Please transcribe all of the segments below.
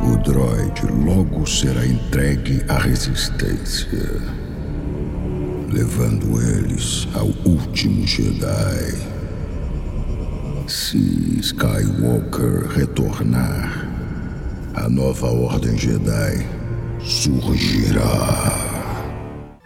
O droide logo será entregue à resistência, levando eles ao último Jedi. Se Skywalker retornar, a nova Ordem Jedi surgirá.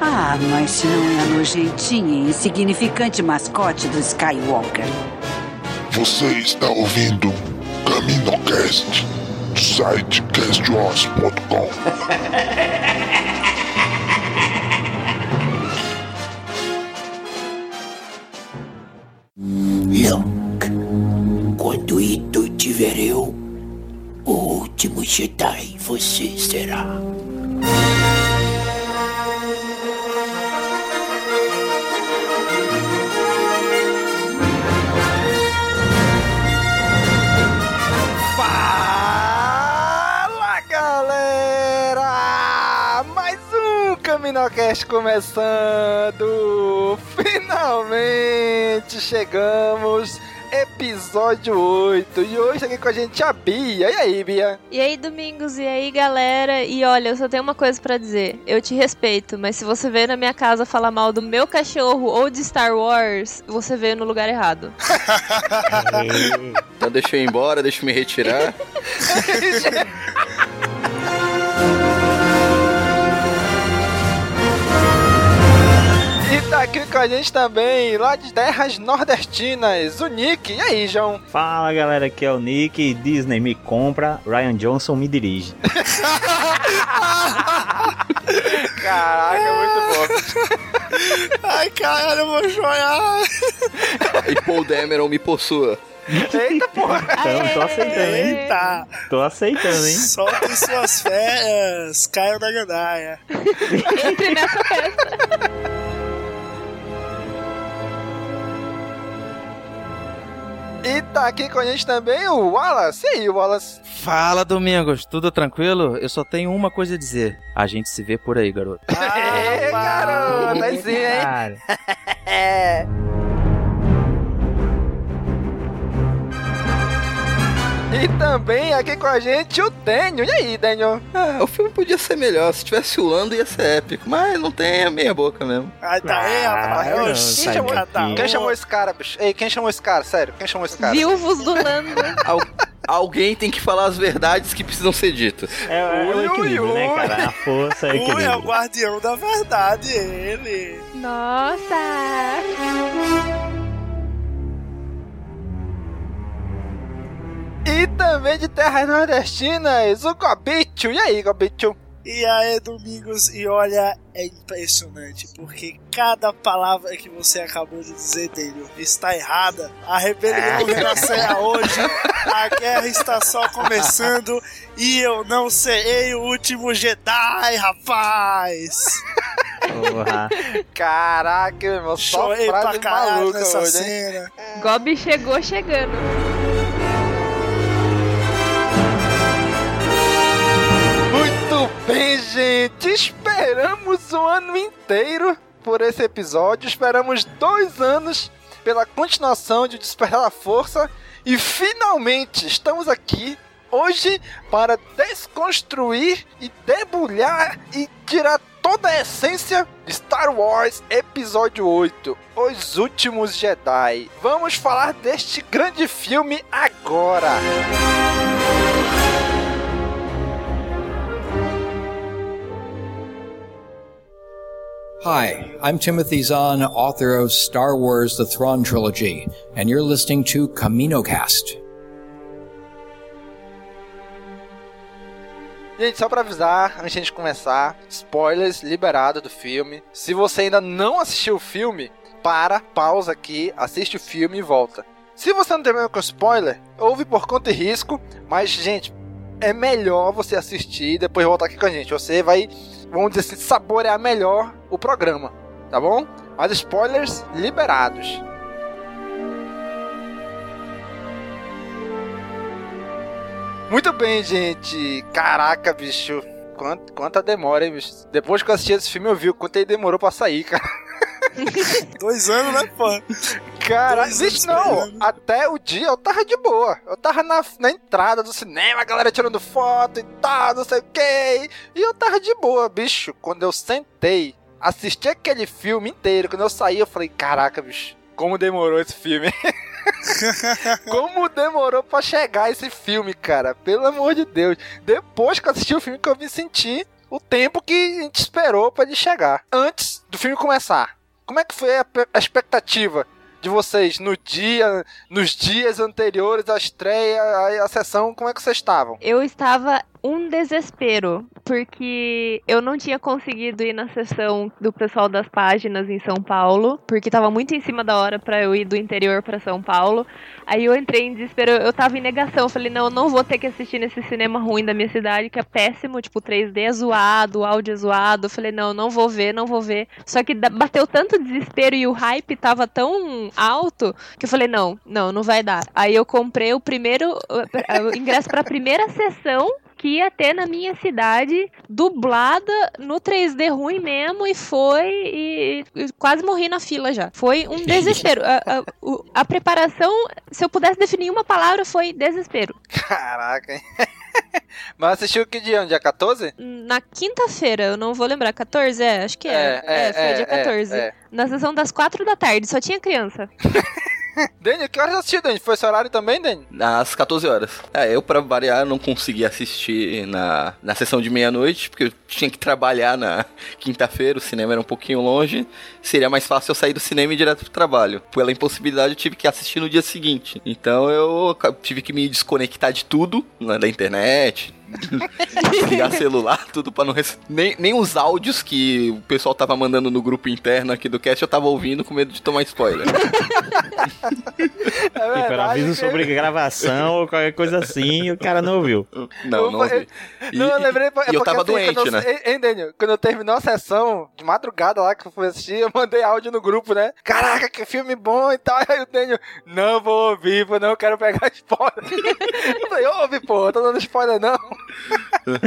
Ah, mas não é a nojentinha e insignificante mascote do Skywalker. Você está ouvindo CaminoCast do site castwars.com. Luke, quando Ito tiver eu, o último Jedi você será. Caminocast começando! Finalmente chegamos! Episódio 8 e hoje aqui com a gente a Bia. E aí, Bia? E aí, Domingos, e aí, galera? E olha, eu só tenho uma coisa pra dizer. Eu te respeito, mas se você veio na minha casa falar mal do meu cachorro ou de Star Wars, você veio no lugar errado. Então deixa eu ir embora, deixa eu me retirar. E tá aqui com a gente também, lá de terras nordestinas, o Nick. E aí, João? Fala galera, aqui é o Nick. Disney me compra, Ryan Johnson me dirige. Caraca, muito bom. Ai, caralho, eu vou chorar. E Paul Dameron me possua. Eita porra! Então, tô aceitando, hein? Eita. Tô aceitando, hein? Soltem suas férias, caiam da gandaia. Entre nessa festa. E tá aqui com a gente também o Wallace. E aí, Wallace? Fala, Domingos, tudo tranquilo? Eu só tenho uma coisa a dizer. A gente se vê por aí, garoto. Ê, garoto, aí sim, hein? E também aqui com a gente o Daniel. E aí, Daniel? Ah, o filme podia ser melhor. Se tivesse o Lando ia ser épico. Mas não tem, é meia boca mesmo. Ai, tá aí, Ah, rapaz. sai chamou-. Quem chamou esse cara, bicho? Ei, quem chamou esse cara? Sério, quem chamou esse cara? Viúvos do Lando. Al- alguém tem que falar as verdades que precisam ser ditas. é, é o Ui, equilíbrio, ui, né, cara? A força é o Ui, é o equilíbrio. guardião da verdade, ele. Nossa! E também de terras nordestinas, o Gobicho. E aí, Gobicho? E aí, Domingos, e olha, é impressionante, porque cada palavra que você acabou de dizer dele está errada. A rebelião renascerá hoje, a guerra está só começando, e eu não serei o último Jedi, rapaz! Porra. Caraca, irmão, só Chorei pra caralho maluca nessa hoje, cena. Gobi chegou chegando. Bem, gente. Esperamos o ano inteiro por esse episódio. Esperamos dois anos pela continuação de Despertar a Força. E finalmente estamos aqui hoje para desconstruir e debulhar e tirar toda a essência de Star Wars Episódio 8, Os Últimos Jedi. Vamos falar deste grande filme agora. Hi, I'm Timothy Zahn, author of Star Wars The Thrawn Trilogy, and you're listening to CaminoCast. Gente, só pra avisar, antes de começar, spoilers liberados do filme. Se você ainda não assistiu o filme, para, pausa aqui, assiste o filme e volta. Se você não tem problema com spoiler, ouve por conta e risco, mas, gente, é melhor você assistir e depois voltar aqui com a gente. Você vai, vamos dizer assim, saborear melhor o programa, tá bom? Mas spoilers liberados. Muito bem, gente. Caraca, bicho. Quanta, quanta demora, hein, bicho? Depois que eu assisti esse filme, eu vi o quanto ele demorou pra sair, cara. Dois anos, né, pô? Cara, anos não. esperando. Até o dia eu tava de boa. Eu tava na, na entrada do cinema, a galera tirando foto e tal, não sei o que. E eu tava de boa, bicho. Quando eu sentei, assisti aquele filme inteiro, quando eu saí, eu falei, caraca, bicho, como demorou esse filme. Como demorou pra chegar esse filme, cara? Pelo amor de Deus. Depois que eu assisti o filme que eu me senti o tempo que a gente esperou pra ele chegar. Antes do filme começar. Como é que foi a, a expectativa de vocês no dia, nos dias anteriores à estreia, à, à sessão? Como é que vocês estavam? Eu estava um desespero, porque eu não tinha conseguido ir na sessão do pessoal das páginas em São Paulo, porque tava muito em cima da hora pra eu ir do interior pra São Paulo. Aí eu entrei em desespero, eu tava em negação, eu falei, não, eu não vou ter que assistir nesse cinema ruim da minha cidade, que é péssimo, tipo, 3D é zoado, o áudio é zoado. Eu falei, não, não vou ver, não vou ver. Só que bateu tanto desespero e o hype tava tão alto que eu falei, não, não, não vai dar. Aí eu comprei o primeiro o ingresso pra primeira sessão que ia ter na minha cidade, dublada no 3D ruim mesmo, e foi e, e quase morri na fila já. Foi um desespero. a, a- a preparação, se eu pudesse definir uma palavra, foi desespero. Caraca, hein? Mas assistiu que dia? Dia 14? Na quinta-feira, eu não vou lembrar, 14? É, acho que é. É, é, foi é, dia é, 14. é. Na sessão das 4 da tarde, só tinha criança. Dani, que horas assistiu, Dani? Foi esse horário também, Dani? Às 14 horas. É, eu, pra variar, não consegui assistir na, na sessão de meia-noite, porque eu tinha que trabalhar na quinta-feira, o cinema era um pouquinho longe. Seria mais fácil eu sair do cinema e ir direto pro trabalho. Pela impossibilidade, eu tive que assistir no dia seguinte. Então eu tive que me desconectar de tudo, né, da internet. Desligar celular, tudo pra não receber. Nem, nem os áudios que o pessoal tava mandando no grupo interno aqui do cast eu tava ouvindo com medo de tomar spoiler. É Tipo, era aviso sobre gravação ou qualquer coisa assim e o cara não ouviu. Não, não ouvi. Não, eu lembrei. é e eu tava assim, doente, eu- né? Hein, Hein, Daniel? Quando eu terminou a sessão de madrugada lá que eu fui assistir, eu mandei áudio no grupo, né? Caraca, que filme bom e tal. Aí o Daniel, não vou ouvir, pô, não quero pegar spoiler. eu falei, ouve, pô, tô dando spoiler não.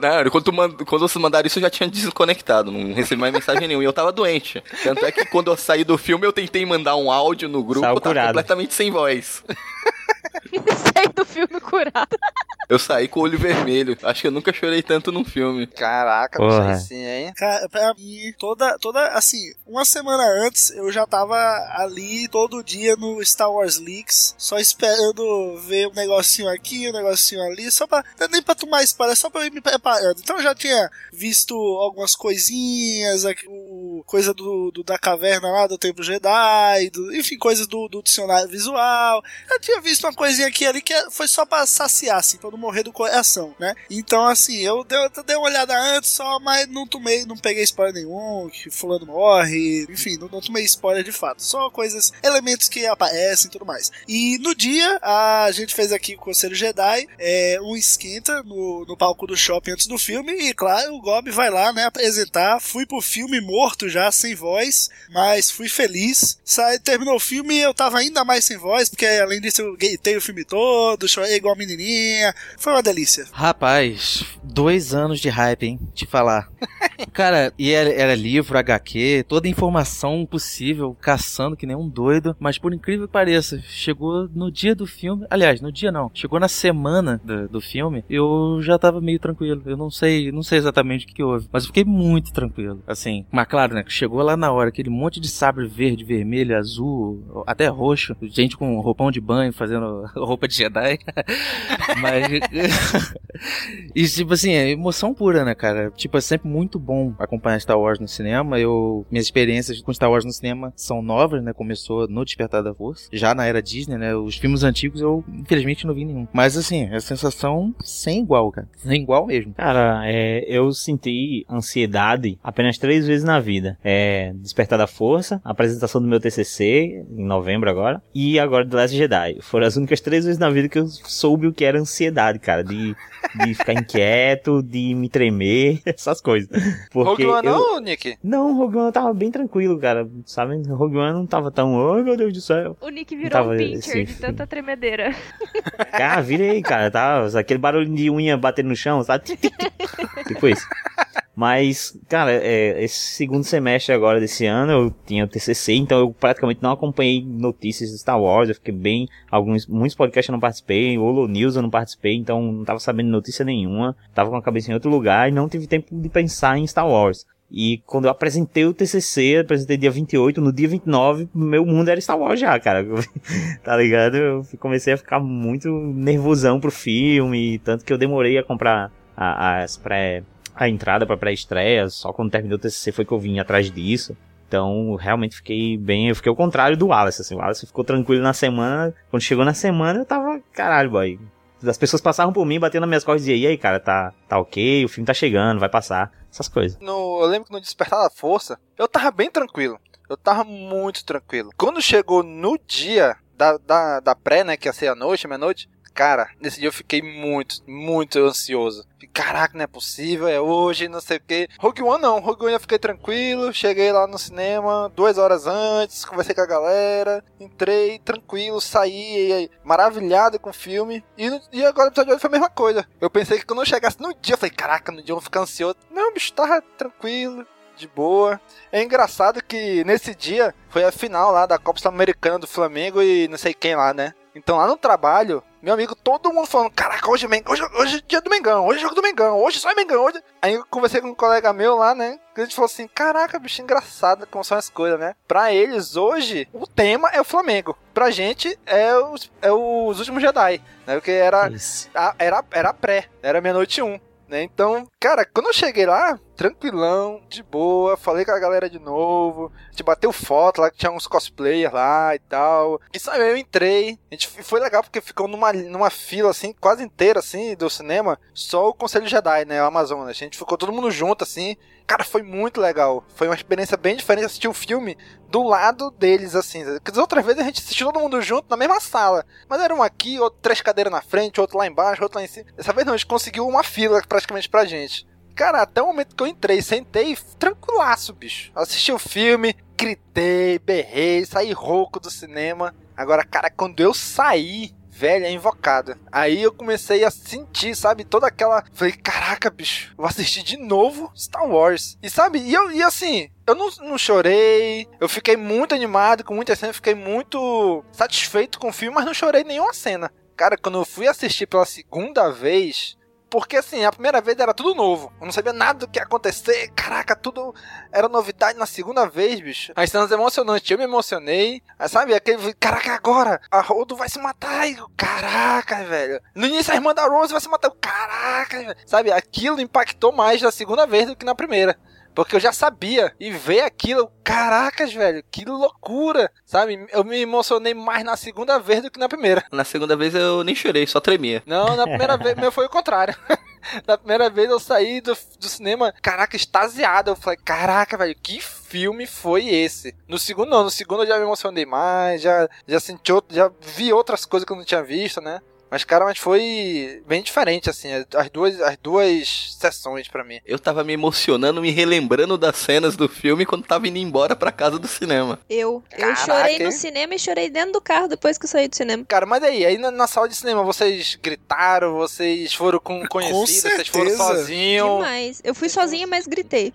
Não, quando, mand- quando vocês mandaram isso, eu já tinha desconectado, não recebi mais mensagem nenhuma. E eu tava doente. Tanto é que quando eu saí do filme, eu tentei mandar um áudio no grupo, Saiu eu tava curado. completamente sem voz. Saí do filme curado. Eu saí com o olho vermelho. Acho que eu nunca chorei tanto num filme. Caraca, Porra. não sei sim, hein? Cara, pra mim, toda, toda, assim, uma semana antes eu já tava ali todo dia no Star Wars Leaks, só esperando ver um negocinho aqui, um negocinho ali, só pra, é nem pra tomar spoiler, só pra ir me preparando. Então eu já tinha visto algumas coisinhas, o, coisa do, do- da caverna lá, do Templo Jedi, do- enfim, coisas do, do dicionário visual. Eu tinha visto uma coisinha aqui ali que foi só pra saciar, assim, pra não morrer do coração, né? Então, assim, eu dei, eu dei uma olhada antes só, mas não tomei, não peguei spoiler nenhum, que fulano morre, enfim, não, não tomei spoiler de fato. Só coisas, elementos que aparecem e tudo mais. E no dia, a gente fez aqui com o Conselho Jedi é, um esquenta no, no palco do shopping antes do filme, e claro, o Gob vai lá, né, apresentar. Fui pro filme morto já, sem voz, mas fui feliz. Sai, terminou o filme e eu tava ainda mais sem voz, porque além disso eu gritei o filme todo, chorei igual a menininha. Foi uma delícia. Rapaz, dois anos de hype, hein? Te falar. Cara, e era, era livro, HQ, toda informação possível, caçando que nem um doido. Mas por incrível que pareça, chegou no dia do filme. Aliás, no dia não. Chegou na semana do, do filme. Eu já tava meio tranquilo. Eu não sei, não sei exatamente o que, que houve. Mas eu fiquei muito tranquilo. Assim, mas claro, né? que Chegou lá na hora, aquele monte de sabre verde, vermelho, azul, até roxo. Gente com roupão de banho fazendo roupa de Jedi. mas. e tipo assim, é emoção pura, né, cara? Tipo, é sempre muito bom acompanhar Star Wars no cinema. Eu, minhas experiências com Star Wars no cinema são novas, né? Começou no Despertar da Força, já na era Disney, né? Os filmes antigos eu, infelizmente, não vi nenhum. Mas, assim, é sensação sem igual, cara. Sem igual mesmo. Cara, é, eu senti ansiedade apenas três vezes na vida. É Despertar da Força, a apresentação do meu TCC, em novembro agora, e agora The Last Jedi. Foram as únicas três vezes na vida que eu soube o que era ansiedade, cara. De, de ficar inquieto, de me tremer, essas coisas. Porque Rogue One eu... não, Nick? Não, Rogue One tava bem tranquilo, cara. Sabe? Rogue One não tava tão. Ai, meu Deus do céu. O Nick virou tava um pincher assim, de tanta tremedeira. Ah, virei, cara, tá? Aquele barulho de unha batendo no chão, sabe? Tipo isso. Mas, cara, é, esse segundo semestre agora desse ano eu tinha o TCC, então eu praticamente não acompanhei notícias de Star Wars, eu fiquei bem, alguns, muitos podcasts eu não participei, Holo News eu não participei, então não tava sabendo notícia nenhuma, tava com a cabeça em outro lugar e não tive tempo de pensar em Star Wars. E quando eu apresentei o TCC, apresentei dia 28, no dia 29, meu mundo era Star Wars já, cara. tá ligado? Eu comecei a ficar muito nervosão pro filme, tanto que eu demorei a comprar a- as pré a entrada pra pré-estreia, só quando terminou o TCC foi que eu vim atrás disso. Então, realmente fiquei bem, eu fiquei ao contrário do Wallace, assim, o Wallace ficou tranquilo na semana, quando chegou na semana eu tava, caralho, boy. As pessoas passavam por mim, batendo nas minhas costas e diziam, e aí, cara, tá, tá ok, o filme tá chegando, vai passar, essas coisas. No, eu lembro que no Despertar da Força, eu tava bem tranquilo. Eu tava muito tranquilo. Quando chegou no dia da, da, da pré, né, que ia ser a noite, meia-noite, cara, nesse dia eu fiquei muito, muito ansioso. Caraca, não é possível, é hoje, não sei o que. Rogue One não, Rogue One eu fiquei tranquilo, cheguei lá no cinema duas horas antes, conversei com a galera, entrei tranquilo, saí aí, maravilhado com o filme. E, e agora o episódio de hoje foi a mesma coisa. Eu pensei que quando eu chegasse no dia, eu falei, caraca, no dia eu vou ficar ansioso. Não, bicho, tava tranquilo, de boa. É engraçado que nesse dia foi a final lá da Copa Sul-Americana do Flamengo e não sei quem lá, né? Então lá no trabalho, meu amigo, todo mundo falando, caraca, hoje, é hoje, hoje é dia do Mengão, hoje é jogo do Mengão, hoje só é Mengão, hoje... Aí eu conversei com um colega meu lá, né, que a gente falou assim, caraca, bicho, engraçado como são as coisas, né? Pra eles, hoje, o tema é o Flamengo. Pra gente, é os, é os Últimos Jedi, né? Porque era, a- era, era pré, era meia-noite um. Né? Então, cara, quando eu cheguei lá, tranquilão, de boa, falei com a galera de novo, a gente bateu foto lá, que tinha uns cosplayers lá e tal. E sabe, eu entrei, a gente foi legal porque ficou numa, numa fila assim, quase inteira assim, do cinema, só o Conselho Jedi, né, o Amazonas. A gente ficou todo mundo junto assim. Cara, foi muito legal. Foi uma experiência bem diferente assistir o filme do lado deles, assim. Porque as outras vezes a gente assistiu todo mundo junto na mesma sala. Mas era um aqui, outro, três cadeiras na frente, outro lá embaixo, outro lá em cima. Dessa vez não, a gente conseguiu uma fila praticamente pra gente. Cara, até o momento que eu entrei, sentei, tranquilaço, bicho. Assisti o filme, gritei, berrei, saí rouco do cinema. Agora, cara, quando eu saí, velho, é invocado. Aí eu comecei a sentir, sabe, toda aquela. Falei, caraca, bicho, vou assistir de novo Star Wars. E sabe, e, eu, e assim, eu não, não chorei, eu fiquei muito animado com muita cena, fiquei muito satisfeito com o filme, mas não chorei nenhuma cena. Cara, quando eu fui assistir pela segunda vez, porque assim, a primeira vez era tudo novo. Eu não sabia nada do que ia acontecer. Caraca, tudo era novidade na segunda vez, bicho. As cenas emocionantes, eu me emocionei. Sabe, aquele. Caraca, agora! A Rodo vai se matar. Caraca, velho. No início a irmã da Rose vai se matar. Caraca, velho. Sabe, aquilo impactou mais na segunda vez do que na primeira. Porque eu já sabia. E ver aquilo, caracas, velho, que loucura. Sabe? Eu me emocionei mais na segunda vez do que na primeira. Na segunda vez eu nem chorei, só tremia. Não, na primeira vez meu foi o contrário. na primeira vez eu saí do, do cinema, caraca, extasiado. Eu falei, caraca, velho, que filme foi esse? No segundo não, no segundo eu já me emocionei mais, já, já senti outro, já vi outras coisas que eu não tinha visto, né? Mas, cara, mas foi bem diferente, assim, as duas, as duas sessões pra mim. Eu tava me emocionando, me relembrando das cenas do filme quando tava indo embora pra casa do cinema. Eu. Eu Caraca, chorei no cinema e chorei dentro do carro depois que eu saí do cinema. Cara, mas aí, aí na, na sala de cinema, vocês gritaram, vocês foram com conhecidos, vocês foram sozinhos. Demais. Eu fui sozinha, mas gritei.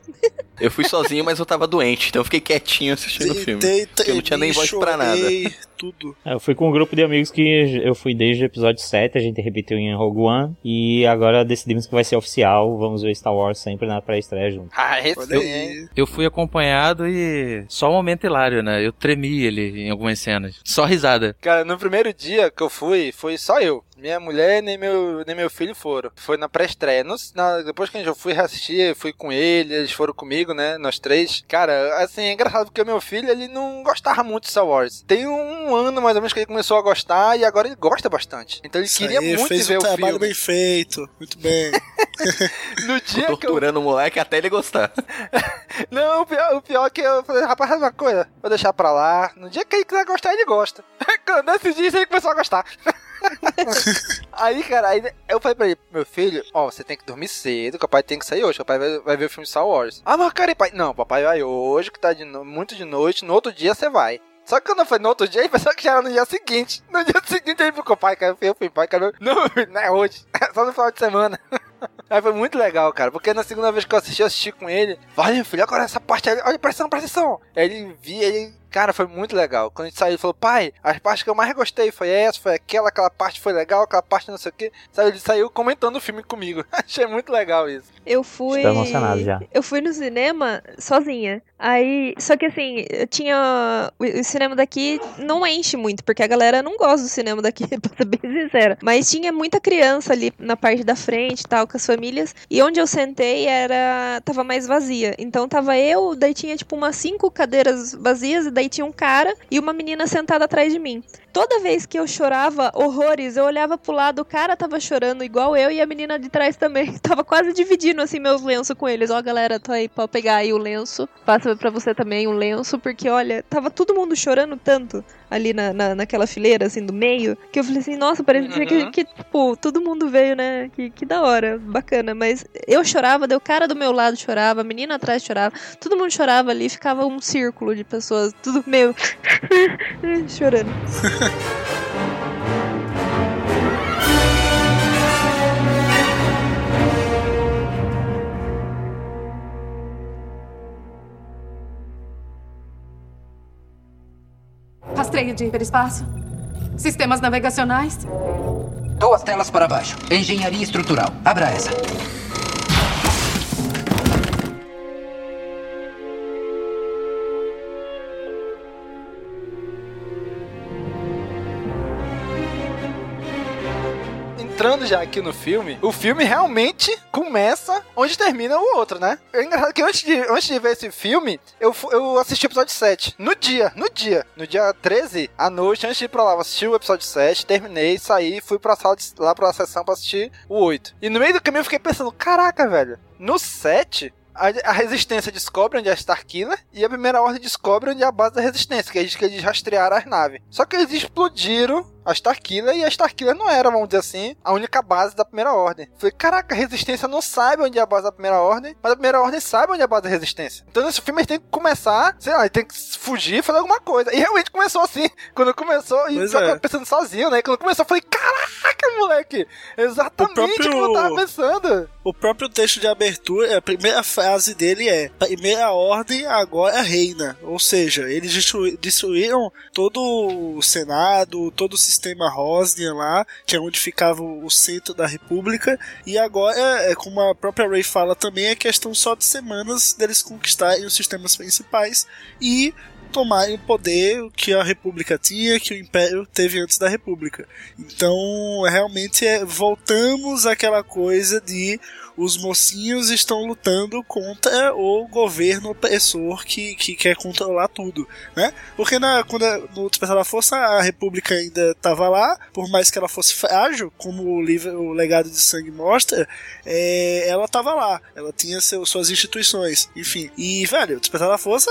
Eu fui sozinho, mas eu tava doente, então eu fiquei quietinho assistindo o filme. Porque eu não tinha nem voz pra nada. Tudo. É, Eu fui com um grupo de amigos que eu fui desde o episódio 7, a gente repetiu em Rogue One, e agora decidimos que vai ser oficial, vamos ver Star Wars sempre na pré-estreia junto. Ah, esse Olha aí. Eu fui acompanhado e só um momento hilário, né? Eu tremi ele em algumas cenas. Só risada. Cara, no primeiro dia que eu fui, foi só eu. Minha mulher nem meu, nem meu filho foram. Foi na pré-estreia. Depois que eu fui assistir, eu fui com ele, eles foram comigo, né? Nós três. Cara, assim, é engraçado porque o meu filho, ele não gostava muito de Star Wars. Tem um ano mais ou menos que ele começou a gostar e agora ele gosta bastante. Então ele Isso queria aí, muito fez ver um o trabalho filme. bem feito. Muito bem. No dia que eu... Torturando o moleque até ele gostar. Não, o pior, o pior é que eu falei, rapaz, faz uma coisa, vou deixar pra lá. No dia que ele quiser gostar, ele gosta. Nesse dia ele começou a gostar. Aí, cara, aí eu falei pra ele, meu filho, ó, você tem que dormir cedo, que o pai tem que sair hoje, o pai vai, vai ver o filme Star Wars. Ah, mas cara, pai, não, papai vai hoje, que tá de no- muito de noite, no outro dia você vai. Só que quando fui no outro dia, ele pensou que já era no dia seguinte. No dia seguinte ele ficou, pai, cara, eu fui, pai, cara, não, não é hoje, é só no final de semana. Aí foi muito legal, cara, porque na segunda vez que eu assisti, eu assisti com ele. Meu filho, agora essa parte olha, pressão, pressão. Aí ele via, ele. Cara, foi muito legal. Quando a gente saiu, ele falou, pai, as partes que eu mais gostei foi essa, foi aquela, aquela parte foi legal, aquela parte não sei o que. Sabe, ele saiu comentando o filme comigo. Achei muito legal isso. Eu fui. Estou emocionado já. Eu fui no cinema sozinha. Aí. Só que assim, eu tinha. O o cinema daqui não enche muito, porque a galera não gosta do cinema daqui, pra ser bem sincera. Mas tinha muita criança ali na parte da frente e tal, com as famílias. E onde eu sentei era. tava mais vazia. Então tava eu, daí tinha tipo umas cinco cadeiras vazias, e daí tinha um cara e uma menina sentada atrás de mim. Toda vez que eu chorava horrores, eu olhava pro lado, o cara tava chorando igual eu e a menina de trás também. Tava quase dividindo assim meus lenços com eles. Ó, galera, tá aí pra pegar aí o lenço. Passa pra você também um lenço, porque olha, tava todo mundo chorando tanto ali na, na, naquela fileira, assim, do meio, que eu falei assim, nossa, parecia que, Uhum. que, tipo, todo mundo veio, né? Que, que da hora, bacana. Mas eu chorava, o cara do meu lado chorava, a menina atrás chorava, todo mundo chorava ali, ficava um círculo de pessoas, tudo meio chorando. Rastreio de hiperespaço. Sistemas navegacionais. Duas telas para baixo. Engenharia estrutural. Abra essa. Entrando já aqui no filme, o filme realmente começa onde termina o outro, né? É engraçado que antes de, antes de ver esse filme, eu, eu assisti o episódio 7. No dia, no dia, no dia 13, à noite, antes de ir pra lá, assisti o episódio 7, terminei, saí, fui pra sala de, lá pra sessão pra assistir o 8. E no meio do caminho eu fiquei pensando, caraca, velho, no 7, a, Resistência descobre onde é a Starkiller e a Primeira Ordem descobre onde é a base da Resistência, que eles, que eles rastrearam as naves. Só que eles explodiram a Starkiller e a Starkiller não era, vamos dizer assim, a única base da Primeira Ordem. Falei, caraca, a Resistência não sabe onde é a base da Primeira Ordem, mas a Primeira Ordem sabe onde é a base da Resistência. Então nesse filme eles têm que começar, sei lá, tem que fugir e fazer alguma coisa. E realmente começou assim. Quando começou, e Pois só é. pensando sozinho, né? Quando começou, eu falei, caraca, moleque, exatamente o que eu tava pensando. O próprio texto de abertura, a primeira frase dele é: Primeira ordem agora reina. Ou seja, eles destru- destruíram todo o Senado, todo o sistema Rosnian lá, que é onde ficava o centro da República. E agora, é, como a própria Ray fala também, é questão só de semanas deles conquistarem os sistemas principais e tomarem o poder que a República tinha, que o Império teve antes da República. Então, realmente, é, voltamos àquela coisa de os mocinhos estão lutando contra o governo opressor que, que quer controlar tudo, né? Porque na, quando a- no Despertar da Força a República ainda estava lá, por mais que ela fosse frágil, como o livro O Legado de Sangue mostra, é, ela estava lá, ela tinha seu, suas instituições, enfim. E, velho, o Despertar da Força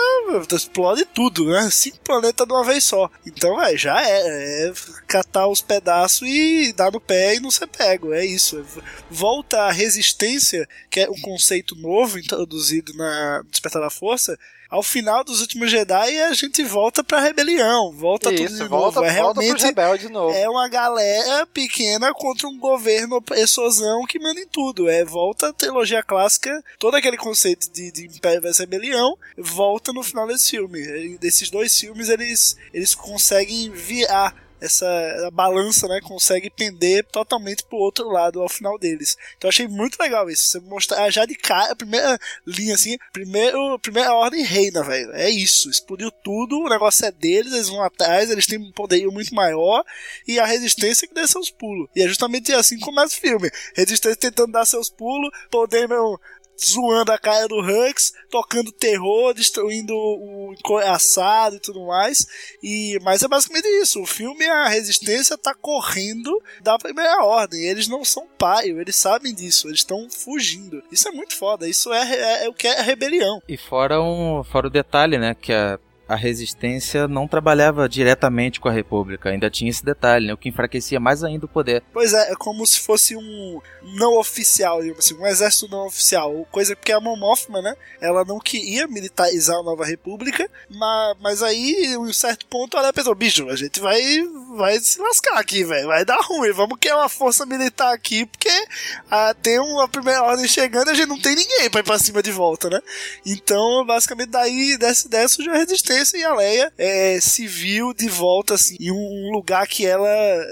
explode tudo, né? Cinco planetas de uma vez só. Então, velho, já é, é catar os pedaços e dar no pé e não ser pego, é isso. É volta à resistência, que é um conceito novo introduzido na Despertar da Força. Ao final dos últimos Jedi, a gente volta pra rebelião, volta Isso, tudo de volta- novo. É volta realmente de novo. é uma galera pequena contra um governo opressorzão que manda em tudo. É volta a trilogia clássica, todo aquele conceito de, de Império vs Rebelião, volta no final desse filme. E Desses dois filmes, eles, eles conseguem virar essa balança, né, consegue pender totalmente pro outro lado ao final deles. Então achei muito legal isso. Você mostrar já de cara, a primeira linha assim, primeiro, primeira ordem reina, velho. É isso, explodiu tudo, o negócio é deles, eles vão atrás, eles têm um poderio muito maior e a resistência que dê seus pulos. E é justamente assim que começa o filme. Resistência tentando dar seus pulos, poder meu zoando a cara do Hux, tocando terror, destruindo o encoraçado e tudo mais. E, mas é basicamente isso. O filme, a resistência tá correndo da primeira ordem. Eles não são paio, eles sabem disso, eles estão fugindo. Isso é muito foda, isso é, é, é o que é rebelião. E fora, um, fora o detalhe, né, que a a resistência não trabalhava diretamente com a República, ainda tinha esse detalhe, né, o que enfraquecia mais ainda o poder. Pois é, é como se fosse um não oficial, assim, um exército não oficial, coisa porque a Mon Mothma, né, ela não queria militarizar a Nova República, mas, mas aí, em um certo ponto, ela pensou, bicho, a gente vai, vai se lascar aqui, velho, vai dar ruim, vamos criar uma força militar aqui, porque ah, tem uma primeira ordem chegando e a gente não tem ninguém pra ir pra cima de volta, né? Então, basicamente, daí, dessa ideia surgiu a resistência e a Leia é, se viu de volta assim, em um lugar que ela,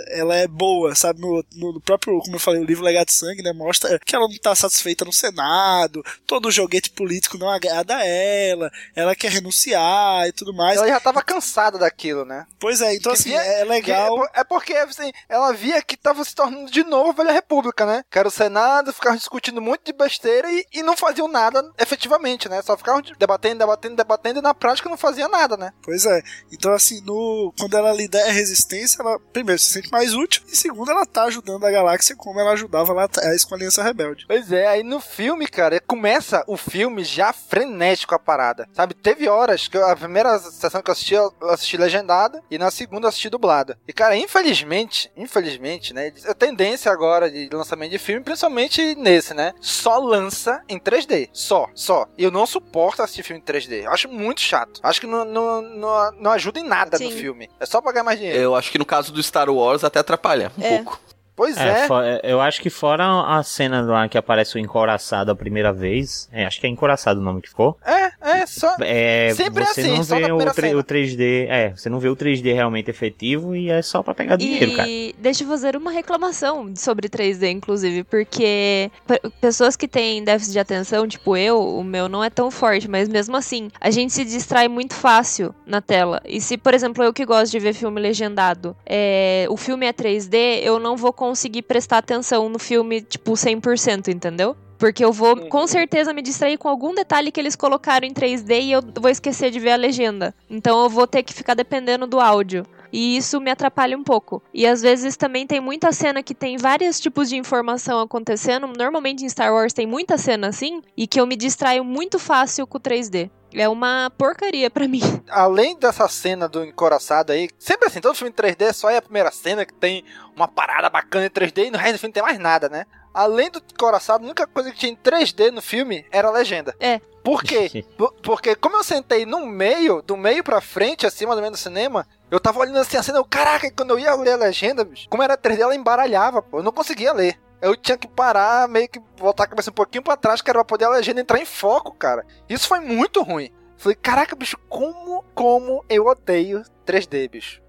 ela é boa, sabe? No, no próprio, como eu falei, o livro Legado de Sangue, né? Mostra que ela não tá satisfeita no Senado, todo o joguete político não agrada a ela, ela quer renunciar e tudo mais. Ela já tava cansada daquilo, né? Pois é, então Que assim, via- é legal. Que- é porque assim, ela via que tava se tornando de novo a velha república, né? Que era o Senado, ficavam discutindo monte de besteira e, e não faziam nada efetivamente, né? Só ficavam debatendo, debatendo, debatendo e na prática não fazia nada, né? Pois é. Então, assim, no, quando ela lidera a resistência, ela, primeiro, se sente mais útil, e segundo, ela tá ajudando a galáxia como ela ajudava lá atrás com a Aliança Rebelde. Pois é, aí no filme, cara, começa o filme já frenético a parada. Sabe, teve horas que eu- a primeira sessão que eu assisti, eu assisti legendada e na segunda eu assisti dublada. E, cara, infelizmente, infelizmente, né, a tendência agora de lançamento de filme, principalmente nesse, né, só lança em 3D. Só, só. E eu não suporto assistir filme em 3D. Eu acho muito chato. Acho que não, não, não, não ajuda em nada no Sim. filme. É só pagar mais dinheiro. Eu acho que no caso do Star Wars até atrapalha um É. pouco. Pois É, fo- é, eu acho que fora a cena lá que aparece o encoraçado a primeira vez, é, acho que é encoraçado o nome que ficou. É, é, só. É, Sempre é você assim, não só na vê o, cena. o 3D, é, você não vê o 3D realmente efetivo e é só pra pegar dinheiro, cara. E deixa eu fazer uma reclamação sobre 3D, inclusive, porque pe- pessoas que têm déficit de atenção, tipo eu, o meu não é tão forte, mas mesmo assim, a gente se distrai muito fácil na tela. E se, por exemplo, eu que gosto de ver filme legendado, é, o filme é 3D, eu não vou conseguir prestar atenção no filme, tipo, 100%, entendeu? Porque eu vou com certeza me distrair com algum detalhe que eles colocaram em 3D e eu vou esquecer de ver a legenda. Então eu vou ter que ficar dependendo do áudio. E isso me atrapalha um pouco. E às vezes também tem muita cena que tem vários tipos de informação acontecendo. Normalmente em Star Wars tem muita cena assim. E que eu me distraio muito fácil com o 3D. É uma porcaria pra mim. além dessa cena do encoraçado aí, sempre assim, todo filme em 3D só é a primeira cena que tem uma parada bacana em 3D e no resto do filme não tem mais nada, né? Além do encoraçado, a única coisa que tinha em 3D no filme era a legenda. É. Por quê? Por- Porque como eu sentei no meio, do meio pra frente, assim, mais ou menos no cinema, eu tava olhando assim a cena, eu, caraca, e quando eu ia ler a legenda, bicho, como era 3D, ela embaralhava, pô, eu não conseguia ler. Eu tinha que parar, meio que voltar a cabeça um pouquinho pra trás, que era pra poder a legenda entrar em foco, cara. Isso foi muito ruim. Falei, caraca, bicho, como, como eu odeio 3D, bicho.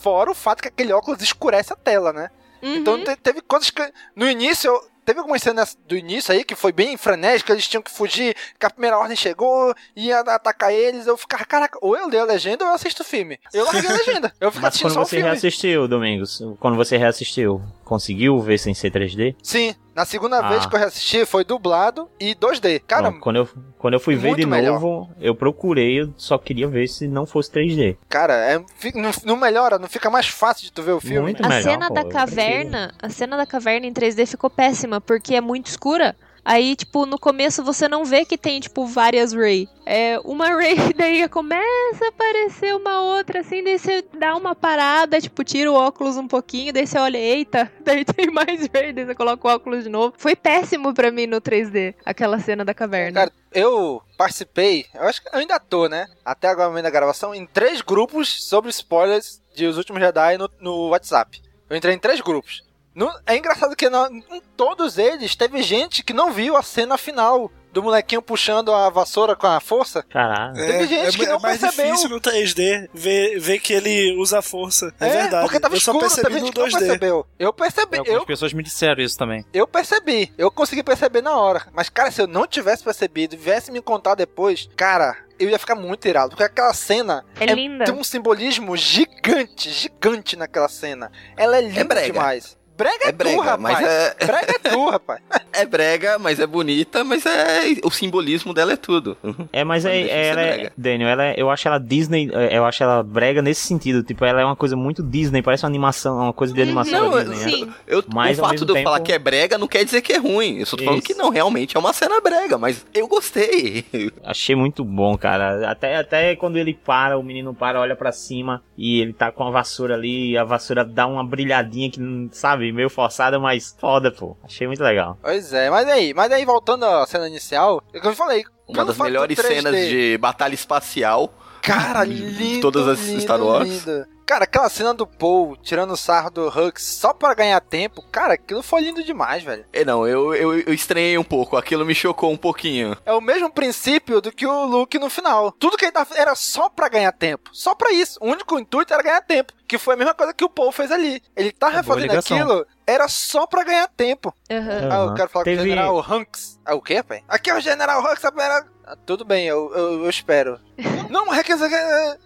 Fora o fato que aquele óculos escurece a tela, né? Então te- teve coisas que. No início, eu- teve algumas cenas do início aí que foi bem frenética, eles tinham que fugir, que a primeira ordem chegou, ia atacar eles. Eu ficava, caraca, ou eu leio a legenda ou eu assisto o filme. Eu larguei a legenda. Eu ficava Mas assistindo quando só o você reassistiu, Domingos, quando você reassistiu, conseguiu ver sem ser 3D? Sim, na segunda Ah. vez que eu reassisti foi dublado e 2D. Cara, Não, quando eu, quando eu fui ver de melhor. novo, eu procurei, eu só queria ver se não fosse 3D. cara, é, não, não melhora, não fica mais fácil de tu ver o filme. Muito A melhor, cena pô, da caverna, a cena da caverna em 3D ficou péssima, porque é muito escura. Aí, tipo, no começo você não vê que tem, tipo, várias Ray. É uma Ray, daí começa a aparecer uma outra, assim, daí você dá uma parada, tipo, tira o óculos um pouquinho, daí você olha, eita, daí tem mais Ray, daí você coloca o óculos de novo. Foi péssimo pra mim no 3D, aquela cena da caverna. Cara, eu participei, eu acho que eu ainda tô, né? Até agora no meio da gravação, em três grupos sobre spoilers de Os Últimos Jedi no, no WhatsApp. Eu entrei em três grupos. No- é engraçado que não- em todos eles teve gente que não viu a cena final do molequinho puxando a vassoura com a força. Caralho. Teve gente que é não mais percebeu. difícil no 3D ver, ver que ele usa a força. É, verdade. porque tava eu só escuro, percebi teve no gente que não 2D. percebeu. Eu percebi, Algumas eu, pessoas me disseram isso também. eu percebi. Eu consegui perceber na hora. Mas, cara, se eu não tivesse percebido e viesse me contar depois, cara, eu ia ficar muito irado. Porque aquela cena É linda. tem um simbolismo gigante, gigante naquela cena. Ela é linda brega. demais. Brega é, É brega, tu, rapaz. mas é- Brega é tu, rapaz. É brega, mas é bonita, mas é o simbolismo dela é tudo. É, mas é, ela é. Daniel, ela é- eu acho ela Disney, é, eu acho ela brega nesse sentido, tipo, ela é uma coisa muito Disney, parece uma animação, uma coisa de animação Não, da Disney, né? Eu, Mas, o fato de eu tempo- falar que é brega não quer dizer que é ruim. Eu só tô falando Isso. que não, realmente é uma cena brega, mas eu gostei. Achei muito bom, cara. Até, até quando ele para, o menino para, olha pra cima e ele tá com a vassoura ali, e a vassoura dá uma brilhadinha que, não- sabe, meio forçada, mas foda, pô. Achei muito legal. Pois é, mas aí, mas aí voltando à cena inicial, é que eu falei. Uma das melhores 3D, cenas de batalha espacial. Cara, lindo, todas as lindo, Star Wars. lindo. Cara, aquela cena do Paul tirando o sarro do Hux só pra ganhar tempo, cara, aquilo foi lindo demais, velho. É, não, eu, eu, eu estranhei um pouco, aquilo me chocou um pouquinho. É o mesmo princípio do que o Luke no final. Tudo que ele tava era só pra ganhar tempo. Só pra isso. O único intuito era ganhar tempo. Que foi a mesma coisa que o Paul fez ali. Ele tava É boa fazendo aquilo, era só pra ganhar tempo. Aham. Ah, eu quero falar com Teve- o General Hunks. Ah, o quê, pai? Aqui é o General Hunks, a primeira... Ah, tudo bem, eu, eu, eu espero. Não, requisa...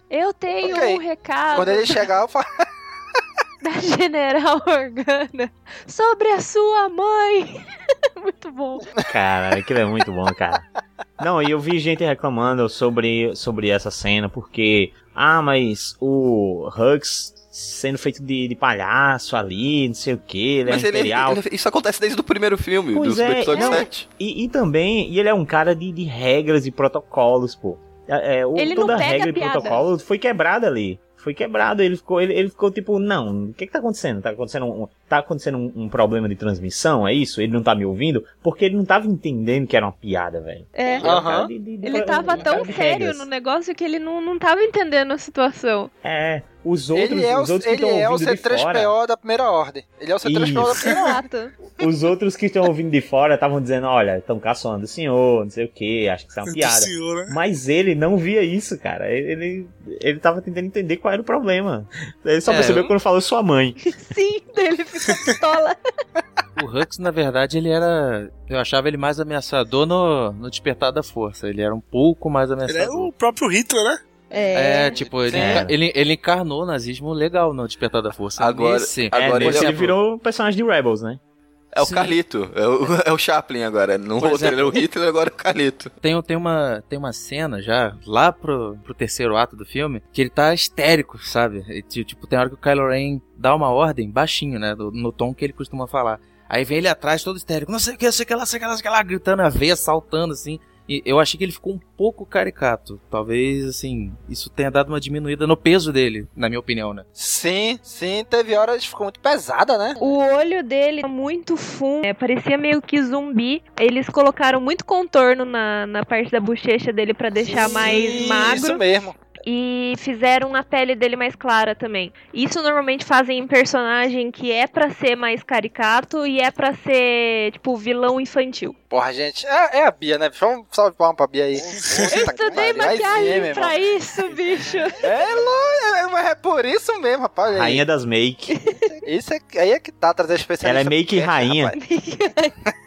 Eu tenho Ok. um recado Quando ele chegar, eu falo... da General Organa sobre a sua mãe. Muito bom. Cara, aquilo é muito bom, cara. Não, e eu vi gente reclamando sobre, sobre essa cena, porque, ah, mas o Hux sendo feito de, de palhaço ali, não sei o que, ele Mas é ele, imperial. ele- isso acontece desde o primeiro filme, Pois do, é, do episódio não, 7. E, e também, e ele é um cara de, de regras e protocolos, pô. É, é, o- Ele não toda pega regra e piada. protocolo foi quebrada ali. Foi quebrado, ele ficou, ele, ele ficou tipo, não, o que que tá acontecendo? Tá acontecendo um, tá acontecendo um, um problema de transmissão, é isso? Ele não tá me ouvindo? Porque ele não tava entendendo que era uma piada, velho. É. De- de- de- Ele tava tão sério regras. no negócio que ele não, não tava entendendo a situação. É, os outros, Ele é o, os outros que ele estão é o ouvindo de fora... C3PO da primeira ordem. Ele é o C3PO da primeira ordem. Os outros que estão ouvindo de fora estavam dizendo, olha, estão caçoando o senhor, não sei o que, acho que isso é uma piada. senhor, né? Mas ele não via isso, cara. Ele, ele, ele tava tentando entender qual era o problema. Ele só É, percebeu eu- quando falou sua mãe. Sim, ele ficou pistola. O Hux, na verdade, ele era. Eu achava ele mais ameaçador no, no Despertar da Força. Ele era um pouco mais Ele é ameaçador. o próprio Hitler, né? É, tipo, ele, É. enca- ele, ele encarnou o nazismo legal no Despertar da Força. Agora- Nesse, agora é, ele é- ele virou o personagem de Rebels, né? É o Sim. Carlito, é o, é o Chaplin agora. No Por outro ele é o Hitler, agora é o Carlito. Tem, tem, uma, tem uma cena já, lá pro, pro terceiro ato do filme, que ele tá histérico, sabe? E, ti- tipo, tem hora que o Kylo Ren dá uma ordem, baixinho, né? do- no tom que ele costuma falar. Aí vem ele atrás, todo histérico, não sei o que, não sei o que lá, não sei o que lá, não sei o que lá, gritando a veia, saltando assim. E eu achei que ele ficou um pouco caricato. Talvez, assim, isso tenha dado uma diminuída no peso dele, na minha opinião, né? Sim, sim, teve horas que ficou muito pesada, né? O olho dele é muito fundo, é, parecia meio que zumbi. Eles colocaram muito contorno na, na parte da bochecha dele pra deixar mais Sim, magro. Isso mesmo. E fizeram a pele dele mais clara também. Isso normalmente fazem em personagem que é pra ser mais caricato e é pra ser, tipo, vilão infantil. Porra, gente, é, é a Bia, né? Vamos salve palma pra Bia aí. Eu estudei sim, maquiagem meu pra isso, bicho. É, lo- é, mas é por isso mesmo, rapaz. aí. Rainha das make. Isso é, aí é que tá, trazer especialista. Ela é meio que pro cast, rainha. rapaz.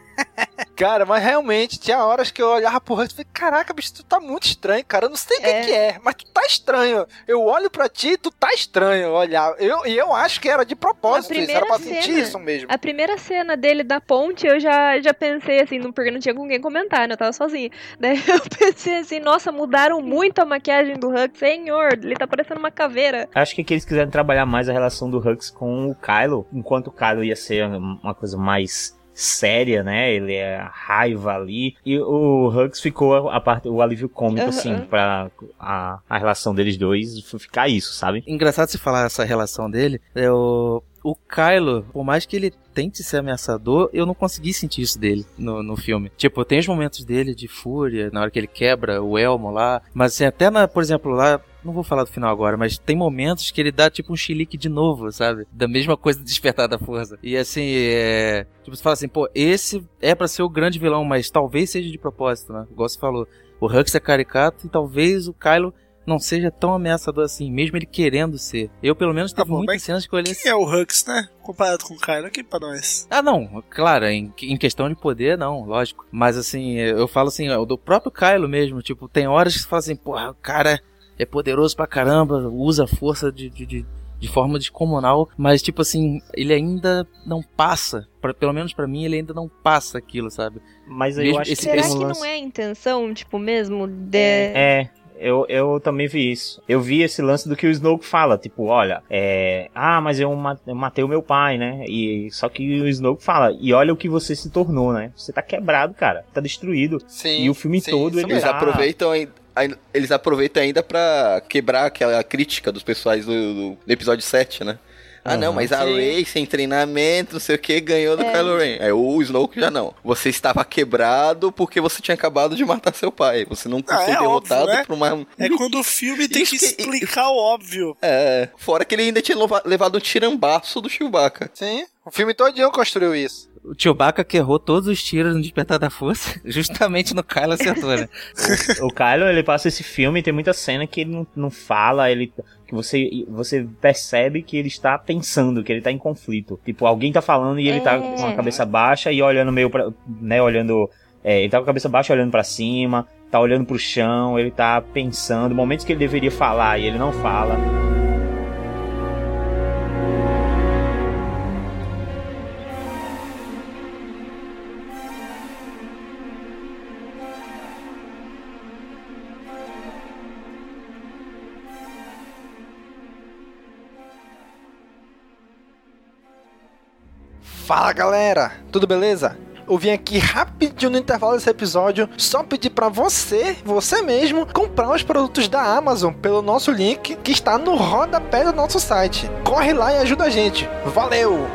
Cara, mas realmente, tinha horas que eu olhava pro rosto e falei, caraca, bicho, tu tá muito estranho, cara. Eu não sei o que É. que é, mas tu tá estranho. Eu olho pra ti e tu tá estranho olhar. Eu, e eu acho que era de propósito isso, era pra sentir isso mesmo. A primeira cena dele da ponte, eu já, já pensei assim, não, porque não tinha com quem comentar, né? Eu tava sozinha. Daí eu pensei assim, nossa, mudaram muito a maquiagem do Hulk. Senhor, ele tá parecendo uma caveira. Acho que, que eles quiseram trabalhar mais a relação do Hux com o Kylo, enquanto o Kylo ia ser uma coisa mais séria, né? Ele é a raiva ali. E o Hux ficou a parte, o alívio cômico, Aham. assim, pra a, a relação deles dois ficar isso, sabe? Engraçado se falar essa relação dele. É o, o Kylo, por mais que ele tente ser ameaçador, eu não consegui sentir isso dele no, no filme. Tipo, tem os momentos dele de fúria, na hora que ele quebra o elmo lá. Mas assim, até na, por exemplo, lá Não vou falar do final agora, mas tem momentos que ele dá tipo um chilique de novo, sabe? Da mesma coisa do Despertar da Força. E assim, é. Tipo, você fala assim, pô, esse é para ser o grande vilão, mas talvez seja de propósito, né? Igual você falou. O Hux é caricato e talvez o Kylo não seja tão ameaçador assim, mesmo ele querendo ser. Eu, pelo menos, teve Tá bom, muitas cenas que eu olhei Quem é o Hux, né? Comparado com o Kylo aqui pra nós. Ah, não, claro, em, em questão de poder, não, lógico. Mas assim, eu falo assim, ó, do próprio Kylo mesmo, tipo, tem horas que você fala assim, porra, o cara é poderoso pra caramba, usa a força de, de, de, de forma descomunal, mas tipo assim, ele ainda não passa, pra, pelo menos pra mim, ele ainda não passa aquilo, sabe? Mas Mesmo eu acho esse- que Será esse que lance- não é a intenção, tipo, mesmo de... É, eu, eu também vi isso. Eu vi esse lance do que o Snoke fala, tipo, olha, é. Ah, mas eu ma- eu matei o meu pai, né? E só que o Snoke fala, e olha o que você se tornou, né? Você tá quebrado, cara. Tá destruído. Sim, e o filme sim, todo Eles tá... aproveitam ainda. ai- Eles aproveitam ainda pra quebrar aquela crítica dos pessoais do, do- do episódio 7, né? Ah, não, Aham. mas a. Rey, sem treinamento, não sei o que, ganhou do É. Kylo Ren. É, o Snoke já não. Você estava quebrado porque você tinha acabado de matar seu pai. Você não Ah, foi é derrotado óbvio, né? por uma... É quando o filme tem que que- explicar o óbvio. É, fora que ele ainda tinha levado um tirambaço do Chewbacca. Sim, o filme todinho construiu isso. O Chewbacca que errou todos os tiros no Despertar da Força, justamente no Kylo acertou, né? O Kylo, ele passa esse filme, tem muita cena que ele não, não fala, ele que você você percebe que ele está pensando, que ele está em conflito. Tipo, alguém tá falando e ele tá com a É. cabeça baixa e olhando meio pra, né, olhando, é, ele tá com a cabeça baixa olhando pra cima, tá olhando pro chão, ele tá pensando, momentos que ele deveria falar e ele não fala. Fala galera, tudo beleza? Eu vim aqui rapidinho no intervalo desse episódio só pedir pra você, você mesmo, comprar os produtos da Amazon pelo nosso link que está no rodapé do nosso site. Corre lá e ajuda a gente. Valeu!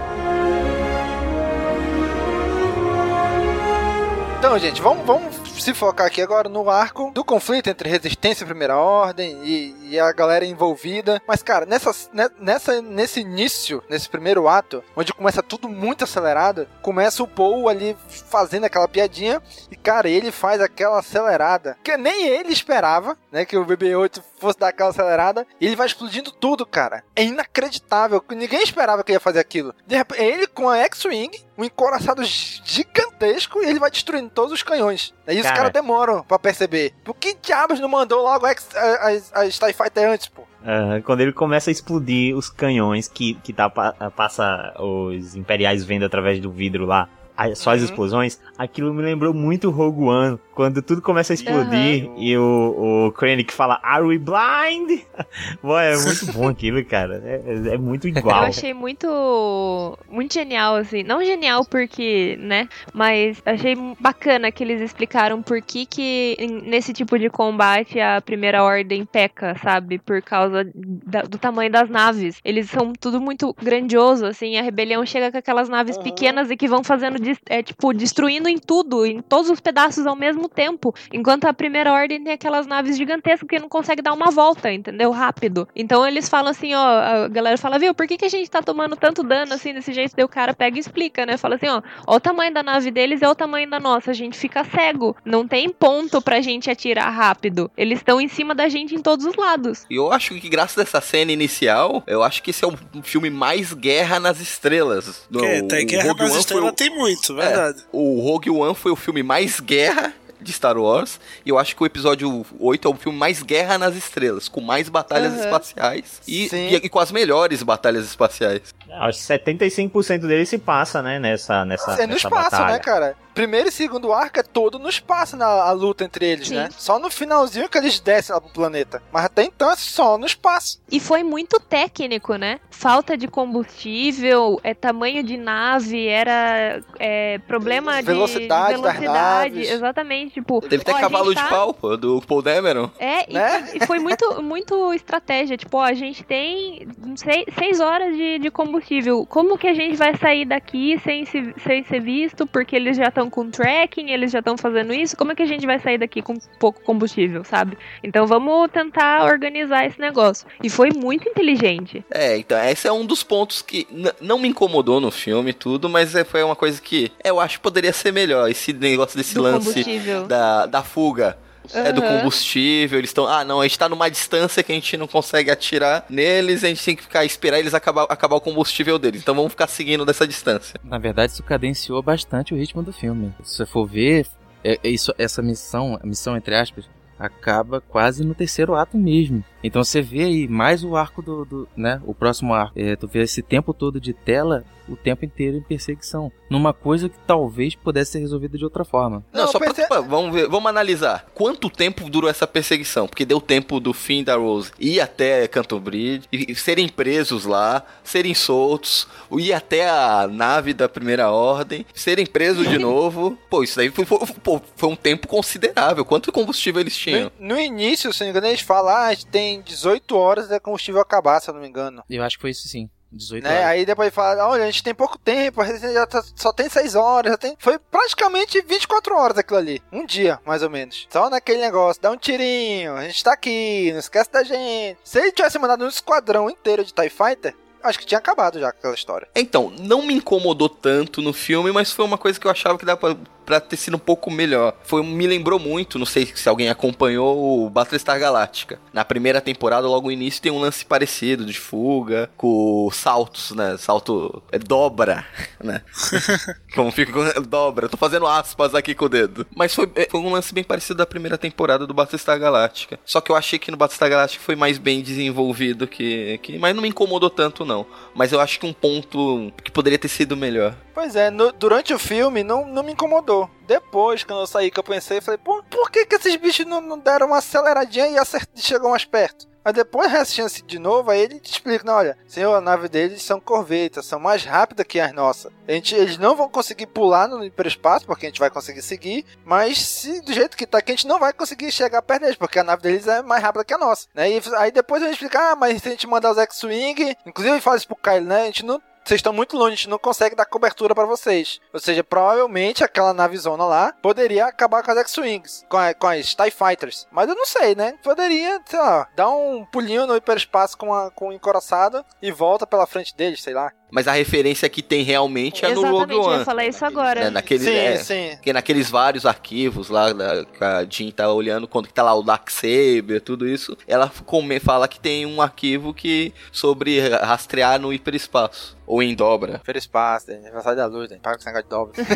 Então, gente, vamos, vamos se focar aqui agora no arco do conflito entre Resistência e Primeira Ordem e, e a galera envolvida. Mas, cara, nessa, ne- nessa, nesse início, nesse primeiro ato, onde começa tudo muito acelerado, começa o Paul ali fazendo aquela piadinha e, cara, ele faz aquela acelerada que nem ele esperava, né? Que o BB-8 fosse dar aquela acelerada e ele vai explodindo tudo, cara. É inacreditável. Ninguém esperava que ele ia fazer aquilo. De repente, ele com a X-Wing, um encoraçado gigantesco e ele vai destruindo todos os canhões. Aí os Cara. caras demoram pra perceber. Por que diabos não mandou logo a, X- a, a, a TIE Fighter antes, pô? Aham, quando ele começa a explodir os canhões que, que tá, pa- passa os imperiais vendo através do vidro lá, só as explosões, aquilo me lembrou muito Rogue One, quando tudo começa a explodir e o, o Krennic fala, Are we blind? Pô, é muito bom aquilo, cara. É, é- é muito Eu igual. achei muito muito genial, assim. Não genial porque, né? Mas achei bacana que eles explicaram por que, que nesse tipo de combate a primeira ordem peca, sabe? Por causa da- do tamanho das naves. Eles são tudo muito grandioso, assim. A rebelião chega com aquelas naves pequenas e que vão fazendo, é, tipo, destruindo em tudo, em todos os pedaços ao mesmo tempo. Enquanto a primeira ordem tem aquelas naves gigantescas que não consegue dar uma volta, entendeu? Rápido. Então eles falam assim, ó, a galera fala, viu, por que, que a gente tá tomando tanto dano assim desse jeito? Daí o cara pega e explica, né? Fala assim, ó, ó o tamanho da nave deles é o tamanho da nossa, a gente fica cego. Não tem ponto pra gente atirar rápido. Eles estão em cima da gente em todos os lados. E eu acho que graças a essa cena inicial, eu acho que esse é o filme mais guerra nas estrelas. Do- Que, tem o Guerra Rogue nas One Estrelas, o- tem muito, É, verdade. o Rogue One foi o filme mais guerra de Star Wars. E eu acho que o episódio 8 é o filme mais guerra nas estrelas, com mais batalhas Aham. espaciais e, Sim. e- e com as melhores batalhas espaciais. Acho que 75% dele se passa, né, nessa, nessa, É no nessa espaço, batalha. né, cara? Primeiro e segundo arco é todo no espaço na a luta entre eles, Sim. né? Só no finalzinho que eles descem lá pro planeta. Mas até então é só no espaço. E foi muito técnico, né? Falta de combustível, é tamanho de nave, era é, problema de Velocidade de das velocidade, naves. exatamente, tipo, Teve até ó, a cavalo de tá- pau, pô, do Paul Dameron. É, e Né? foi, e foi muito, muito estratégia. Tipo, ó, a gente tem seis, seis horas de, de combustível. Como que a gente vai sair daqui sem, se, sem ser visto? Porque eles já estão estão com tracking, eles já estão fazendo isso, como é que a gente vai sair daqui com pouco combustível, sabe? Então vamos tentar organizar esse negócio. E foi muito inteligente. É, então, esse é um dos pontos que não me incomodou no filme tudo, mas é, foi uma coisa que eu acho que poderia ser melhor. Esse negócio desse Do lance da, da fuga. É do combustível, eles estão. Ah, não, a gente tá numa distância que a gente não consegue atirar neles, a gente tem que ficar esperar eles acabar, acabar o combustível deles. Então vamos ficar seguindo dessa distância. Na verdade, isso cadenciou bastante o ritmo do filme. Se você for ver, é- é isso, essa missão, a missão entre aspas, acaba quase no terceiro ato mesmo. Então você vê aí mais o arco do, do né, o próximo arco. É, tu vê esse tempo todo de tela, o tempo inteiro em perseguição, numa coisa que talvez pudesse ser resolvida de outra forma. Não, só pra, pô, vamos ver, vamos analisar. Quanto tempo durou essa perseguição? Porque deu tempo do fim da Rose ir até Canton Bridge, e serem presos lá, serem soltos, ir até a nave da primeira ordem, serem presos de novo. Pô, isso daí foi, foi- foi um tempo considerável. Quanto combustível eles tinham? No início, se não me engano, eles falam, ah, a gente tem 18 horas até combustível acabar, se eu não me engano. Eu acho que foi isso sim. 18 Né? horas. Aí depois fala, olha, a gente tem pouco tempo, a gente já tá- só tem 6 horas, já tem... Foi praticamente 24 horas aquilo ali. Um dia, mais ou menos. Só naquele negócio, dá um tirinho, a gente tá aqui, não esquece da gente. Se ele tivesse mandado um esquadrão inteiro de TIE Fighter, acho que tinha acabado já aquela história. Então, não me incomodou tanto no filme, mas foi uma coisa que eu achava que dava pra, pra ter sido um pouco melhor. Foi, me lembrou muito, não sei se alguém acompanhou o Battlestar Galactica. Na primeira temporada, logo no início, tem um lance parecido de fuga, com saltos, né? Salto é dobra, né? Como fica com dobra. Eu tô fazendo aspas aqui com o dedo. Mas foi, é, foi um lance bem parecido da primeira temporada do Battlestar Galactica. Só que eu achei que no Battlestar Galactica foi mais bem desenvolvido que, que. Mas não me incomodou tanto, não. Mas eu acho que um ponto que poderia ter sido melhor. Pois é, no- durante o filme não, não me incomodou. Depois, quando eu saí, que eu pensei, falei, pô, por que, que esses bichos não, não deram uma aceleradinha e acert... chegou mais perto? Mas depois, reassistindo de novo, aí ele te explica, não, olha, senhor, a nave deles são corvetas, são mais rápidas que as nossas. A gente, eles não vão conseguir pular no hiperespaço, porque a gente vai conseguir seguir, mas se do jeito que tá aqui, a gente não vai conseguir chegar perto deles, porque a nave deles é mais rápida que a nossa. Né? E aí depois a gente explica, ah, mas se a gente mandar os X-Wing, inclusive fala isso pro Kyle, né, a gente não vocês estão muito longe, a gente não consegue dar cobertura pra vocês. Ou seja, provavelmente aquela navezona lá poderia acabar com as X-Wings, com, a- com as TIE Fighters. Mas eu não sei, né? Poderia, sei lá, dar um pulinho no hiperespaço com, a, com o encoraçado e volta pela frente deles, sei lá. Mas a referência que tem realmente é no Rogue Exatamente, eu One. ia falar isso agora. né, naqueles, Sim, é, sim. Que naqueles vários arquivos lá, da, que a Jean tá olhando, quando que tá lá o Darksaber, tudo isso, ela come, fala que tem um arquivo que sobre rastrear no hiperespaço. Ou em dobra. Hiperespaço, né? aniversário da luz, né? para com esse negócio de dobra.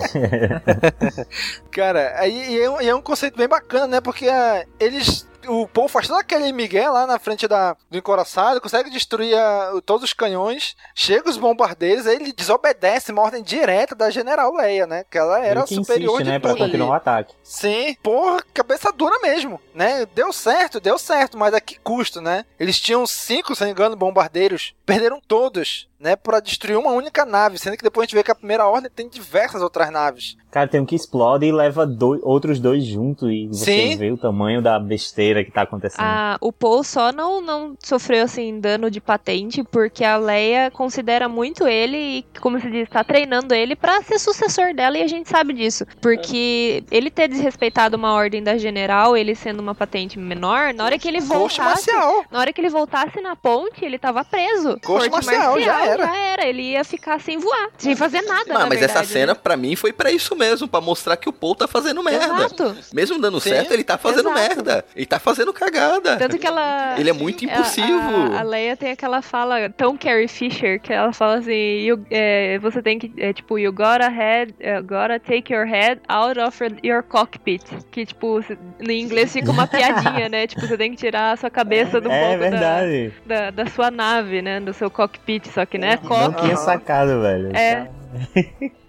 Cara, aí e é, um, é um conceito bem bacana, né? Porque ah, eles. O Paul faz todo aquele Miguel lá na frente da, do encoraçado, consegue destruir o- todos os canhões, chega os bombardeiros, aí ele desobedece uma ordem direta da General Leia, né? Que ela era Ele que superior insiste, de né, pra tudo ali. continuar o ataque. Sim, porra, cabeça dura mesmo, né? Deu certo, deu certo, mas a que custo, né? Eles tinham cinco, se não me engano, bombardeiros, perderam todos, né? Pra destruir uma única nave, sendo que depois a gente vê que a primeira ordem tem diversas outras naves. Cara, tem um que explode e leva dois, outros dois junto e você Sim. vê o tamanho da besteira que tá acontecendo. Ah, o Paul só não, não sofreu assim dano de patente porque a Leia considera muito ele e, como se diz, tá treinando ele pra ser sucessor dela e a gente sabe disso. Porque ele ter desrespeitado uma ordem da general, ele sendo uma patente menor, na hora que ele voltasse, marcial. na hora que ele voltasse na ponte, ele tava preso. Corte marcial, já era. já era. Ele ia ficar sem voar, sem fazer nada. Ah, na mas verdade, essa cena, né? pra mim, foi pra isso mesmo, pra mostrar que o Paul tá fazendo merda. Exato. Mesmo dando Sim, certo, ele tá fazendo exato. merda. Ele tá fazendo cagada. Tanto que ela. Ele é muito impulsivo. A, a, a Leia tem aquela fala tão Carrie Fisher que ela fala assim: you- é, você tem que, é, tipo, you gotta, head, uh, gotta take your head out of your- cockpit. Que, tipo, no inglês fica uma piadinha, né? Tipo, você tem que tirar a sua cabeça do É ponto da, verdade. da, da sua nave, né? Do seu cockpit, só que, né? Não tinha sacado, velho. É.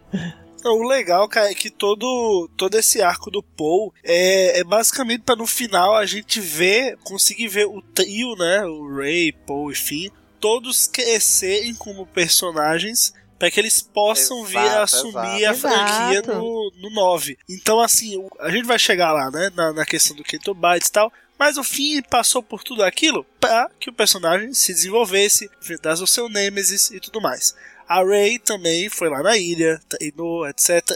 O legal, cara, é que todo, todo esse arco do Paul é, é basicamente para no final a gente ver, conseguir ver o trio, né? O Ray, Paul e Finn, todos crescerem como personagens para que eles possam vir a Exato, assumir exato. a franquia Exato. no, no 9. Então, assim, a gente vai chegar lá, né? Na, na questão do Keto Bytes e tal. Mas o Finn passou por tudo aquilo para que o personagem se desenvolvesse, enfrentasse o seu Nemesis e tudo mais. A Rey também foi lá na ilha, treinou, etc.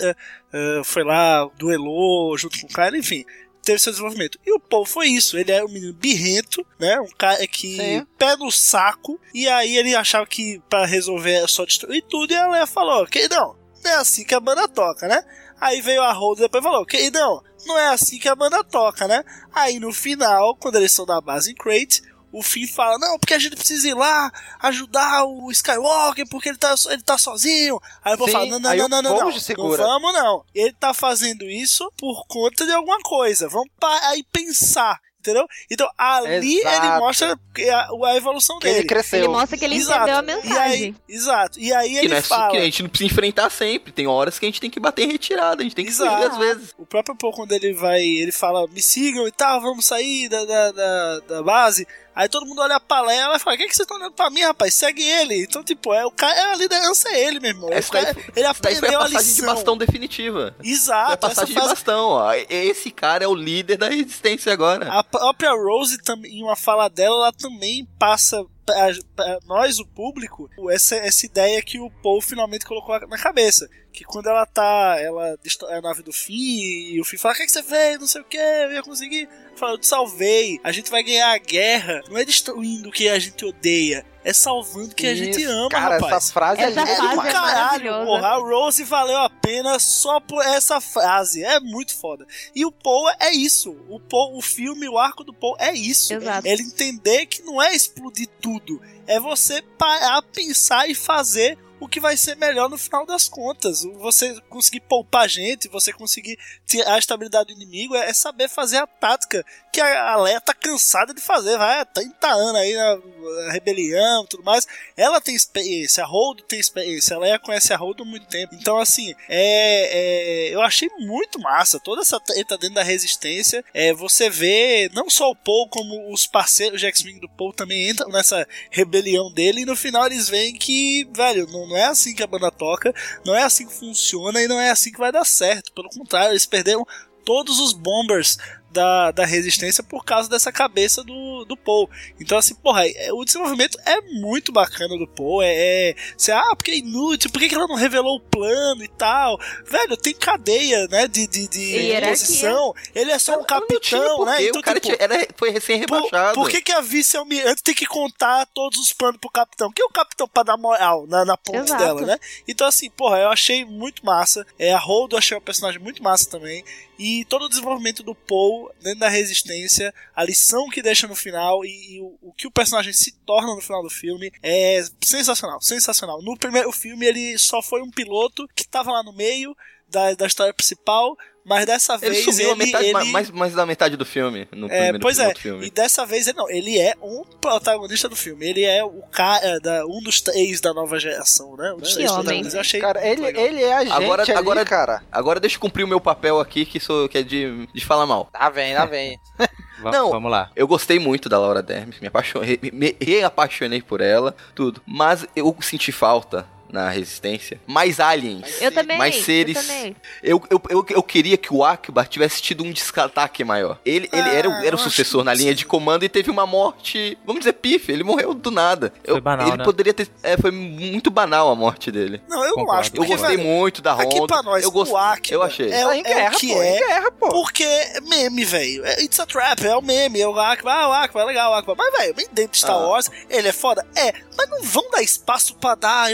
Uh, foi lá, duelou junto com o cara, enfim teve seu desenvolvimento. E o Paul foi isso. Ele era um menino birrento, né? Um cara que Sim. pé no saco. E aí ele achava que para resolver era só destruir tudo. E a Leia falou: Queridão, não é assim que a banda toca, né? Aí veio a Rhodes depois e falou: Queridão, não é assim que a banda toca, né? Aí no final, quando eles estão na base em Crate, o Finn fala, não, porque a gente precisa ir lá ajudar o Skywalker, porque ele tá, ele tá sozinho. Aí eu vou falar, não, não, não, não, não, não, não vamos não. Ele tá fazendo isso por conta de alguma coisa. Vamos aí pensar entendeu? Então ali exato. ele mostra a, a evolução que dele. Ele cresceu. Ele mostra que ele exato. entendeu a mensagem. E aí, exato. E aí que ele é, fala. Que a gente não precisa enfrentar sempre. Tem horas que a gente tem que bater em retirada. A gente tem que exato. fugir às vezes. O próprio Paul, quando ele vai, ele fala, me sigam e tal, vamos sair da, da, da, da base. Aí todo mundo olha pra Leia e fala: O que, é que vocês estão olhando pra mim, rapaz? Segue ele. Então, tipo, é, o cara, é a liderança é ele, meu irmão. Essa cara, daí, ele aprendeu foi a passagem a lição. de bastão definitiva. Exato. Foi a passagem fase... de bastão, ó. Esse cara é o líder da resistência agora. A própria Rose, em uma fala dela, ela também passa pra, pra nós, o público, essa, essa ideia que o Paul finalmente colocou na cabeça. Que quando ela tá, ela destrói a nave do Finn e o Finn fala: O que, é que você fez? Não sei o que, eu ia conseguir. Fala, eu te salvei, a gente vai ganhar a guerra. Não é destruindo o que a gente odeia, é salvando o que a gente ama, cara, rapaz. essa frase essa é, frase do é caralho, porra. A Rose valeu a pena só por essa frase. É muito foda. E o Paul é isso. O Paul, o filme, o arco do Paul é isso. Exato. Ele entender que não é explodir tudo. É você parar, pensar e fazer o que vai ser melhor no final das contas. Você conseguir poupar gente, você conseguir tirar a estabilidade do inimigo, é, saber fazer a tática que a Leia tá cansada de fazer. Vai há 30 anos aí na rebelião e tudo mais. Ela tem experiência, a Hold tem experiência, a Leia conhece a Hold há muito tempo. Então, assim, é, é, eu achei muito massa toda essa treta dentro da resistência. É, você vê não só o Paul, como os parceiros de X-Wing do Paul também entram nessa rebelião dele. E no final eles veem que, velho, não não é assim que a banda toca, não é assim que funciona e não é assim que vai dar certo. Pelo contrário, eles perderam todos os bombers da, da resistência por causa dessa cabeça do, do Paul. Então, assim, porra, é, o desenvolvimento é muito bacana do Paul. É, é você, ah, porque é inútil, por que, que ela não revelou o plano e tal? Velho, tem cadeia, né, de, de, de posição. Ele é só um capitão, né? Então, o cara tipo, era, foi recém-rebaixado. Por, por, que, que a vice-almirante tem que contar todos os planos pro capitão? Que é o capitão pra dar moral na, na ponta Exato. dela, né? Então, assim, porra, eu achei muito massa. É, a Hold eu achei um personagem muito massa também. E todo o desenvolvimento do Paul dentro da resistência, a lição que deixa no final e, e o, o, que o personagem se torna no final do filme é sensacional, sensacional. No primeiro filme ele só foi um piloto que estava lá no meio da, da história principal, mas dessa ele vez sumiu ele, metade, ele... mais, mais da metade do filme. No é, primeiro pois é, filme. e dessa vez ele não, ele é um protagonista do filme. Ele é o cara, da, um dos três da nova geração, né? Um dos que três homem. protagonistas. Eu achei cara, ele, ele é a gente agora, ali, agora, cara. Agora deixa eu cumprir o meu papel aqui, que, sou, que é de, de falar mal. Tá vem, tá vem. Não, vamos lá. Eu gostei muito da Laura Dermes, me apaixonei, me reapaixonei por ela, tudo. Mas eu senti falta na Resistência. Mais aliens. Eu também. Mais seres. Eu, também. Eu, eu, eu, eu, queria que o Akbar tivesse tido um desataque maior. Ele, ele era, Ah, era o sucessor na linha de comando e teve uma morte, vamos dizer, pife. Ele morreu do nada. Foi Eu- banal, ele né? poderia ter. É, foi muito banal a morte dele. Não, eu Concordo. acho. Eu Porque, gostei velho, muito da Honda. Aqui pra nós, eu gostei, o Akbar Eu achei. É, é guerra, o que pô, é. em guerra, pô. Porque é meme, velho. É, It's a trap, é o meme. É o Akbar, ah, o Akbar, é legal, o Akbar. Mas, velho, bem dentro de Star Ah. Wars, ele é foda? É. Mas não vão dar espaço pra dar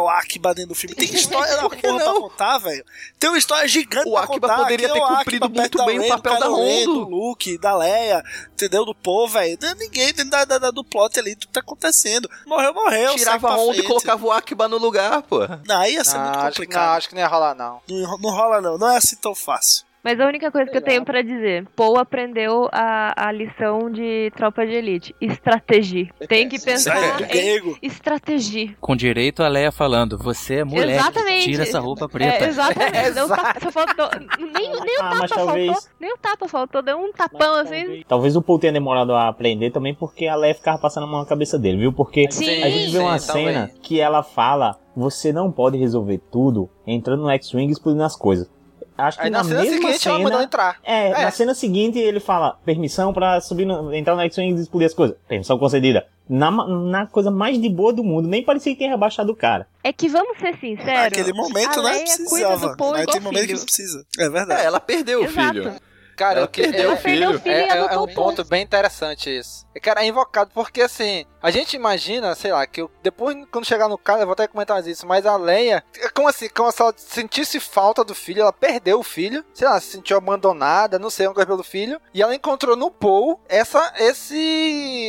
o Akbar dentro do filme. Tem história da porra pra não? contar, velho. Tem uma história gigante O pra Akbar contar. poderia ter é o cumprido Akbar muito bem o papel do da Rondo. Do Luke, da Leia, entendeu? Do Paul, velho. É Ninguém dentro da, da- do plot ali, tudo tá acontecendo. Morreu, morreu. Tirava a pra Honda e colocava o Akbar no lugar, pô. Não, aí ia ser Não, muito acho, que- complicado. não, acho que não ia rolar, não. Não, não rola, não. Não é assim tão fácil. Mas a única coisa que eu tenho pra dizer, Paul aprendeu a, a lição de tropa de elite, estratégia. Tem que pensar Sério, em estratégia. Com direito a Leia falando, você é moleque, Exatamente. tira essa roupa preta. É, exatamente. Deu um tapa, só faltou, nem, nem o Ah, tapa mas faltou. talvez- Nem o tapa faltou, deu um tapão assim. Talvez o Paul tenha demorado a aprender também porque a Leia ficava passando a mão na cabeça dele, viu? Porque Sim. a gente vê uma Sim, cena talvez. que ela fala: você não pode resolver tudo entrando no X-Wing e explodindo as coisas. Acho que Aí na, na cena mesma seguinte cena, ela manda ela entrar. É, É. na cena seguinte ele fala permissão pra subir no, entrar no X-Wing e explodir as coisas. Permissão concedida. Na, na coisa mais de boa do mundo, nem parecia que tinha rebaixado o cara. É que vamos ser sinceros. Naquele momento, a né? Leia cuida Precisava. do Paul tem momento que filho. não precisa. É verdade. É, ela perdeu Exato. o filho. Cara, Ela o que perdeu é, o filho. É, é, é um Paul. ponto bem interessante isso. Cara, é invocado porque assim, a gente imagina, sei lá, que eu- depois, quando chegar no caso, eu vou até comentar mais isso, mas a Leia, é como assim, como se ela sentisse falta do filho, ela perdeu o filho, sei lá, se sentiu abandonada, não sei, uma coisa pelo filho, e ela encontrou no Paul essa, esse,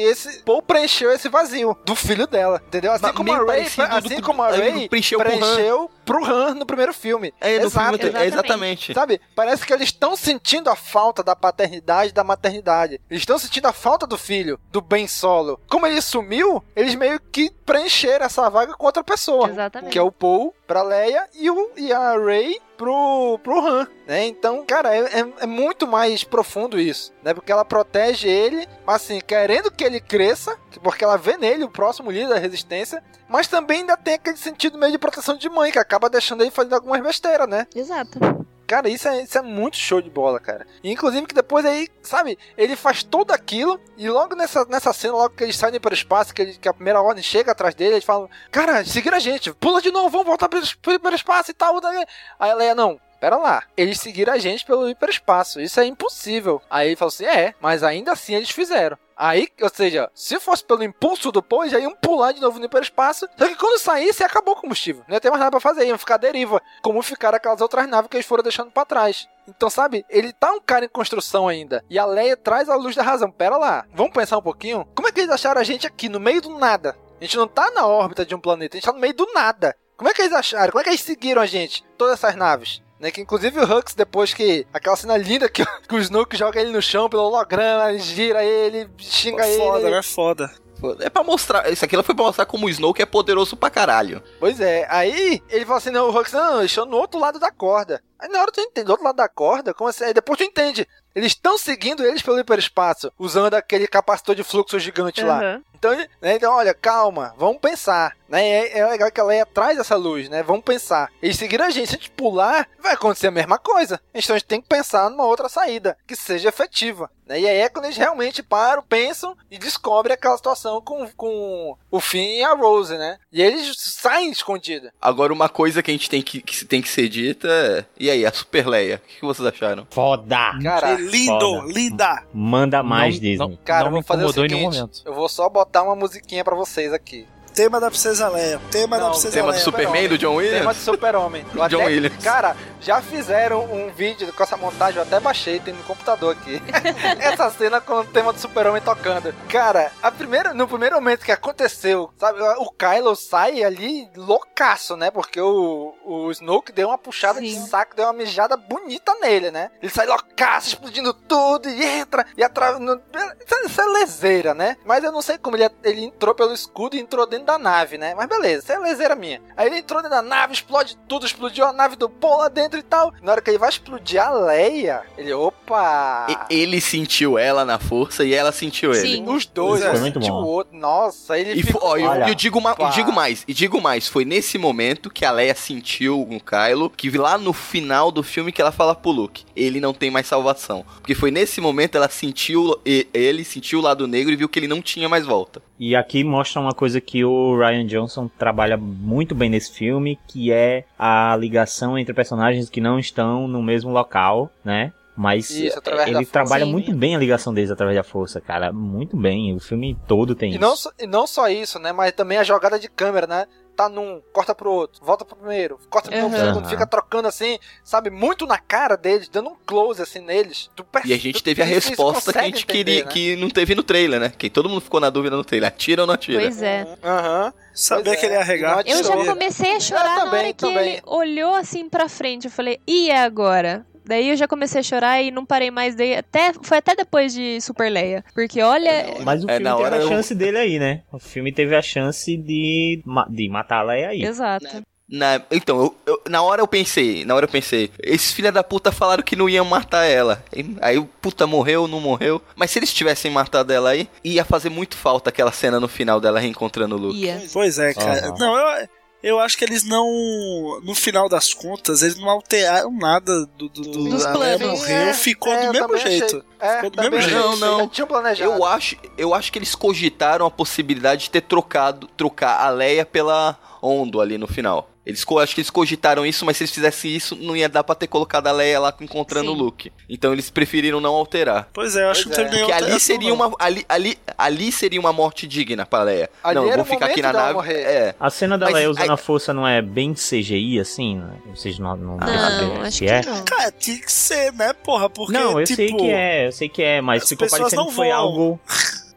esse, Paul preencheu esse vazio do filho dela, entendeu? Assim Mas como a Ray, do assim que- como a Ray preencheu preencheu pro Han no primeiro filme. É, no Exato. filme, é, exatamente. Sabe? Parece que eles estão sentindo a falta da paternidade e da maternidade. Eles estão sentindo a falta do filho, do Ben Solo. Como ele sumiu, eles meio que preencheram essa vaga com outra pessoa. Exatamente. Que é o Paul pra Leia e, o, e a Rey pro, pro Han, né? Então, cara, é, é, é muito mais profundo isso, né? Porque ela protege ele, mas assim, querendo que ele cresça, porque ela vê nele o próximo líder da resistência, mas também ainda tem aquele sentido meio de proteção de mãe, que acaba deixando ele fazendo algumas besteiras, né? Exato. Cara, isso é, isso é muito show de bola, cara. E, inclusive que depois aí, sabe, ele faz tudo aquilo e logo nessa, nessa cena, logo que eles saem para o espaço, que, ele- que a primeira ordem chega atrás dele, eles falam, cara, seguir a gente, pula de novo, vamos voltar para o espaço e tal. Aí a Leia, não, pera lá, eles seguiram a gente pelo hiperespaço, isso é impossível. Aí ele falou assim, é, mas ainda assim eles fizeram. Aí, ou seja, se fosse pelo impulso do Poe, já iam pular de novo no hiperespaço. Só que quando saísse, acabou o combustível. Não ia ter mais nada pra fazer, iam ficar à deriva. Como ficaram aquelas outras naves que eles foram deixando pra trás. Então, sabe, ele tá um cara em construção ainda. E a Leia traz a luz da razão. Pera lá, vamos pensar um pouquinho? Como é que eles acharam a gente aqui, no meio do nada? A gente não tá na órbita de um planeta, a gente tá no meio do nada. Como é que eles acharam? Como é que eles seguiram a gente? Todas essas naves. Né, que inclusive o Hux, depois que. Aquela cena linda que, que o Snoke joga ele no chão pelo holograma, ele gira ele, xinga Foda, ele. né? Foda. É pra mostrar. Isso aqui foi pra mostrar como o Snoke é poderoso pra caralho. Pois é, aí ele fala assim: não, o Hux, não, eles estão no outro lado da corda. Aí na hora tu entende, do outro lado da corda, como assim? Aí depois tu entende. Eles estão seguindo eles pelo hiperespaço, usando aquele capacitor de fluxo gigante lá. Aham. Então, né, então, olha, calma, vamos pensar. Né? É, é legal que a Leia traz essa luz, né? Vamos pensar. Eles seguiram a gente, se a gente pular, vai acontecer a mesma coisa. Então a gente tem que pensar numa outra saída, que seja efetiva. Né? E aí é quando eles realmente param, pensam e descobrem aquela situação com, com o Finn e a Rose, né? E eles saem escondidos. Agora, uma coisa que a gente tem que, que tem que ser dita é. E aí, a Super Leia? O que que vocês acharam? Foda! Cara, Que lindo, Foda. linda. Manda mais, Não- Disney. não- Cara, eu me vou fazer o incomodou em nenhum seguinte, momento. eu vou só botar uma musiquinha pra vocês aqui. Tema da Princesa Leia. Tema da Não, Princesa tema do Leia. Superman, do John Williams? Tema de Super-Homem. John até- Williams. Cara, já fizeram um vídeo com essa montagem, eu até baixei, tem no computador aqui. essa cena com o tema do Super-Homem tocando. Cara, a primeira, no primeiro momento que aconteceu, sabe, o Kylo sai ali loucaço, né? Porque o, o Snoke deu uma puxada de Sim. saco, deu uma mijada bonita nele, né? Ele sai loucaço, explodindo tudo, e entra, e atrás. Isso é- isso é lezeira, né? Mas eu não sei como ele, ele entrou pelo escudo e entrou dentro da nave, né? Mas beleza, isso é lezeira minha. Aí ele entrou dentro da nave, explode tudo, explodiu a nave do Paul lá dentro e tal. Na hora que ele vai explodir a Leia, ele, opa! E- Ele sentiu ela na força e ela sentiu ele. Sim. Os dois, Foi um muito sentiu bom. o outro. Nossa, ele E, ficou... ó, eu, eu digo ma- Pá. e digo mais, e digo mais, foi nesse momento que a Leia sentiu o Kylo, que lá no final do filme que ela fala pro Luke, ele não tem mais salvação. Porque foi nesse momento ela sentiu, e- ele sentiu o lado negro e viu que ele não tinha mais volta. E aqui mostra uma coisa que o Ryan Johnson trabalha muito bem nesse filme, que é a ligação entre personagens que não estão no mesmo local, né? Mas Isso, através da ele trabalha Sim. muito bem a ligação deles através da força, cara. Muito bem. O filme todo tem E isso. não, só- e não só isso, né? Mas também a jogada de câmera, né? Tá num, corta pro outro, volta pro primeiro, corta pro Uhum. segundo, fica trocando assim, sabe? Muito na cara deles, dando um close assim neles. Tu E a gente tu- teve a resposta que a gente entender, queria, né? que não teve no trailer, né? Que todo mundo ficou na dúvida no trailer. Atira ou não atira? Pois é. Aham. Sabia Pois que ele é. ia regar. E Eu já Sabia. comecei a chorar Eu na também, hora que também. ele olhou assim pra frente. Eu falei, e é agora? Daí eu já comecei a chorar e não parei mais. Daí até, foi até depois de Super Leia. Porque olha. Mas o É, filme na teve a eu- chance dele aí, né? O filme teve a chance de, de matar a Leia aí. Exato. Na- então, eu- eu- na hora eu pensei, na hora eu pensei, esses filha da puta falaram que não iam matar ela. E- Aí o puta morreu, não morreu. Mas se eles tivessem matado ela aí, ia fazer muito falta aquela cena no final dela reencontrando o Luke. Ia. Pois é, cara. Aham. Não, eu, eu acho que eles não. No final das contas, eles não alteraram nada do. do, do Dos planos. morreu, É, ficou é, do eu mesmo também achei. jeito. É, ficou do mesmo achei. jeito. Não, não. Já tinham planejado. Eu acho, eu acho que eles cogitaram a possibilidade de ter trocado, trocar a Leia pela Ondo ali no final. Eles co- acho que eles cogitaram isso, mas se eles fizessem isso, não ia dar pra ter colocado a Leia lá encontrando o Sim. Luke. Então eles preferiram não alterar. Pois é, eu acho Pois que é. não teve Porque nenhuma ali seria uma ali, ali, ali seria uma morte digna pra Leia. Ali não, vou o ficar aqui na nave. morrer. É. A cena da Mas Leia usando aí- a força não é bem CGI, assim? né? Vocês não, não Não, acho que que é? não. Cara, tinha que ser, né, porra? Porque, não, eu tipo, sei que é, eu sei que é, mas as ficou parecendo não que foi voam. algo.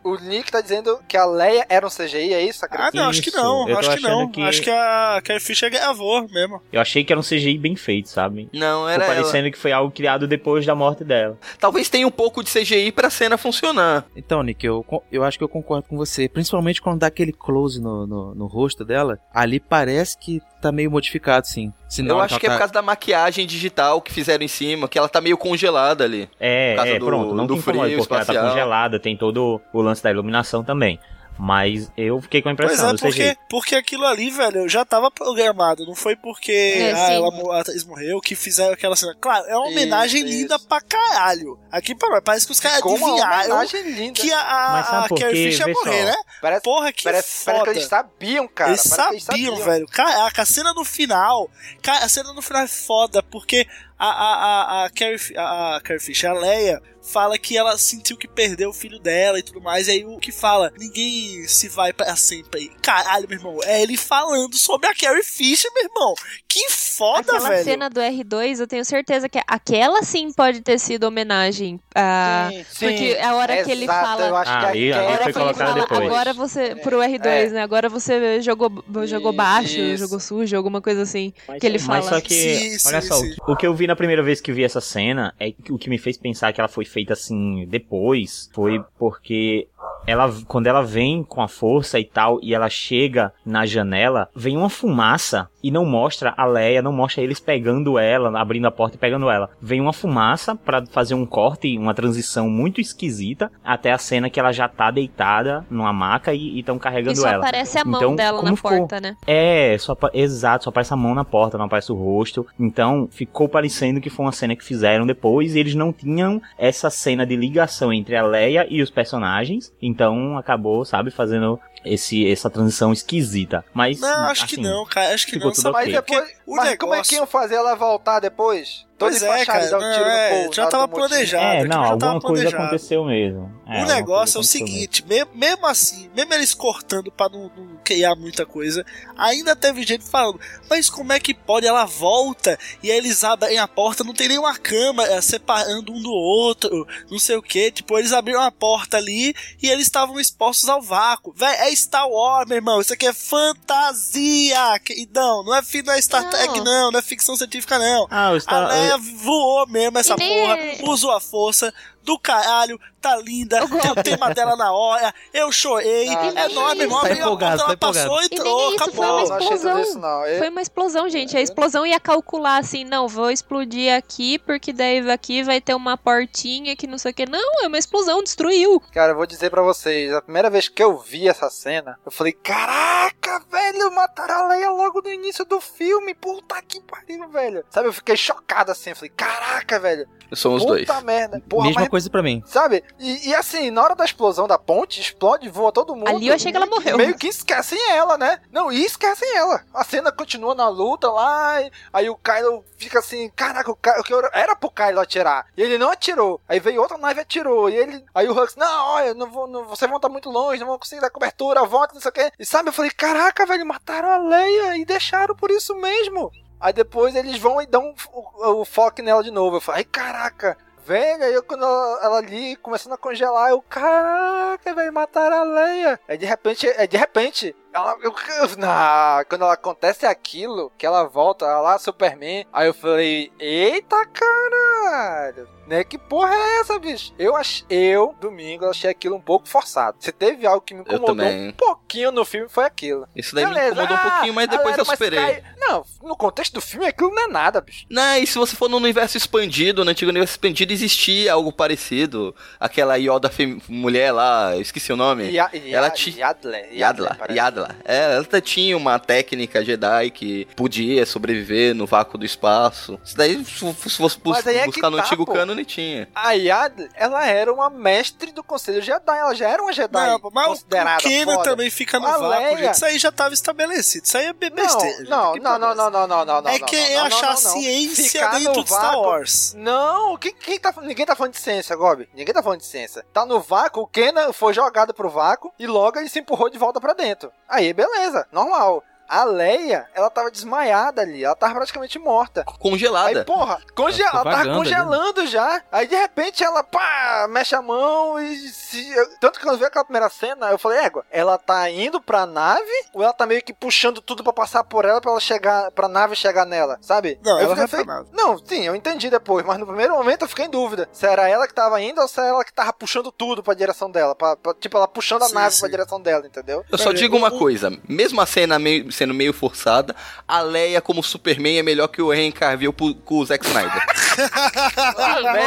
O Nick tá dizendo que a Leia era um CGI, é isso? Ah, não, acho que não. Acho que não. que- Acho que a Carrie Fisher gravou mesmo. Eu achei que era um CGI bem feito, sabe? Não, Ficou era ela. parecendo que foi algo criado depois da morte dela. Talvez tenha um pouco de CGI pra cena funcionar. Então, Nick, eu, eu acho que eu concordo com você. Principalmente quando dá aquele close no, no, no rosto dela. Ali parece que tá meio modificado, sim. Se eu não, acho ela que é tá- por causa da maquiagem digital que fizeram em cima, que ela tá meio congelada ali. É, Por causa é, do- pronto, não do tem como, frio porque ela tá espacial. congelada, tem todo o lance da iluminação também. Mas eu fiquei com a Pois impressão é, do CGI. porque, porque aquilo ali, velho, já tava programado. Não foi porque É, ah, ela, a atriz morreu que fizeram aquela cena. Claro, é uma Isso, homenagem isso. linda pra caralho. Aqui, parece que os caras adivinharam homenagem linda. que a, a, a Carrie? Fisher ia Vê só. morrer, né? Parece, Porra, que parece, foda. parece que eles sabiam, cara. Eles Parece que sabiam, velho. Caraca, a cena no final. A cena no final é foda, porque a, a, a, a, Carrie, a, a Carrie Fisher, a Leia, fala que ela sentiu que perdeu o filho dela e tudo mais. E aí o que fala? Ninguém se vai pra sempre. Caralho, meu irmão. É ele falando sobre a Carrie Fisher, meu irmão. Que foda, Aquela velho. cena do R2, eu tenho certeza que aquela sim pode ter sido homenagem. a Sim, sim, porque a hora que ele exato, fala. eu acho Ah, que aí- a aí hora foi que ele fala, depois. agora você. Pro R2, É. né? Agora você jogou, jogou baixo, Isso. jogou sujo, alguma coisa assim. que ele fala. Mas só que, Sim, olha sim, só, sim. o que eu vi na primeira vez que vi essa cena é o que me fez pensar que ela foi feita assim depois foi porque ela, quando ela vem com a força e tal e ela chega na janela, vem uma fumaça e não mostra a Leia, não mostra eles pegando ela, abrindo a porta e pegando ela. Vem uma fumaça pra fazer um corte, uma transição muito esquisita até a cena que ela já tá deitada numa maca e estão carregando E só ela. aparece a mão Então, dela na ficou? porta, né? É, só exato, só aparece a mão na porta, não aparece o rosto. Então, ficou parecendo que foi uma cena que fizeram depois e eles não tinham essa cena de ligação entre a Leia e os personagens. Então, acabou, sabe, fazendo esse essa transição esquisita. Mas Não, acho que assim, não, cara. Acho que ficou não. tudo Sabe Mas ok. por quê? depois. o mas como é negócio- que iam fazer ela voltar depois? Todo Pois é, cara. e um tiro não, é, no povo. já tava planejado. É, não, já alguma tava coisa planejado. aconteceu mesmo. É, o negócio é o seguinte, me- mesmo assim, mesmo eles cortando pra não, não criar muita coisa, ainda teve gente falando, mas como é que pode? Ela volta e aí eles abrem a porta, não tem nenhuma câmera separando um do outro, não sei o que. Tipo, eles abriram a porta ali e eles estavam expostos ao vácuo. Véi, é Star Wars, meu irmão, isso aqui é fantasia. Que- Não, não é, não é Star Não. Trek, não, não é ficção científica, não. Ah, o Star... Voou mesmo essa E nem porra, é- usou a força do caralho, tá linda, tem o tema dela na hora, eu chorei, Ah, é não, nóis, meu irmão, tá empolgado, ela tá passou, E entrou, é isso, foi acabou. uma Não explosão. isso, não. Eu- Foi uma explosão, gente. A explosão ia calcular assim, não, vou explodir aqui, porque daí aqui vai ter uma portinha que não sei o que. Não, é uma explosão, destruiu. Cara, eu vou dizer pra vocês, a primeira vez que eu vi essa cena, eu falei, caraca, velho, mataram a Leia logo no início do filme, puta que pariu, velho. Sabe, eu fiquei chocado assim, eu falei, caraca, velho, São os puta dois. merda. Porra, Mesma mas, coisa pra mim. sabe, e, e assim, na hora da explosão da ponte, explode, voa todo mundo. Ali eu achei que ela morreu. Meio que esquecem ela, né? Não, e esquecem ela. A cena continua na luta lá, e- aí o Kylo fica assim, caraca, o Kylo, que era pro Kylo atirar. E ele não atirou. Aí veio outra nave e atirou. E ele, aí o Hux, não, olha, não vou, não, vocês vão estar muito longe, não vão conseguir dar cobertura, volta, não sei o quê. E sabe, eu falei, caraca, velho, mataram a Leia e deixaram por isso mesmo. Aí depois eles vão e dão o, o foco nela de novo. Eu falei, ai, caraca. Velho, aí eu, quando ela, ali começando a congelar, eu, caraca, velho, mataram a Leia. É de repente, é de repente. Ela, eu, na, quando ela acontece aquilo, que ela volta lá, Superman, aí eu falei, eita caralho, né? Que porra é essa, bicho? Eu ach, eu, domingo, achei aquilo um pouco forçado. Se teve algo que me incomodou um pouquinho no filme, foi aquilo. Isso daí Beleza, me incomodou um ah, pouquinho, mas depois galera, eu superei. cai- Não, no contexto do filme, aquilo não é nada, bicho. Não, e se você for no universo expandido, no antigo universo expandido, existia algo parecido. Aquela Yoda fem- mulher lá, eu esqueci o nome. Ya- ela te... Yadler, Yadla, parece. Yadla. Lá. É, ela tinha uma técnica Jedi que podia sobreviver no vácuo do espaço. Isso daí, se se fosse bus- é buscar no tá, antigo pô. cânone, tinha. A Yad, ela era uma mestre do Conselho Jedi, ela já era uma Jedi Não, mas considerada o Kenan foda. também fica no A vácuo, Leia-. Isso aí já tava estabelecido. Isso aí é be- besteira. Não, não, não, não, não, não, não, não. É não, que não, é não, achar não, não. ciência Ficar dentro de Star Wars. Não, quem, quem tá, ninguém tá falando de ciência, Gob. Ninguém tá falando de ciência. Tá no vácuo, o Kenan foi jogado pro vácuo e logo ele se empurrou de volta pra dentro. Aí, beleza, normal. A Leia, ela tava desmaiada ali, ela tava praticamente morta. Congelada. Aí, porra, conge Ela ela tava vagando né? congelando já. Aí, de repente, ela, pá, mexe a mão e se... Tanto que quando eu vi aquela primeira cena, eu falei, égua, ela tá indo pra nave ou ela tá meio que puxando tudo pra passar por ela pra ela chegar, pra nave chegar nela, sabe? Não, eu ela fiquei- nave. Não, sim, eu entendi depois, mas no primeiro momento eu fiquei em dúvida se era ela que tava indo ou se era ela que tava puxando tudo pra direção dela, pra, pra- tipo, ela puxando a Sim, nave sim. pra direção dela, entendeu? Eu só digo uma coisa, mesmo a cena meio- sendo meio forçada, a Leia como Superman é melhor que o Henry Cavill com o Zack Snyder.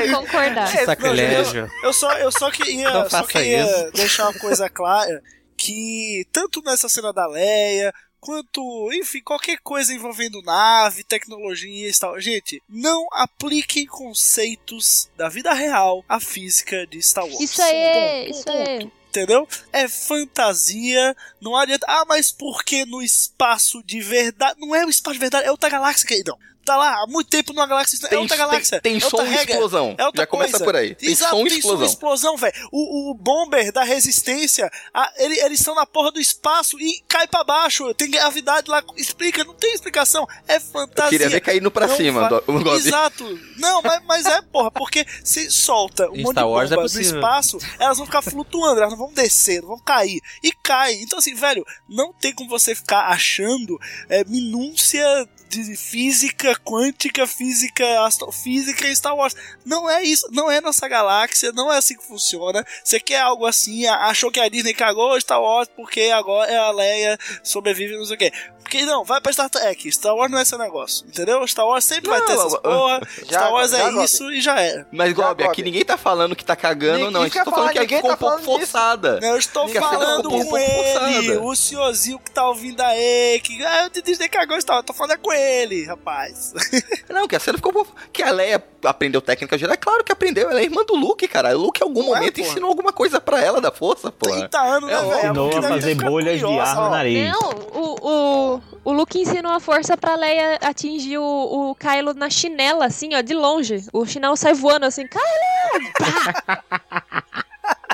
Sim, vou concordar. É, Sacrilégio. não, Eu só, eu só queria, só queria deixar uma coisa clara: que tanto nessa cena da Leia, quanto, enfim, qualquer coisa envolvendo nave, tecnologia e tal. Gente, não apliquem conceitos da vida real à física de Star Wars. Isso aí, isso aí. Entendeu? É fantasia, não adianta. Ah, mas por que no espaço de verdade? Não é o espaço de verdade, é outra galáxia, queridão. Tá lá há muito tempo numa galáxia. é Tem- outra galáxia. tem- tem é outra som e explosão. É outra Já começa coisa. por aí. Tem Exato, som e tem som e explosão. explosão, velho. O, o bomber da resistência, a- ele- eles estão na porra do espaço e cai pra baixo. Tem gravidade lá. Explica, não tem explicação. É fantasia. Eu queria ver caindo pra Não cima, fa- do-. Exato. Não, mas, mas é, porra, porque se solta um monte de Wars é no espaço, elas vão ficar flutuando, elas não vão descer, não vão cair. E cai. Então, assim, velho, não tem como você ficar achando é, minúcia de física quântica, física astrofísica em Star Wars. Não é isso, não é nossa galáxia, não é assim que funciona. Você quer algo assim, achou que a Disney cagou Star Wars porque agora a Leia sobrevive, não sei o quê. Porque não, vai pra Star Trek. Star Wars não é esse negócio, entendeu? Star Wars sempre vai ter Não, essas porra. Já, Star Wars já, é Gobi. isso e já era. Mas, Gobi, Já, aqui Gobi. ninguém tá falando que tá cagando, Ninguém não. A gente tá falando que ninguém ficou tá um pouco forçada. Eu estou sendo falando um com ele, forçada. o senhorzinho que tá ouvindo aí, que ah, o Disney cagou Star Wars. Eu tô falando é com ele, rapaz. Não, que a cena ficou. Que a Leia aprendeu técnica geral. É claro que aprendeu. Ela é irmã do Luke, cara. O Luke, em algum Não é, momento, porra. ensinou alguma coisa pra ela da força, pô. 30 anos, né, É, velho? Ensinou a fazer ficar bolhas de ar no nariz. Não, o, o, o Luke ensinou a força pra Leia atingir o, o Kylo na chinela, assim, ó, de longe. O chinelo sai voando assim, Kylo!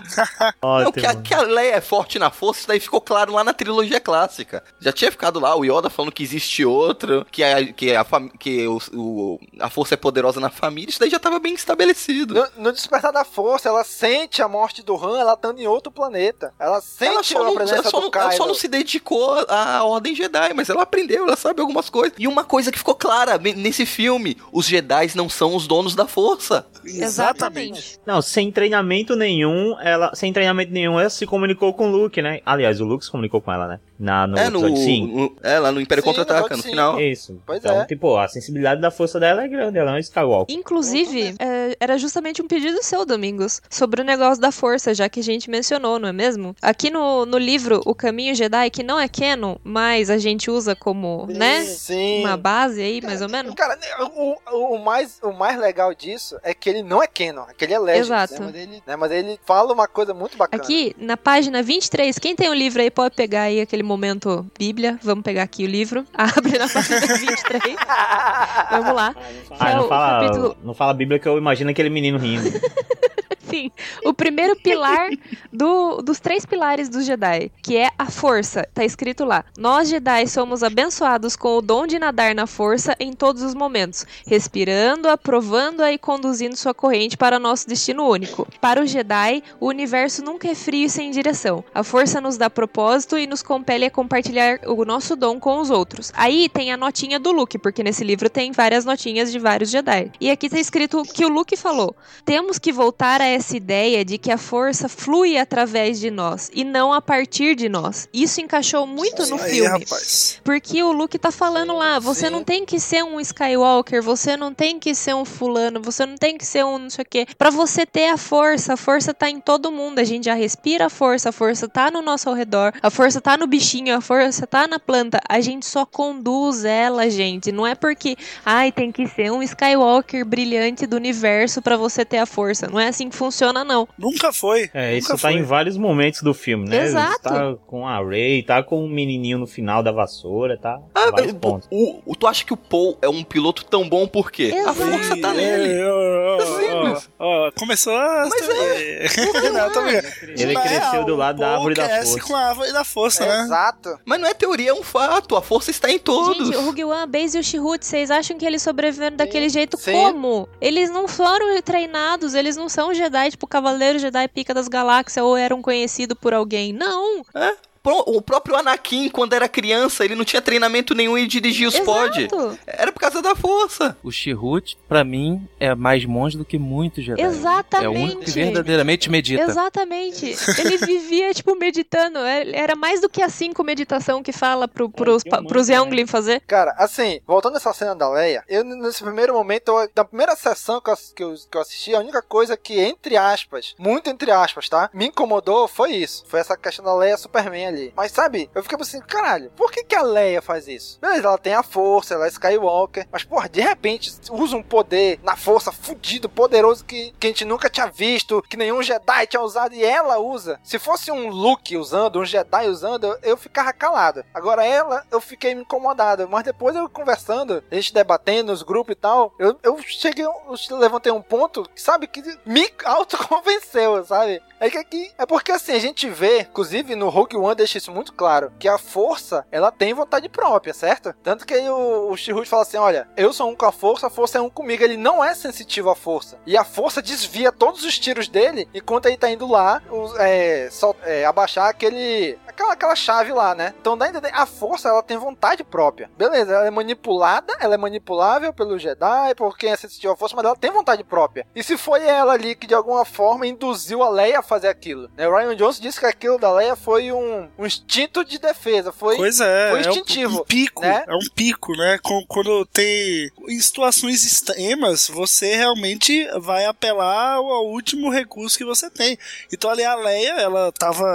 Não, que, a, que a Leia é forte na força, isso daí ficou claro lá na trilogia clássica. Já tinha ficado lá o Yoda falando que existe outro, que a, que a, que o, o- a força é poderosa na família, isso daí já tava bem estabelecido. No, no Despertar da Força, ela sente a morte do Han, ela estando em outro planeta. Ela sente Ela só, a não, presença ela, só do não, Kylo. ela só não se dedicou à Ordem Jedi, mas ela aprendeu, ela sabe algumas coisas. E uma coisa que ficou clara ne- nesse filme: os Jedi não são os donos da força. Exatamente. Não, sem treinamento nenhum, ela. Sem treinamento nenhum, ela se comunicou com o Luke, né? Aliás, o Luke se comunicou com ela, né? Na, no é, no, episódio 5. no- é, lá no Império Sim, Contra-Ataca, no no sim. final. Isso. Pois então, é. tipo, a sensibilidade da força dela é grande, ela é um Skywalker. Inclusive, é, era justamente um pedido seu, Domingos, sobre o negócio da força, já que a gente mencionou, não é mesmo? Aqui no, no livro O Caminho Jedi, que não é canon, mas a gente usa como, né? Sim. Uma base aí, mais ou menos. Cara, o, o, o mais, o mais legal disso é que ele não é canon, é que ele é legend. Exato. Né? Mas, ele, né? Mas ele fala uma coisa muito bacana. Aqui, na página 23, quem tem o livro aí pode pegar aí aquele momento Bíblia. Vamos pegar aqui o livro. Abre na página 23. Vamos lá. Ah, É não o fala, capítulo- não fala Bíblia que eu imagino aquele menino rindo. Sim, o primeiro pilar do- dos três pilares dos Jedi, que é a força. Tá escrito lá: Nós Jedi somos abençoados com o dom de nadar na força em todos os momentos, respirando-a, provando-a e conduzindo sua corrente para nosso destino único. Para os Jedi, o universo nunca é frio e sem direção. A força nos dá propósito e nos compele a compartilhar o nosso dom com os outros. Aí tem a notinha do Luke, porque nesse livro tem várias notinhas de vários Jedi. E aqui tá escrito que o Luke falou: Temos que voltar a essa ideia de que a força flui através de nós e não a partir de nós. Isso encaixou muito no Aí, filme. rapaz. Porque o Luke tá falando lá, você não tem que ser um Skywalker, você não tem que ser um fulano, você não tem que ser um não sei o quê. Pra você ter a força, a força tá em todo mundo. A gente já respira a força, a força tá no nosso ao redor, a força tá no bichinho, a força tá na planta. A gente só conduz ela, gente. Não é porque, ai, tem que ser um Skywalker brilhante do universo pra você ter a força. Não é assim que funciona, não. Nunca foi. É, isso Nunca tá foi. em vários momentos do filme, né? Exato. Tá com a Ray, tá com o menininho no final da vassoura, tá? Ah, vários pontos. O, o- tu acha que o Paul é um piloto tão bom por quê? A força tá nele. É, Simples. ó, ó, começou a. Mas não, tô brincando. Ele cresceu do lado o da árvore da cresce força. com a árvore da força, né? Exato. Mas não é teoria, é um fato. A força está em todos. Gente, o Rogue One, a Base e o Chihut, vocês acham que eles sobreviveram daquele jeito Sim. como? Eles não foram treinados, eles não são Jedi, tipo Cavaleiro Jedi Pica das Galáxias, ou eram conhecidos por alguém. Não! É? O próprio Anakin, quando era criança, ele não tinha treinamento nenhum e dirigia os pod. Era por causa da força. O Chihut, pra mim, é mais monge do que muitos Jedi. Exatamente. É o único que verdadeiramente medita. Exatamente. Ele vivia, tipo, meditando. É- Era mais do que a cinco meditação que fala pro, pros, pa- pros Youngling fazer. Cara, assim, voltando nessa cena da Leia, eu nesse primeiro momento, eu- da primeira sessão que eu, que, eu, que eu assisti, a única coisa que, entre aspas, muito entre aspas, tá? Me incomodou foi isso. Foi essa questão da Leia Superman ali. Mas sabe, eu fiquei assim, caralho, por que, que a Leia faz isso? Beleza, ela tem a força, ela é Skywalker, mas porra, de repente usa um poder na força fudido, poderoso que, que a gente nunca tinha visto, que nenhum Jedi tinha usado e ela usa. Se fosse um Luke usando, um Jedi usando, eu, eu ficava calado. Agora ela, eu fiquei incomodado, mas depois eu conversando, a gente debatendo nos grupos e tal, eu, eu cheguei, eu levantei um ponto, sabe, que me autoconvenceu, sabe? É que aqui, é porque assim, a gente vê, inclusive no Rogue One deixa isso muito claro, que a força, ela tem vontade própria, certo? Tanto que o, o Chihut fala assim, olha, eu sou um com a força, a força é um comigo, ele não é sensitivo à força. E a força desvia todos os tiros dele, enquanto ele tá indo lá, os- é, é, abaixar aquele, aquela, aquela chave lá, né? Então dá a entender, a força, ela tem vontade própria. Beleza, ela é manipulada, ela é manipulável pelo Jedi, por quem é sensitivo à força, mas ela tem vontade própria. E se foi ela ali que de alguma forma induziu a Leia a fazer aquilo, né? O Ryan Johnson disse que aquilo da Leia foi um, um instinto de defesa, foi, Pois é, foi é um- instintivo. um pico, né? é um pico, né? Com- Quando tem em situações extremas, você realmente vai apelar ao, último recurso que você tem. Então ali a Leia, ela tava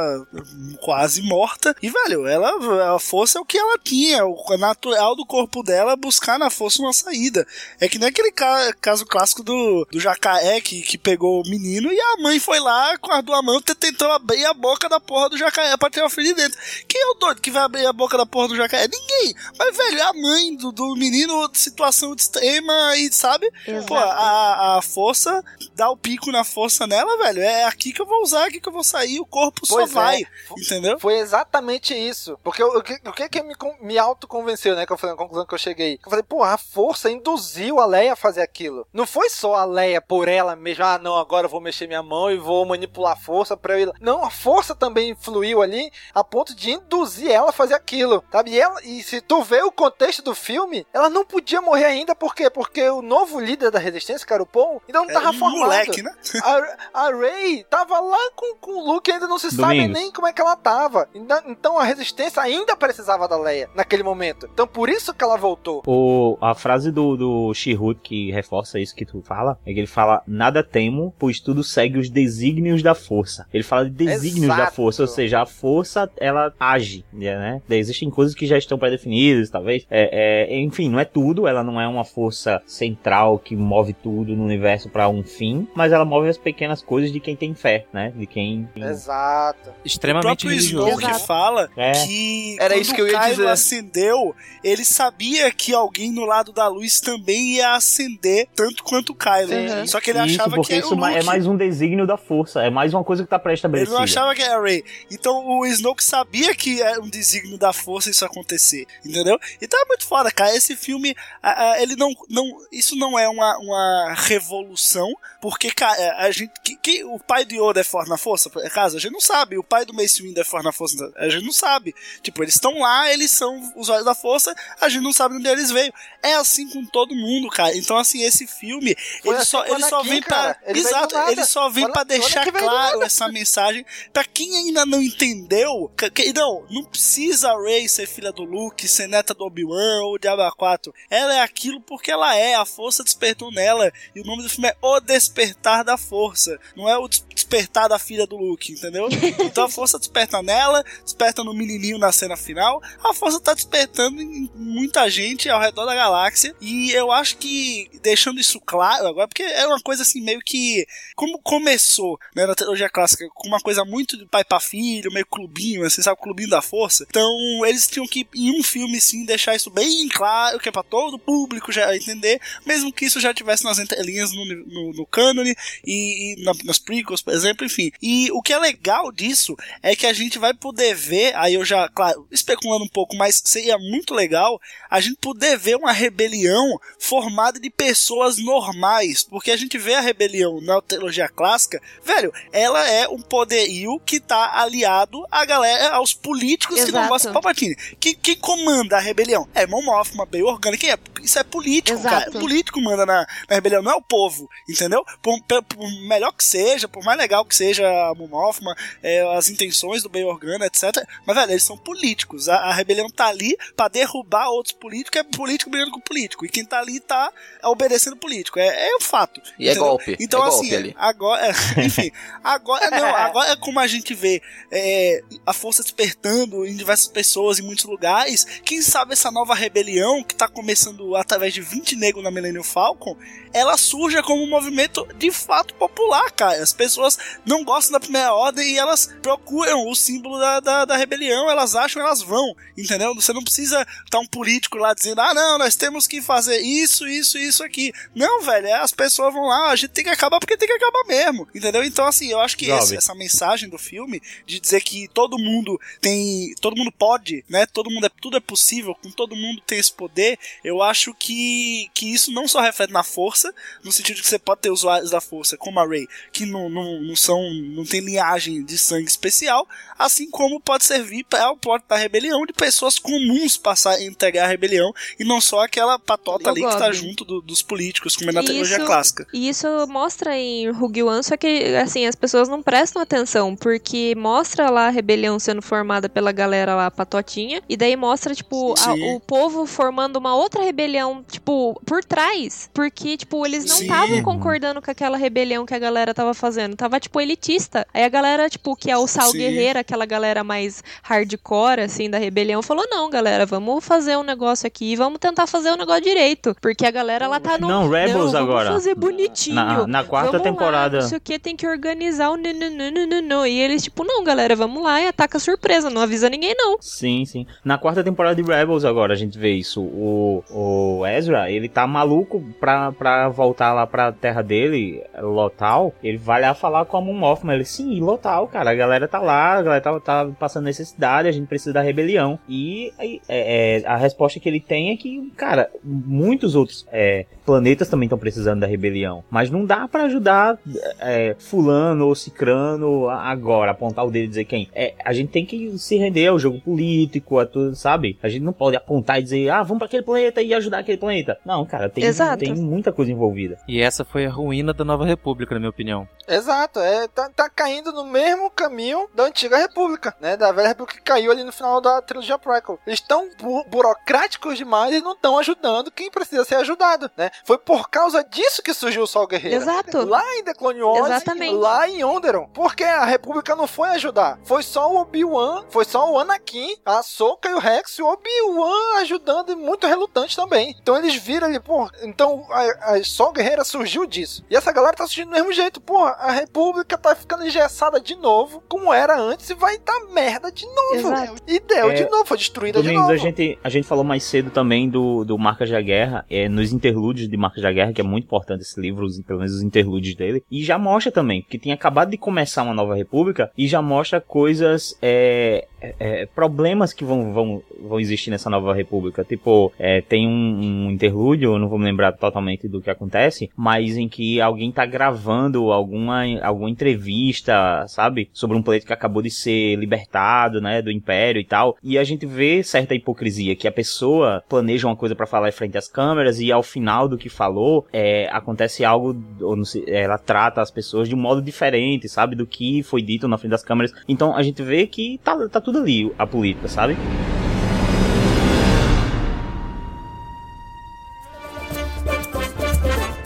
quase morta e velho, ela a força é o que ela tinha, o natural do corpo dela buscar na força uma saída. É que nem aquele ca- caso clássico do, do jacaré que, que pegou o menino e a mãe foi lá com as duas mãos te- tentando abrir a boca da porra do jacaré pra tirar o filho de dentro. Quem é o doido que vai abrir a boca da porra do jacaré? Ninguém. Mas, velho, é a mãe do, do menino, situação extrema e, sabe? Exato. Pô, a, a força, dá o pico na força nela, velho. É aqui que eu vou usar, aqui que eu vou sair, o corpo Pois só é. vai. Entendeu? Foi exatamente isso. Porque o, o que, que me, me autoconvenceu, né? Que eu falei na conclusão que eu cheguei. Eu falei, pô, a força induziu a Leia a fazer aquilo. Não foi só a Leia por ela mesma, ah, não, agora eu vou mexer minha mão e vou manipular a força pra eu ir lá. Não, a força também influiu ali a ponto de induzir ela a fazer aquilo, sabe? E, ela, e se tu vê o contexto do filme, ela não podia morrer ainda, por quê? Porque o novo líder da resistência, cara, o Paul, ainda não É tava um formado. moleque, né? A, a Ray tava lá com, com o Luke, ainda não se sabe Domingos. nem como é que ela tava. Então a resistência ainda precisava da Leia naquele momento. Então por isso que ela voltou. O, a frase do, do Shihut que reforça isso que tu fala é que ele fala: Nada temo, pois tudo segue os desígnios da força. Ele fala de desígnios da Exato. força, ou seja, a força ela age, né? Existem coisas que já estão pré-definidas, talvez. É, é, enfim, não é tudo, ela não é uma força central que move tudo no universo para um fim, mas ela move as pequenas coisas de quem tem fé, né? De quem. Exato. O Extremamente próprio religioso. Snoke fala É. que Era isso que eu ia o Kylo dizer. acendeu, ele sabia que alguém no lado da luz também ia acender tanto quanto o Kylo. Sim. Só que ele isso, achava que era o isso ma- Luke. é mais um desígnio da força, é mais uma coisa que tá Ele pré-estabelecida. não achava que era Rey. Então o Snoke sabia que era um desígnio da força isso acontecer, entendeu? Então é muito foda, cara. Esse filme, ah, ah, ele não, não, isso não é uma, uma revolução, porque cara, a gente, que, que- o pai do Yoda é forte na força, por acaso a gente não sabe. O pai do Mace Windu é forte na força força. A gente não sabe. Tipo, eles estão lá, eles são usuários da força, a gente não sabe onde eles veio. É assim com todo mundo, cara. Então, assim, esse filme, Foi ele assim só, ele só vem do Exato, ele só vem olha deixar que claro essa mensagem. Pra quem ainda não entendeu, que- não, não precisa a Rey ser filha do Luke, ser neta do Obi-Wan ou de 4. Ela é aquilo porque ela é, a força despertou nela. E o nome do filme é O Despertar da Força. Não é o des- despertar da filha do Luke, entendeu? Então a força desperta nela, desperta no menininho na cena final. A força tá despertando em muita gente ao redor da galáxia. E eu acho que, deixando isso claro agora, porque é uma coisa assim meio que. Como começou né, na trilogia clássica com uma coisa muito de pai pra filho, meio clubinho, assim, sabe? Clubinho da força. Então eles tinham que, em um filme, sim, deixar isso bem claro, que é pra todo o público já entender, mesmo que isso já tivesse nas entrelinhas no, no, no cânone e, e na- nas prequels, por exemplo, enfim. E o que é legal disso é que a gente vai poder ver, aí eu já, claro, especulando um pouco, mas seria muito legal a gente poder ver uma rebelião formada de pessoas normais, porque a gente vê a rebelião na trilogia clássica, velho, ela é um poderio que tá aliado à galera, aos políticos que não Exato. gostam de Palpatine. Quem, quem comanda a rebelião? É Mon Mothma, Bey Organa, quem é? Isso é político, Exato. cara. O político manda na, na rebelião, não é o povo, entendeu? Por, por- por melhor que seja, por mais legal que seja a Mothma, é, as intenções do Bey Organa, etc. Mas, velho, eles são políticos. A, a rebelião tá ali pra derrubar outros políticos, é político brigando com político. E quem tá ali tá obedecendo político. É, é um fato. E é entendeu? golpe, Então, é assim, golpe agora, enfim, agora não, agora é como a gente vê é, a força despertando em diversas pessoas em muitos lugares. Quem sabe essa nova rebelião que tá começando através de 20 negros na Millennium Falcon, ela surja como um movimento de fato popular, cara. As pessoas não gostam da primeira ordem e elas procuram o símbolo da, da, da rebelião, elas acham, elas vão, entendeu? Você não precisa estar um político lá dizendo, ah, não, nós temos que fazer isso, isso, isso aqui. Não, velho, é, as pessoas vão lá, a gente tem que acabar porque tem que acabar mesmo, entendeu? Então, assim, eu acho que esse- essa mensagem do filme de dizer que todo mundo tem, todo mundo pode, né? Todo mundo é, tudo é possível, com todo mundo tem esse poder. Eu acho que, que isso não só reflete na força, no sentido de que você pode ter usuários da força, como a Rey, que não, não, não são, não tem linhagem de sangue especial, assim como pode servir para o porte da rebelião de pessoas comuns passar a entregar a rebelião e não só aquela patota Eu ali que está gosto. junto do- dos políticos, como é na trilogia isso- clássica. E isso mostra em Rogue One, só que, assim, as pessoas não prestam atenção, porque mostra lá a rebelião sendo formada pela galera lá patotinha, e daí mostra, tipo, a- o povo formando uma outra rebelião, tipo, por trás, porque, tipo, eles não estavam concordando com aquela rebelião que a galera tava fazendo, tava, tipo, elitista. Aí a galera, tipo, que é o Sal Sim. Guerreiro, aquela galera mais hardcore, assim, da rebelião, falou, não, galera, vamos fazer um negócio aqui, vamos tentar fazer o negócio direito, porque a galera, lá tá no... Não, Rebels vamos agora. fazer bonitinho. Na- na quarta Vamos temporada. Lá, não sei o que, tem que organizar o nananana. E eles, tipo, não, galera, vamos lá e ataca surpresa, não avisa ninguém, não. Sim, sim. Na quarta temporada de Rebels agora a gente vê isso. O, o Ezra, ele tá maluco pra, pra voltar lá pra terra dele, Lotal. Ele vai lá falar com a Mon Mothma. Ele, sim, Lotal, cara. A galera tá lá, a galera tá, tá passando necessidade, a gente precisa da rebelião. E é, é, a resposta que ele tem é que, cara, muitos outros é, planetas também estão precisando da rebelião. Mas não dá pra ajudar é, fulano ou cicrano agora, apontar o dedo e dizer quem. É, a gente tem que se render ao jogo político, a tudo, sabe? A gente não pode apontar e dizer, ah, vamos pra aquele planeta e ajudar aquele planeta. Não, cara, tem, Exato. tem muita coisa envolvida. E essa foi a ruína da Nova República, na minha opinião. Exato, é, tá, tá caindo no mesmo caminho da antiga república, né? Da velha república que caiu ali no final da trilogia prequel. Eles estão bu burocráticos demais e não estão ajudando quem precisa ser ajudado, né? Foi por causa disso que surgiu o Sol Guerreiro. Exato. Lá em The Clone Wars, Exatamente. lá em Onderon. Porque a república não foi ajudar. Foi só o Obi-Wan, foi só o Anakin, a Ahsoka e o Rex e o Obi-Wan ajudando e muito relutante também. Então eles viram ali, pô, então a, a Sol Guerreira surgiu disso. E essa galera tá surgindo do mesmo jeito, porra, a república tá ficando engessada de novo, como era antes, e vai dar merda de novo. Exato. E deu É, de novo, foi destruída de novo. a gente, a gente falou mais cedo também do, do Marcas da Guerra, é, nos interlúdios de Marcas da Guerra, que é muito importante esse livro, pelo menos os interlúdios dele, e já mostra também que tinha acabado de começar uma nova república, e já mostra coisas é, é, é, problemas que vão, vão, vão existir nessa nova república. Tipo, é, tem um, um interlúdio, não vou me lembrar totalmente do que acontece, mas em que alguém tá gravando alguma, alguma entrevista, sabe? Sobre um planeta que acabou de ser libertado, né? Do Império e tal. E a gente vê certa hipocrisia, que a pessoa planeja uma coisa para falar em frente às câmeras e ao final do que falou, é, acontece algo, ou sei, ela trata as pessoas de um modo diferente, sabe? Do que foi dito na frente das câmeras. Então a gente vê que tá, tá tudo ali, a política, sabe?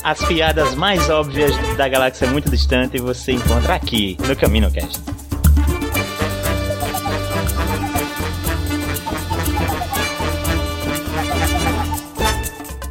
As piadas mais óbvias da galáxia muito distante você encontra aqui no Camino Cast.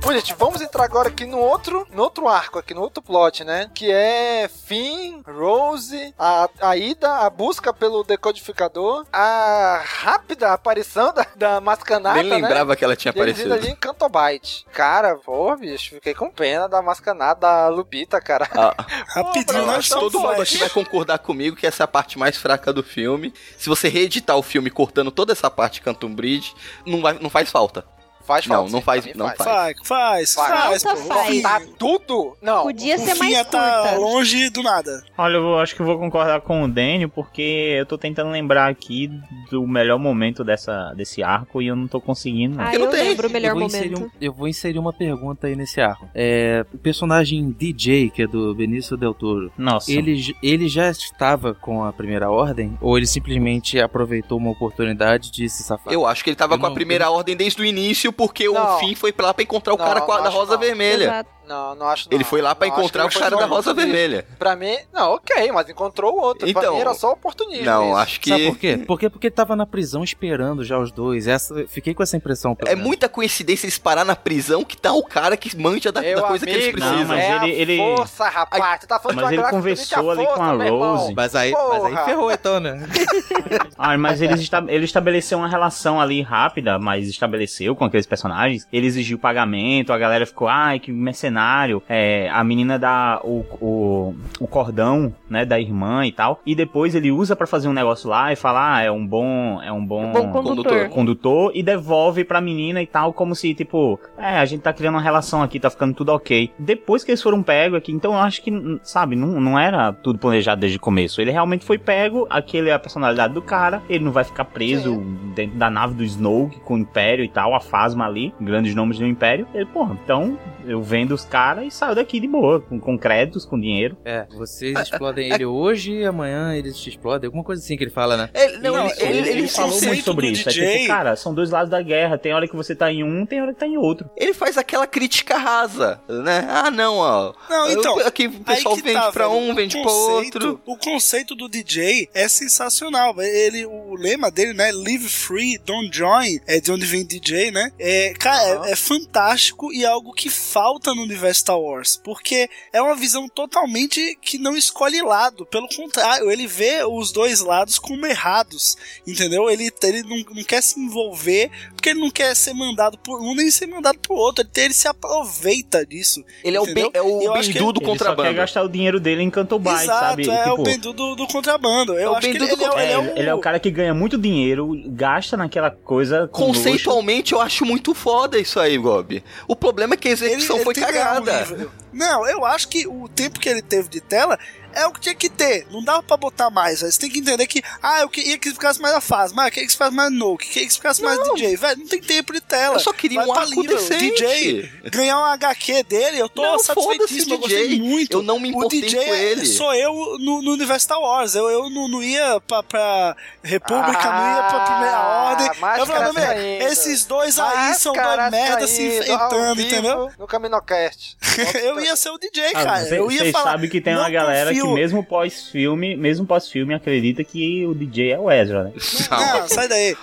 Bom, gente, vamos entrar agora aqui no outro, no outro arco, aqui no outro plot, né? Que é Finn, Rose, a, a ida, a busca pelo decodificador, a rápida aparição da, da Mascanata, Nem lembrava né? que ela tinha aparecido. ali em Cantobite. Cara, pô, bicho, fiquei com pena da Mascanata, da Lupita, cara. Ah, Rapidinho, nós acho que todo mundo aqui vai concordar comigo que essa é a parte mais fraca do filme. Se você reeditar o filme cortando toda essa parte de Canton Bridge, não, vai, não faz falta. Faz Não, falta, não faz, não faz. faz. Faz, faz, faz, pô. faz. Tá tudo? Não. Podia O ser mais ia tá curta. longe do nada. Olha, eu acho que eu vou concordar com o Daniel, porque eu tô tentando lembrar aqui do melhor momento dessa, desse arco e eu não tô conseguindo. não. Ah, eu lembro o melhor eu vou Inserir momento. um, eu vou inserir uma pergunta aí nesse arco. É, o personagem DJ, que é do Benício Del Toro, Nossa. ele, ele já estava com a primeira ordem? Ou ele simplesmente aproveitou uma oportunidade de se safar? Eu acho que ele tava Eu com a primeira ordem desde o início, porque Não. o fim foi lá pra encontrar o Não, cara com a, da Rosa não. Vermelha. Exato. Não, não acho não. Ele foi lá pra acho encontrar o cara da Rosa. Vermelha. Pra mim, não, ok, mas encontrou o outro. pra Então, mim era só oportunismo. Não, isso. acho que. Sabe por quê? Porque, porque ele tava na prisão esperando já os dois. Essa, fiquei com essa impressão. É menos. muita coincidência eles parar na prisão que tá o cara que manja da, da coisa que eles amigo, precisam. Não, mas é ele- a ele- força, rapaz. Tu tá falando Mas de ele conversou ali com a. Rose. Mas aí, mas aí ferrou então, né? Ah, mas ele, esta- ele estabeleceu uma relação ali rápida, mas estabeleceu com aqueles personagens. Ele exigiu pagamento, a galera ficou, ai, que mercenário. É, a menina dá o, o, o cordão, né, da irmã e tal. E depois ele usa pra fazer um negócio lá e fala, ah, é um bom, é um bom, Bom condutor. condutor e devolve pra menina e tal, como se, tipo, é, a gente tá criando uma relação aqui, tá ficando tudo ok. Depois que eles foram pegos aqui, então eu acho que, sabe, não, não era tudo planejado desde o começo. Ele realmente foi pego, aquele é a personalidade do cara, ele não vai ficar preso dentro da nave do Snoke com o Império e tal, a Fasma ali, grandes nomes do Império. Ele, porra, então eu vendo os caras e saio daqui de boa, com, com créditos, com dinheiro. É, vocês explodem ele hoje e amanhã eles te explodem. Alguma coisa assim que ele fala, né? Ele, não, ele, Ele, ele, ele falou muito sobre isso. É tipo, cara, são dois lados da guerra. Tem hora que você tá em um, tem hora que tá em outro. ele faz aquela crítica rasa, né? Ah, não, ó. Não, então. Eu- Aqui o pessoal vende tá, pra velho. um, vende pra conceito- outro. O conceito do DJ é sensacional. Ele, o lema dele, né? Live free, don't join. É de onde vem DJ, né? É, cara, é, é fantástico e é algo que falta no universo Star Wars. Porque é uma visão totalmente que não escolhe lado. Pelo contrário, ele vê os dois lados como errados. Entendeu? Ele, ele não, não quer se envolver porque ele não quer ser mandado por um nem ser mandado por outro. Ele, ele se aproveita disso. Ele é o, entendeu? é o Bendu do Ele só quer contrabando. gastar o dinheiro dele em Cantobite, Exato, sabe? é o Tipo, Bendu do, do contrabando. Eu É o acho que Bendu ele, do ele, é, ele, é É, o... ele é o cara que ganha muito dinheiro, gasta naquela coisa. Conceitualmente, eu acho muito foda isso aí, Gob. O problema é que a ele, execução ele foi um cagada. livro. Não, eu acho que o tempo que ele teve de tela é o que tinha que ter. Não dava pra botar mais. velho. Você tem que entender que, ah, eu queria que ficasse mais a fase, mas eu queria que ficasse mais no, que queria que ficasse mais DJ. Velho, não tem tempo de tela. Eu só queria Vai um arco livro. decente. DJ, ganhar um HQ dele, eu tô Não, satisfeitíssimo. o Eu gostei DJ. muito. Eu não me o importei DJ com ele. sou eu no, no universo Star Wars. Eu, eu não, não ia pra, pra República, não ia pra Primeira Ordem. Eu falava, meu, esses dois aí são dois merda se enfrentando, entendeu? No Caminocast. eu ia ser o DJ, Ah, cara. Você eu ia você falar. sabe que tem não uma galera confio- que mesmo pós-filme, mesmo pós-filme, acredita que o DJ é o Ezra, né? Não, sai daí.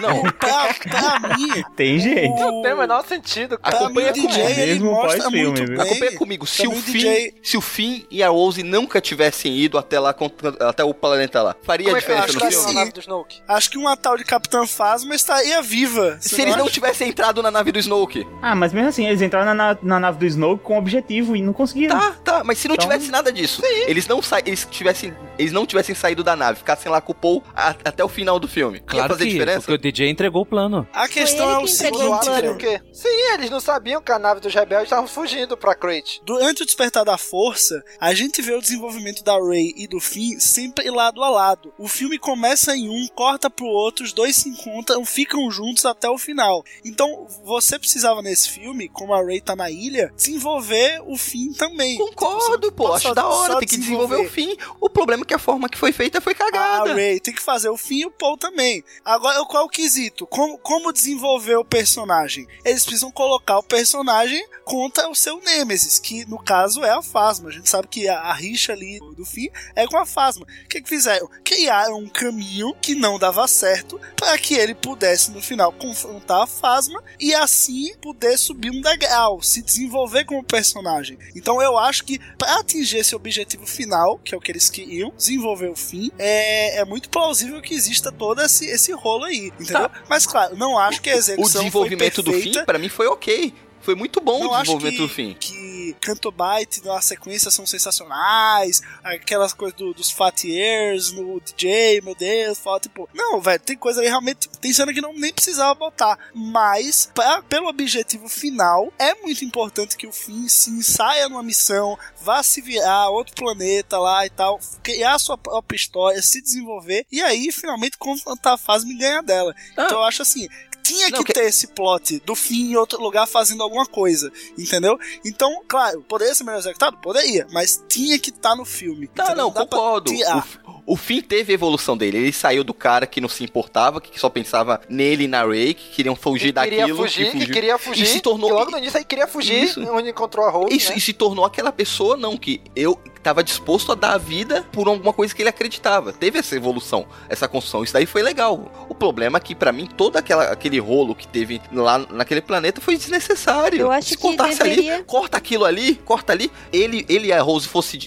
Não, pra, pra mim. Tem gente. Não tem o menor sentido, cara. Acompanha o DJ ele Mesmo mostra pós-filme. Acompanha comigo. Se o, DJ se o Finn e a Rose nunca tivessem ido até lá, até o planeta lá, faria Como é que diferença acho no que filme? Snoke? Acho que uma tal de Capitã Phasma estaria viva. Você Se eles não acha? tivessem entrado na nave do Snoke. Ah, mas mesmo assim, eles entraram na, na, na nave do Snoke com objetivo e não conseguiram. Tá, tá, mas se não Então- tivesse nada disso, eles não sa eles tivessem, eles não tivessem saído da nave, ficassem lá com o Paul a- até o final do filme. Ia Claro fazer que diferença? porque o DJ entregou o plano. A questão é o seguinte, o quê? Sim, eles não sabiam que a nave dos rebeldes estavam fugindo pra Crate. Durante o despertar da força, a gente vê o desenvolvimento da Rey e do Finn sempre lado a lado. O filme começa em um, corta pro outro, os dois se encontram, ficam juntos até o final. Então, você precisava nesse filme, como a Rey tá na ilha, desenvolver o Finn também. Concordo, pô, acho da hora, tem que desenvolver o fim. O problema é que a forma que foi feita foi cagada. Rey tem que fazer o Finn e o Paul também. Agora, qual é o quesito? Como, como desenvolver o personagem? Eles precisam colocar o personagem contra o seu Nemesis, que no caso é a Phasma. A gente sabe que a, a rixa ali do, do Finn é com a Phasma. O que, que fizeram? Criaram um caminho que não dava certo para que ele pudesse no final confrontar a Phasma e assim poder subir um degrau, se desenvolver como personagem. Então eu acho que para atingir esse objetivo final, que é o que eles queriam, desenvolver o fim, é, é muito plausível que exista todo esse, esse rolo aí, entendeu? Mas claro, não acho que a O execução desenvolvimento foi do fim, pra mim, foi ok. Foi muito bom Não o desenvolvimento que, do fim. que Canto Bite na sequência são sensacionais, aquelas coisas do- dos Fat Years no DJ, meu Deus, fala tipo, não, velho, tem coisa aí realmente, tipo, tem cena que não nem precisava botar, mas pra- pelo objetivo final, é muito importante que o Finn se ensaia numa missão, vá se virar a outro planeta lá e tal, criar a sua própria história, se desenvolver e aí finalmente confrontar a fase ganhar dela. Então eu acho assim, tinha Não, que que- ter esse plot do fim em outro lugar fazendo alguma coisa, entendeu? Então, claro, poderia ser melhor executado? Poderia, mas tinha que estar no filme. Não, entendeu? não, pra concordo. tirar. O, o Finn teve a evolução dele. Ele saiu do cara que não se importava, que só pensava nele e na Ray, que queriam fugir Que queria daquilo. fugir, que fugiu. queria fugir. E se tornou. que logo no início aí queria fugir, Isso. onde encontrou a Rose, Isso, né? e se tornou aquela pessoa, não, que eu tava disposto a dar a vida por alguma coisa que ele acreditava. Teve essa evolução, essa construção. Isso daí foi legal. O problema é que, pra mim, todo aquela, aquele rolo que teve lá naquele planeta foi desnecessário. Eu acho se que cortasse deveria- ali, corta aquilo ali, corta ali. Ele, ele e a Rose fosse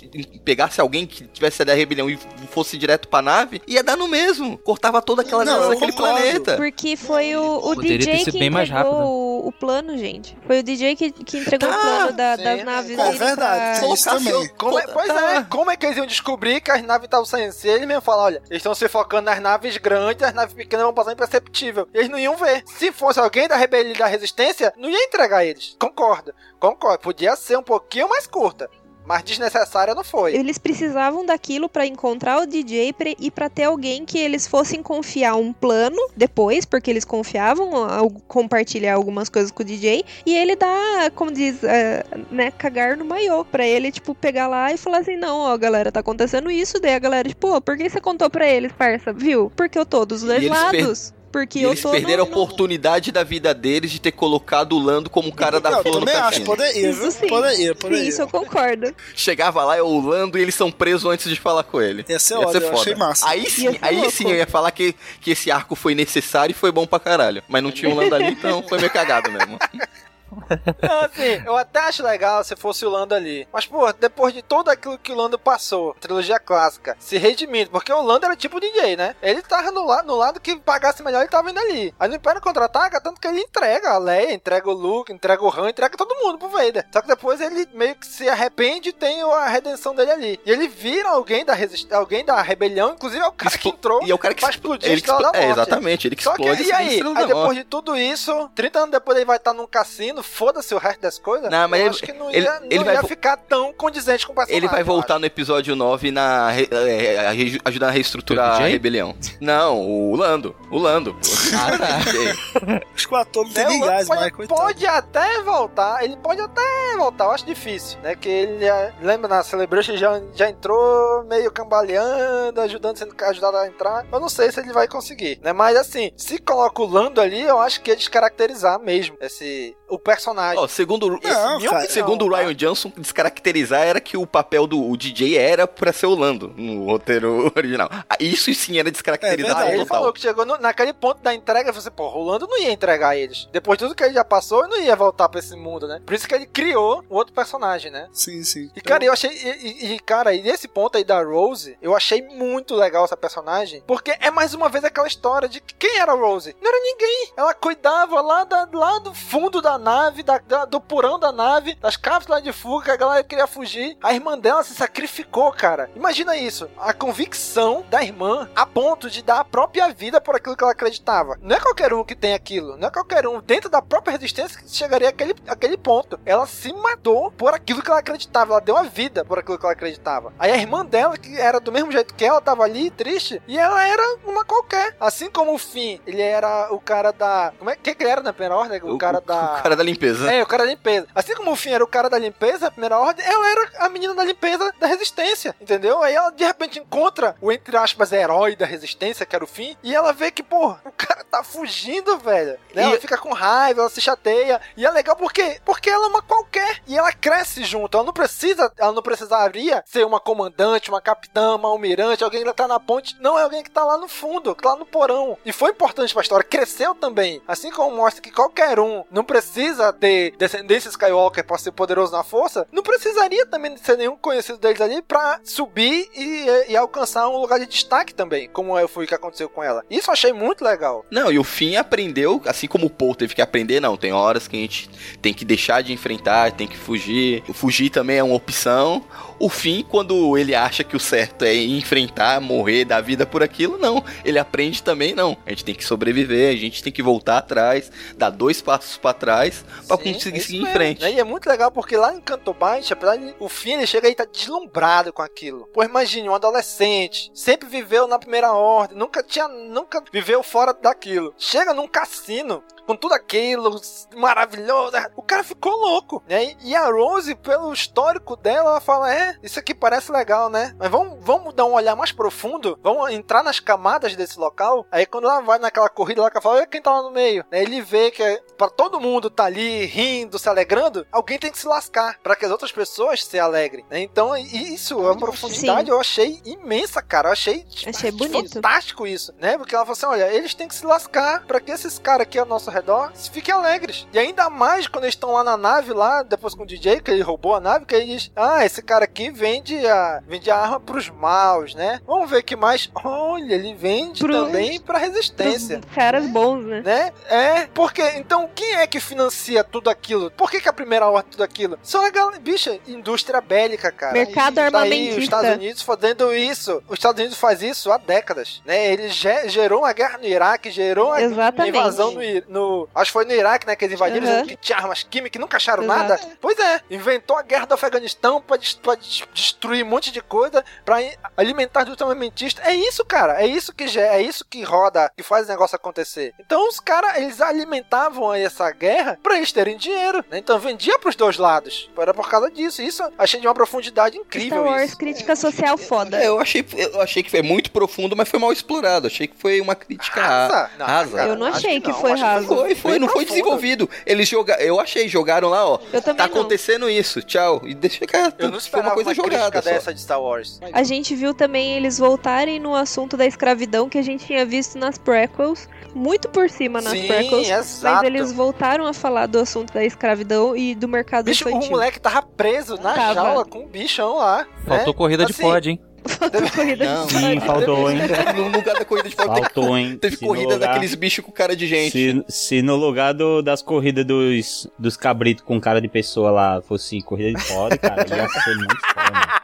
pegasse alguém que tivesse da rebelião e fosse direto pra nave, ia dar no mesmo. Cortava toda aquela Não, daquele planeta. Porque foi o, o DJ que bem mais entregou rápido. o, o plano, gente. Foi o DJ que, que entregou Tá, o plano da- sim, das naves é verdade, pra- isso também. Como é, pois é, como é que eles iam descobrir que as naves estavam saindo? Se ele mesmo falar, olha, eles estão se focando nas naves grandes, as naves pequenas vão passar imperceptível. Eles não iam ver. Se fosse alguém da rebelião e da resistência, não ia entregar eles. Concordo, concordo. Podia ser um pouquinho mais curta, mas desnecessária não foi. Eles precisavam daquilo pra encontrar o DJ pra- e pra ter alguém que eles fossem confiar um plano depois, porque eles confiavam ao compartilhar algumas coisas com o DJ e ele dá, como diz, é, né, cagar no maiô pra ele, tipo, pegar lá e falar assim: "Não, ó, galera, tá acontecendo isso". Daí a galera, tipo, "Pô, por que você contou pra eles, parça? Viu? Porque eu tô dos dois E per- lados". Porque E eu eles tô perderam no, a oportunidade da vida deles de ter colocado o Lando como o cara da Não, flor no também acho, poderia, Isso sim. Poderia, Sim, poderia. isso eu concordo. Chegava lá, é o Lando e eles são presos antes de falar com ele. Ia ser ótimo, eu achei massa. Aí Ia sim, ser aí louco. sim eu ia falar que, que esse arco foi necessário e foi bom pra caralho. Mas não tinha o Lando ali, então foi meio cagado mesmo. Não, assim, eu até acho legal se fosse o Lando ali. Mas, pô, depois de tudo aquilo que o Lando passou, trilogia clássica, se redimindo, porque o Lando era tipo DJ, né? Ele tava no, lado no lado que pagasse melhor, ele tava indo ali. Aí no Império Contra-Ataca, tanto que ele entrega a Leia, entrega o Luke, entrega o Han, entrega todo mundo pro Vader. Só que depois ele meio que se arrepende e tem a redenção dele ali. E ele vira alguém da resistência, alguém da rebelião, inclusive é o cara que entrou E é o cara que pra expl- explodir ele expl- da É, Morte. exatamente, ele que Só que, explode e aí? Aí depois de tudo isso, 30 anos depois ele vai estar num cassino, foda-se o resto das coisas. Não, mas eu ele- acho que não ele- ia, não ele vai ia ficar tão condizente com o personagem. Ele vai voltar no episódio 9 na é, a re- ajudando a reestruturar a rebelião. Não, o Lando. O Lando. Ah, tá. Acho que o ator não tem Né, gás, pode, mas pode até voltar, ele pode até voltar, eu acho difícil, né? Que ele, é- lembra na Celebration, já, já entrou meio cambaleando, ajudando, sendo ajudado a entrar. Eu não sei se ele vai conseguir, né? Mas assim, se coloca o Lando ali, eu acho que ia descaracterizar mesmo esse... o personagem. Ó, segundo, Não, cara, segundo não, o Ryan Johnson, descaracterizar era que o papel do o DJ era pra ser o Lando no roteiro original. Ah, Isso sim era descaracterizado Ah, ele total. falou que chegou no- naquele ponto da entrega, você, pô, Rolando não ia entregar eles. Depois de tudo que ele já passou, ele não ia voltar pra esse mundo, né? Por isso que ele criou o outro personagem, né? Sim, sim. E, cara, eu achei. E, e- e, cara, e nesse ponto aí da Rose, eu achei muito legal essa personagem. Porque é mais uma vez aquela história de que quem era a Rose? Não era ninguém. Ela cuidava lá, da, lá do fundo da nave, da, da- do porão da nave, das cápsulas de fuga, que a galera queria fugir. A irmã dela se sacrificou, cara. Imagina isso. A convicção da irmã a ponto de dar a própria vida por aquilo que ela acreditava. Não é qualquer um que tem aquilo. Não é qualquer um dentro da própria resistência que chegaria àquele, àquele ponto. Ela se matou por aquilo que ela acreditava. Ela deu a vida por aquilo que ela acreditava. Aí a irmã dela, que era do mesmo jeito que ela, tava ali, triste, e ela era uma qualquer. Assim como o Finn, ele era o cara da. Como é que, que ele era na primeira ordem? O, cara da. O cara da limpeza. É, o cara da limpeza. Assim como o Finn era o cara da limpeza, a primeira ordem, ela era a menina da limpeza da resistência, entendeu? Aí ela de repente encontra o, entre aspas, herói da resistência, que era o Finn, e ela vê que, pô, o cara tá fugindo, velho. Né? Ela fica com raiva, ela se chateia. E é legal porque, porque ela é uma qualquer. E ela cresce junto. Ela não precisa, ela não precisaria ser uma comandante, uma capitã, uma almirante, alguém que tá na ponte. Não, é alguém que tá lá no fundo, que tá lá no porão. E foi importante pra história, cresceu também. Assim como mostra que qualquer um não precisa ter descendência Skywalker pra ser poderoso na força, não precisaria também ser nenhum conhecido deles ali pra subir e, e alcançar um lugar de destaque também, como foi o que aconteceu com ela. Isso eu achei muito legal. Não, e o Finn aprendeu, assim como o Paul teve que aprender, não, tem horas que a gente tem que deixar de enfrentar, tem que fugir. Fugir também é uma opção. O Finn, quando ele acha que o certo é enfrentar, morrer, dar vida por aquilo, não. Ele aprende também, não. A gente tem que sobreviver, a gente tem que voltar atrás, dar dois passos pra trás pra Sim, conseguir seguir em mesmo, frente. né? E é muito legal porque lá em Canto Baixo, apesar de o Finn ele chega aí e tá deslumbrado com aquilo. Pô, imagine, um adolescente, sempre viveu na primeira ordem, nunca tinha, nunca viveu fora daquilo. Chega num cassino com tudo aquilo maravilhoso, o cara ficou louco, né? E a Rose, pelo histórico dela, ela fala: "É, isso aqui parece legal, né? Mas vamos, vamos dar um olhar mais profundo, vamos entrar nas camadas desse local". Aí quando ela vai naquela corrida lá ela fala: "Olha quem tá lá no meio". Né? Ele vê que é, para todo mundo tá ali rindo, se alegrando, alguém tem que se lascar para que as outras pessoas se alegrem, né? Então, isso é uma profundidade Sim. eu achei imensa, cara. Eu achei, Achei bonito. fantástico isso, né? Porque ela falou assim: olha, eles têm que se lascar para que esses caras aqui ao nosso redor fiquem alegres. E ainda mais quando eles estão lá na nave, lá, depois com o DJ, que ele roubou a nave, que ele diz: Ah, esse cara aqui vende a, vende a arma pros maus, né? Vamos ver que mais. Olha, ele vende Pro- também pra resistência. Pros caras bons, né? Né? É, porque então quem é que financia tudo aquilo? Por que, que a primeira ordem tudo aquilo? Só a galera, bicha, indústria bélica, cara. Mercado Tá aí armamentista. os Estados Unidos fazendo isso. Os Estados Unidos faz isso há décadas, né? Ele ge- gerou uma guerra no Iraque, gerou uma Exatamente. invasão no, no- acho que foi no Iraque, né, que eles invadiram, Uhum. que tinha armas químicas, que nunca acharam Exato. nada. Pois é, inventou a guerra do Afeganistão pra, pra destruir um monte de coisa, pra i- alimentar indústria armamentista. É isso, cara. É isso que é isso que roda, que faz o negócio acontecer. Então os caras, eles alimentavam essa guerra pra eles terem dinheiro, né? Então vendia pros dois lados. Era por causa disso. Isso eu achei de uma profundidade incrível Star Wars, isso. crítica social foda. É, eu achei, eu achei que foi muito profundo, mas foi mal explorado. Achei que foi uma crítica Rasa? ra- Não, rasa. Eu não achei que que não, foi raso. Foi, foi, Bem não foi desenvolvido. Eles jogaram, eu achei, jogaram lá, ó. Eu tá não. acontecendo isso, tchau. E deixa ficar. Eu não foi uma coisa uma jogada. Só. dessa de Star Wars. A gente viu também eles voltarem no assunto da escravidão que a gente tinha visto nas prequels, muito por cima nas Sim, prequels, exato. mas eles voltaram a falar do assunto da escravidão e do mercado Bicho, o infantil. moleque tava preso na Tava. jaula com o bichão lá. Faltou né? corrida de Assim, pod, hein? Corrida Não, de Sim, faltou, hein? No lugar da corrida de fogo, Faltou, hein? teve Se corrida lugar- daqueles bichos com cara de gente. Se, se no lugar do- das corridas dos, dos cabritos com cara de pessoa lá fosse corrida de fora, cara, ia ser muito foda, mano.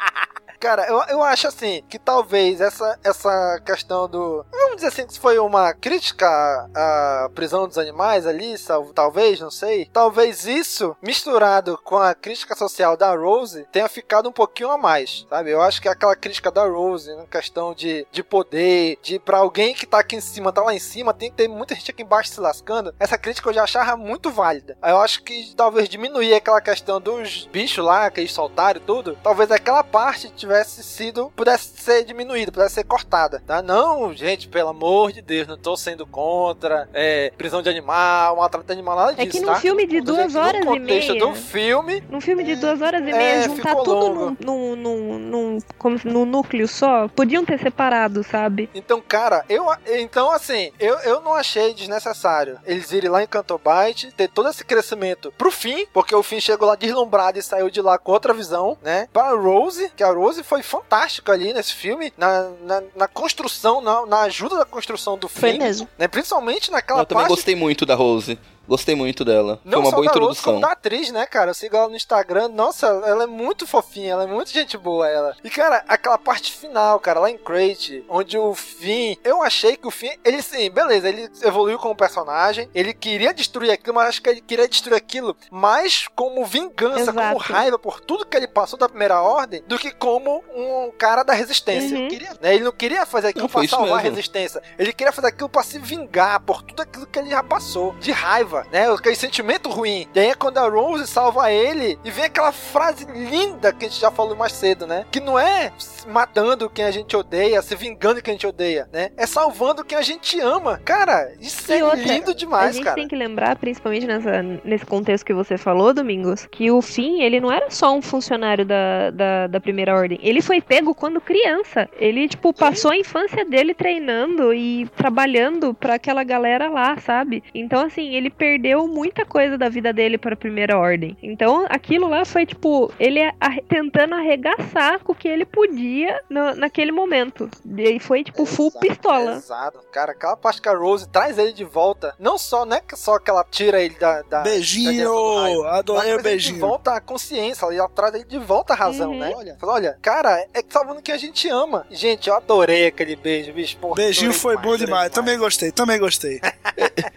Cara, eu, eu acho assim, que talvez essa, essa questão do. Vamos dizer assim, que foi uma crítica à prisão dos animais ali, talvez, não sei. Talvez isso, misturado com a crítica social da Rose, tenha ficado um pouquinho a mais, sabe? Eu acho que aquela crítica da Rose, na questão de, de poder, de pra alguém que tá aqui em cima, tá lá em cima, tem que ter muita gente aqui embaixo se lascando. Essa crítica eu já achava muito válida. Eu acho que talvez diminuir aquela questão dos bichos lá, que eles soltaram e tudo, talvez aquela parte tivesse sido, pudesse ser diminuída, pudesse ser cortada, tá? Não, gente, pelo amor de Deus, não tô sendo contra é, prisão de animal, maltrato animal, nada disso, É que num tá? filme de Tô duas horas no e meia. do filme, Num filme de duas horas e É, meia, juntar tudo num, num, num, num, como num núcleo só, podiam ter separado, sabe? Então, cara, eu então assim, eu, eu não achei desnecessário eles irem lá em Cantobite, ter todo esse crescimento pro fim, porque o fim chegou lá deslumbrado e saiu de lá com outra visão, né? Para Rose, que a Rose foi fantástica ali nesse filme, na, na, na construção, na, na ajuda da construção do Foi fim. mesmo. Né? Principalmente naquela Eu também parte gostei muito da Rose. Gostei muito dela. não Foi uma só boa introdução. como da atriz, né, cara? Eu sigo ela no Instagram. Nossa, ela é muito fofinha, ela é muito gente boa, ela. E, cara, aquela parte final, cara, lá em Crate, onde o Finn... Eu achei que o Finn... Ele, sim, beleza, ele evoluiu como personagem. Ele queria destruir aquilo, mas acho que ele queria destruir aquilo mais como vingança, como Exato. raiva por tudo que ele passou da Primeira Ordem, do que como um cara da Resistência. Uhum. Né? Ele não queria fazer aquilo Não, pra salvar a mesmo. resistência. Ele queria fazer aquilo pra se vingar por tudo aquilo que ele já passou. De raiva, né? Aquele sentimento ruim. E aí é quando a Rose salva ele e vem aquela frase linda que a gente já falou mais cedo, né? Que não é matando quem a gente odeia, se vingando quem a gente odeia, né? É salvando quem a gente ama. Cara, isso E é outra, lindo A demais, gente cara. tem que lembrar, principalmente nessa, nesse contexto que você falou, Domingos, que o Finn, ele não era só um funcionário da, da, da Primeira Ordem. Ele foi pego quando criança. Ele, tipo, passou a infância dele treinando e trabalhando pra aquela galera lá, sabe? Então, assim, ele perdeu muita coisa da vida dele pra Primeira Ordem. Então, aquilo lá foi, tipo, ele arre- tentando arregaçar com o que ele podia no- naquele momento. E foi, tipo, full pistola. Exato, cara, aquela parte que a Rose traz ele de volta, não só, não é que só que ela tira ele da. da Beijinho! da direção do raio, Adorei o beijinho. De volta à consciência, ela traz ele de volta à razão, Uhum. né? Olha, fala, olha, cara, é salvando que a gente ama. Gente, eu adorei aquele beijo, bicho. Porra, Beijinho foi bom adorei demais. Também gostei, também gostei.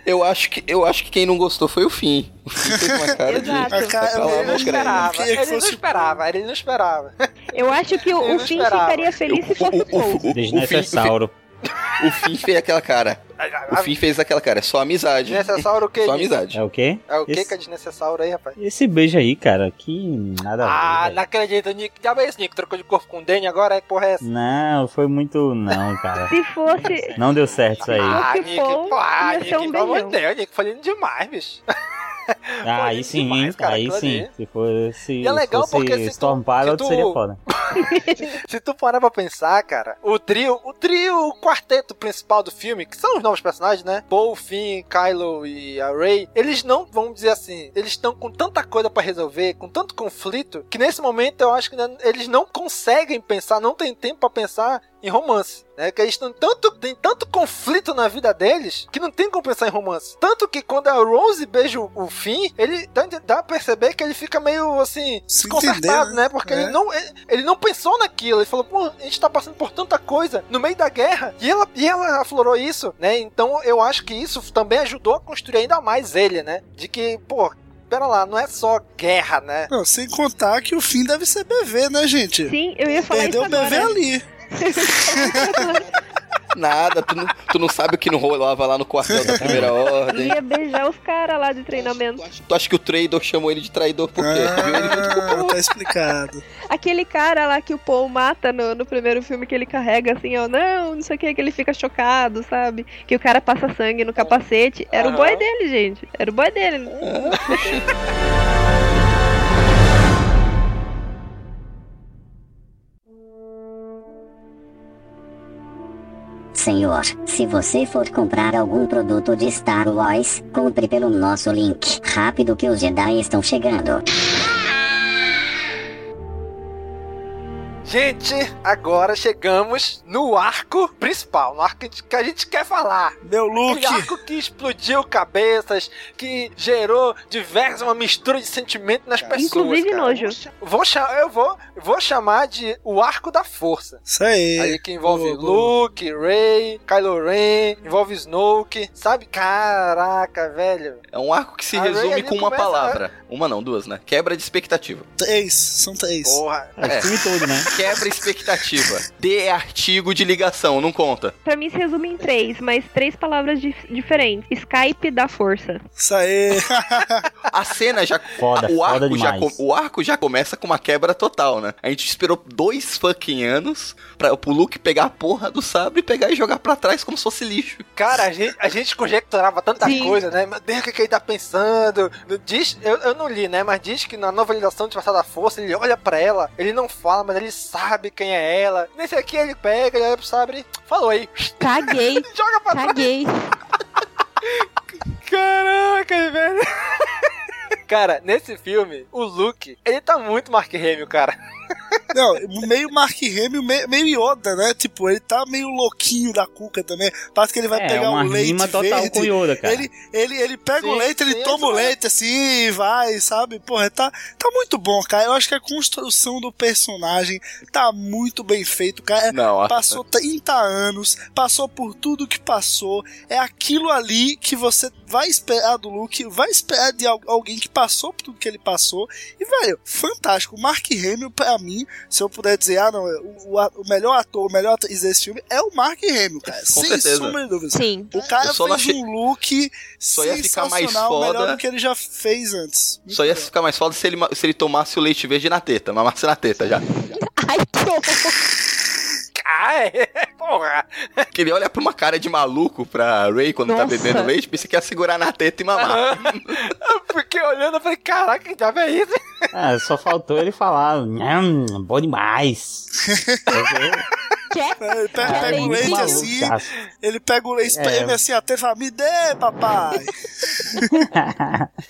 Eu acho que eu acho que quem não gostou foi o fim. O fim fez uma cara de. Exato. A cara- Vai pra lá, Ele não esperava, que ele não esperava, ele não esperava. Eu acho que o, o Finn ficaria feliz se fosse o Paul. Desnecessauro. O fim fez aquela cara. O fim fez aquela cara. É só amizade. Desnecessauro o quê? Só amizade. É o quê? É o que Esse- que é desnecessário aí, rapaz? Esse beijo aí, cara, que nada. Ah, não acredito, Nick. Já é esse Nick, trocou de corpo com o Danny agora, é que porra é essa? Não, foi muito. Não, cara. Se fosse. Não deu certo isso aí. Ah, Nick, pô, ah, Nick, pelo amor de. Deus, Nick, foi lindo demais, bicho. Ah, aí sim, demais, cara, aí sim. ali. Se fosse, E é legal fosse porque se tu- Storm se Pilot, tu- seria foda. Se tu parar pra pensar, cara, o trio, o trio, o quarteto principal do filme, que são os novos personagens, né? Paul, Finn, Kylo e a Rey, eles não, vamos dizer assim, eles estão com tanta coisa pra resolver, com tanto conflito, que nesse momento eu acho que né, eles não conseguem pensar, não tem tempo pra pensar em romance, né? Que eles estão tanto tem tanto conflito na vida deles que não tem como pensar em romance. Tanto que quando a Rose beija o, o Finn, ele dá, dá a perceber que ele fica meio assim Se desconcertado, entender, né? né? Porque É. ele não ele, ele não pensou naquilo. Ele falou, pô, a gente tá passando por tanta coisa no meio da guerra. E ela, e ela aflorou isso, né? Então eu acho que isso também ajudou a construir ainda mais ele, né? De que, pô, pera lá, não é só guerra, né? Não, sem contar que o fim deve ser BV, né, gente? Sim, eu ia falar Perdeu isso o BV agora. ali. Nada, tu não, tu não sabe o que não rolava lá no quartel da primeira ordem. Ia beijar os caras lá de treinamento. Tu acha que o traidor chamou ele de traidor por quê? Viu ele junto com o Ah, Paul. tá explicado. Aquele cara lá que o Paul mata no, no primeiro filme que ele carrega assim, ó, não, não sei o que, que ele fica chocado, sabe? Que o cara passa sangue no capacete. Era o boy dele, gente. Era o boy dele. Senhor, se você for comprar algum produto de Star Wars, compre pelo nosso link. Rápido que os Jedi estão chegando. Gente, agora chegamos no arco principal, no arco que a gente- que a gente quer falar. Meu look. Aquele arco que explodiu cabeças, que gerou diversas, uma mistura de sentimento nas pessoas. Inclusive cara. nojo. Vou eu vou, vou chamar de o arco da força. Isso aí. Aí que envolve. Luke, Rey, Kylo Ren, envolve Snoke, sabe? Caraca, velho. É um arco que se A Rey resume ali com uma começa- palavra. Uma não, duas, né? Quebra de expectativa. Três, são três. Porra. É, o filme todo, né? quebra expectativa. D é artigo de ligação, não conta. Pra mim se resume em três, mas três palavras dif- diferentes. Skype da força. Isso aí. A cena já. Foda, o, foda arco já demais. co- o arco já começa com uma quebra total, né? A gente esperou dois fucking anos pra, pro Luke pegar a porra do sabre, pegar e jogar pra trás como se fosse lixo. Cara, a gente, a gente conjecturava tanta Sim. coisa, né? Meu Deus, o que, que ele tá pensando? Diz, eu, eu não li, né? Mas diz que na novelização de Passar da Força, ele olha pra ela, ele não fala, mas ele sabe quem é ela. Nesse aqui ele pega, ele olha pro sabre, falou aí. Caguei. Joga pra Caguei. Caraca, velho. Cara, nesse filme, o Luke, ele tá muito Mark Hamill, cara. Não, meio Mark Hamill, meio, meio Yoda, né? Tipo, ele tá meio louquinho da cuca também. Parece que ele vai É, pegar uma um leite rima total verde. com Yoda, cara. Ele, ele, ele pega o Sim, leite, ele sim, toma o leite assim e vai, sabe? Porra, tá, tá muito bom, cara. Eu acho que a construção do personagem tá muito bem feito, cara. Não, passou 30 anos, passou por tudo que passou. É aquilo ali que você vai esperar do Luke, vai esperar de al- alguém que passou por tudo que ele passou. E, velho, fantástico. O Mark Hamill, pra mim, se eu puder dizer, ah, não, o, o- o melhor ator, o melhor atriz desse filme é o Mark Hamill, cara. Com sem certeza. sombra de dúvidas. Sim. O cara Eu só não fez achei- um look Só ia ficar mais sensacional, melhor foda- do que ele já fez antes. Só ia ficar mais foda se ele, se ele tomasse o leite verde na teta, mamasse na teta já. Ai, que horror. Ai, porra. Que ele olha pra uma cara de maluco pra Ray quando tá Nossa. bebendo leite, pensa que ia segurar na teta e mamar. Fiquei olhando, eu falei, caraca, que diabo é isso? Ah, só faltou ele falar, hum, bom demais. Quer? Ele pega, pega o leite maluco, assim, ele pega o leite, É. espreme assim até e fala, me dê, papai.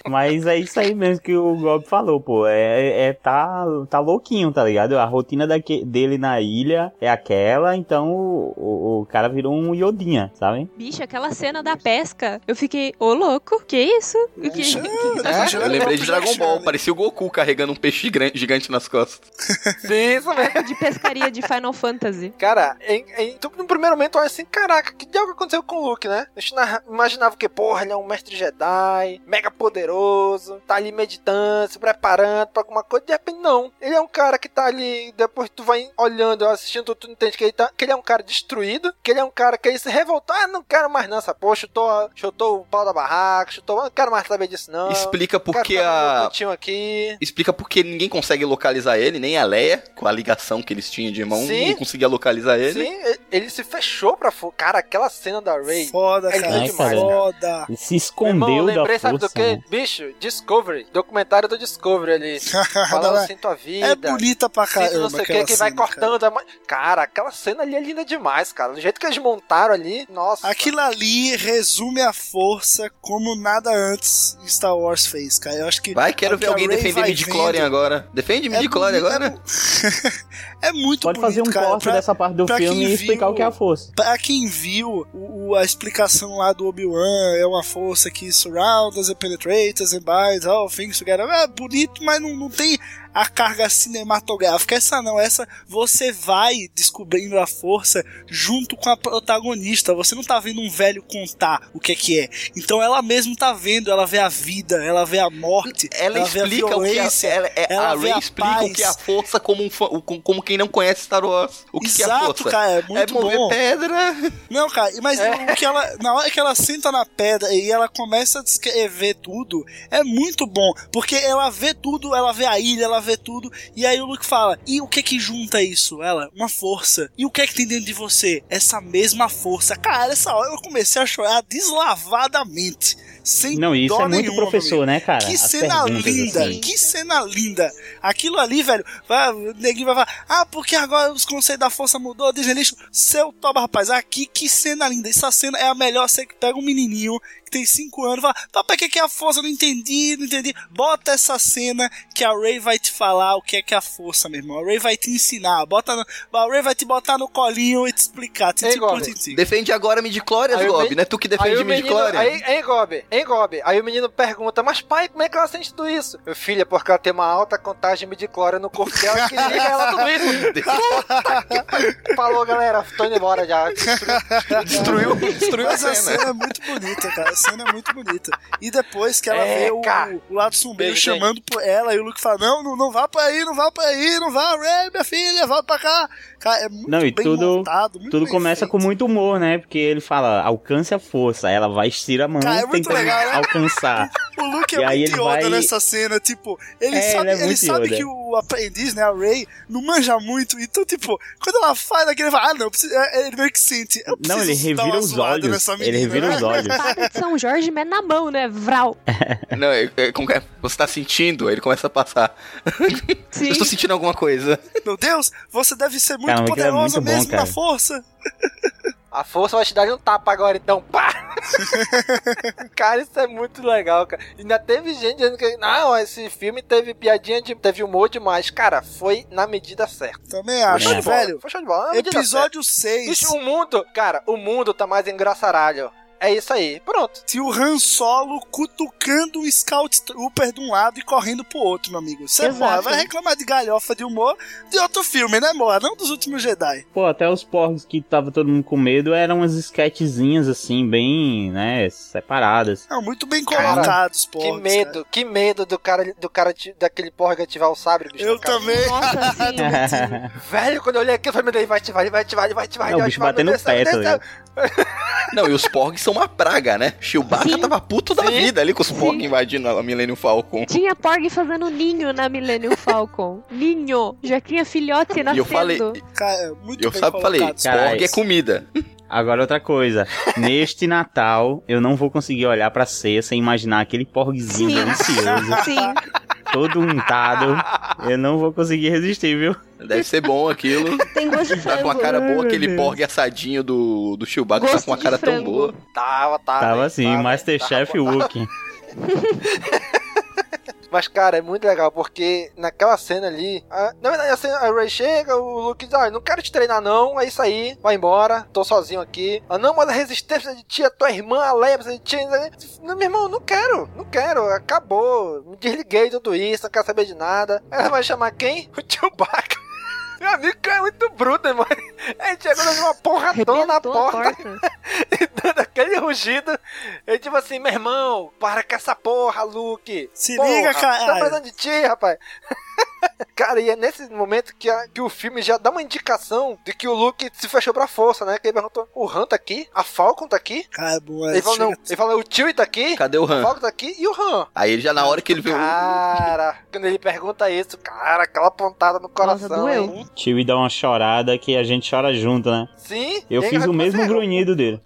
Mas é isso aí mesmo que o Gob falou, pô. É, é tá, tá louquinho, tá ligado? A rotina daque, dele na ilha é aquela, então o, o, o cara virou um iodinha, sabe? Bicho, aquela cena da pesca, eu fiquei, ô louco, que isso? O que, Bicho, que- que tá É, eu lembrei de Dragon Ball, parecia o Goku carregando um peixe gigante nas costas. Sim, isso mesmo. de pescaria de Final Fantasy. Cara, em, em- tu- no primeiro momento olha assim, caraca, que diabo aconteceu com o Luke, né? A gente na- imaginava que, porra, ele é um mestre Jedi, mega poderoso, tá ali meditando, se preparando pra alguma coisa, de repente não. Ele é um cara que tá ali, depois tu vai olhando, assistindo, tu, entende que ele, tá, que ele é um cara destruído, que ele é um cara que ele se revoltou, ah, não quero mais não essa porra, chutou, chutou o pau da barraca, chutou, não quero mais saber disso não. Explica por Quero que ficar no meu a- aqui. Explica porque ninguém consegue localizar ele, nem a Leia, com a ligação que eles tinham de irmão, Sim. ninguém conseguia localizar ele. Sim, ele- se fechou pra fora. Cara, aquela cena da Ray. Foda, é cara. demais. Foda. Ele se escondeu irmão, da lembrei, sabe força. do quê? né? Bicho, Discovery. Documentário do Discovery ali. Falando assim, tua vida. É bonita pra Sinto não caramba. sei o que, que vai cara. cortando. a ma- Cara, aquela cena ali é linda demais, cara. Do jeito que eles montaram ali, nossa. Aquilo ali resume a força como nada antes Star Wars fez, cara. Eu acho que. Vai, quero ver alguém defender Midichlorian agora. Defende É Midichlorian bonito, agora? É muito Pode bonito, fazer um cara. corte Pra- dessa parte do pra filme quem e explicar viu- o que é a força. Pra quem viu o, o- a explicação lá do Obi-Wan, é uma força que surrounds and penetrates and binds all things together. É bonito, mas não, não tem a carga cinematográfica. Essa não, essa você vai descobrindo a força junto com a protagonista. Você não tá vendo um velho contar o que é que é. Então ela mesmo tá vendo, ela vê a vida, ela vê a morte, Ela, vê a explica o que violência, ela, é, ela a Ray explica o que é a paz. força como, um como, quem não conhece Star Wars. O que, que é a Exato, força? cara, é muito mover bom. pedra. Não, cara, mas É. o que ela, na hora que ela senta na pedra e ela começa a descrever tudo, é muito bom, porque ela vê tudo, ela vê a ilha, ela vê tudo, e aí o Luke fala: "E o que que junta isso?" Ela: "Uma força. E o que é que tem dentro de você? Essa mesma força." Cara, essa hora eu comecei a chorar deslavadamente, sem Não, isso dó é muito nenhuma, professor, né, cara? Que As cena linda, assim. que cena linda. Aquilo ali, velho, vai, o neguinho vai falar, ah, porque agora os conceitos da força mudou, Disney lixo. Seu toba, rapaz, aqui, que cena linda. Essa cena é a melhor, você que pega um menininho tem 5 anos fala, papai, o que que é a força? Eu não entendi, não entendi. Bota essa cena que a Ray vai te falar o que é que é a força, meu irmão. A Ray vai te ensinar, bota no, a Ray vai te botar no colinho e te explicar. Ei, Gob. Defende agora Midichlorian, Aí o Gob, men- não é tu que Aí defende o menino, Midichlorian? aí, aí, Gob, Hein, Gob? Aí o menino pergunta, mas pai, como é que ela sente tudo isso? Meu filho, é porque ela tem uma alta contagem de cloro no corpo dela que liga ela tudo isso. Puta. Falou, galera, tô indo embora já. Destruiu, destruiu Mas a a cena. cena é muito bonita, cara. A cena é muito bonita. E depois que ela É, vê o, o lado sombrio Beijo, chamando por ela, e o Luke fala: Não, não, não vá pra aí, não vá pra aí, não vá, Ray, minha filha, volta pra cá. Cara, é muito Não, e bem tudo, montado, muito tudo bem começa feito. com muito humor, né? Porque ele fala, alcance a força. Ela vai estirar a mão Cara, é muito tentando legal, né? alcançar. O Luke E é aí muito Yoda vai- nessa cena, tipo, ele É, sabe, ele é ele sabe Yoda. que o aprendiz, né, a Ray, não manja muito, então, tipo, quando ela faz aquilo, ele fala, ah, não, eu preciso- é, ele meio que sente, eu Não, ele revira uma os olhos. nessa Ele menina, revira né? os olhos. São Jorge, mas na mão, né? Vral. Não, é, é, como é? Você tá sentindo, aí ele começa a passar. Sim. Eu estou sentindo alguma coisa. Meu Deus, você deve ser muito Caramba, é poderosa muito bom, mesmo na cara. força. A força vai te dar um tapa agora, então. Pá! cara, isso é muito legal, cara. Ainda teve gente dizendo que, não, esse filme teve piadinha, de, teve humor demais. Cara, foi na medida certa. Também acho, Também Show de bola, velho. Foi show de bola. na Episódio certa. 6. Bicho, o mundo, cara, o mundo tá mais engraçaralho. É isso aí. Pronto. Tinha o Han Solo cutucando o Scout Trooper de um lado e correndo pro outro, meu amigo. Você morra, vai reclamar de galhofa de humor de outro filme, né, morra? Não dos últimos Jedi. Pô, até os porcos que tava todo mundo com medo eram umas sketchzinhas assim, bem, né, separadas. Não, muito bem colocados, pô. que medo, que medo do cara, do cara daquele porra ativar o sabre, bicho. Eu também. Nossa. Velho, quando eu olhei aqui, eu falei, meu Deus, vai ativar, ele vai ativar, ele vai ativar, Não, ele o vai bicho ativar. batendo meu o Não, e os porgs são uma praga, né? Chewbacca Sim. tava puto da Sim. vida ali com os porgs invadindo a Millennium Falcon. Tinha Porg fazendo ninho na Millennium Falcon. Ninho. Já tinha filhote E nascendo. eu falei, Cara, muito eu bem sabe, falei, porg é comida. Agora outra coisa, neste Natal eu não vou conseguir olhar pra ceia sem imaginar aquele porguezinho Sim. delicioso, Sim. Todo untado. Eu não vou conseguir resistir, viu? Deve ser bom aquilo. Tem gosto de Tá com a frango. cara Ai, boa, meu aquele porg assadinho do, do Chewbacca tá Gosto com uma de cara tão frango. boa. Tava, tava. Tava hein, assim, hein, Masterchef. Wookie. Mas, cara, é muito legal, porque naquela cena ali. a- na verdade, a, cena, a Ray chega, o Luke diz: Ah, não quero te treinar, não. É isso aí, vai embora, tô sozinho aqui. Ah, não, mas a resistência de tia, tua irmã, a Leia, precisa de tia. Não, meu irmão, não quero, não quero, acabou. Me desliguei de tudo isso, não quero saber de nada. Ela vai chamar quem? O tio Baca. Meu amigo é muito bruto, irmão. A gente chegou uma porradona na Arrebentou a porta porta. E rugido. Ele tipo assim, meu irmão, para com essa porra, Luke. Se Porra, liga, Tô caralho. precisando de ti, rapaz. Cara, e é nesse momento que, a- que o filme já dá uma indicação de que o Luke se fechou pra força, né? Que ele perguntou: o Han tá aqui? A Falcon tá aqui? Cara, é boa. Ele falou: não. Ele falou: o Chewie tá aqui? Cadê o A Han? Falcon tá aqui e o Han. Aí ele já na hora que ele o. Cara, quando ele pergunta isso, cara, aquela pontada no coração. doeu. hein? Dar uma chorada que a gente chora junto, né? Sim. Eu é fiz o engraçado mesmo grunhido dele.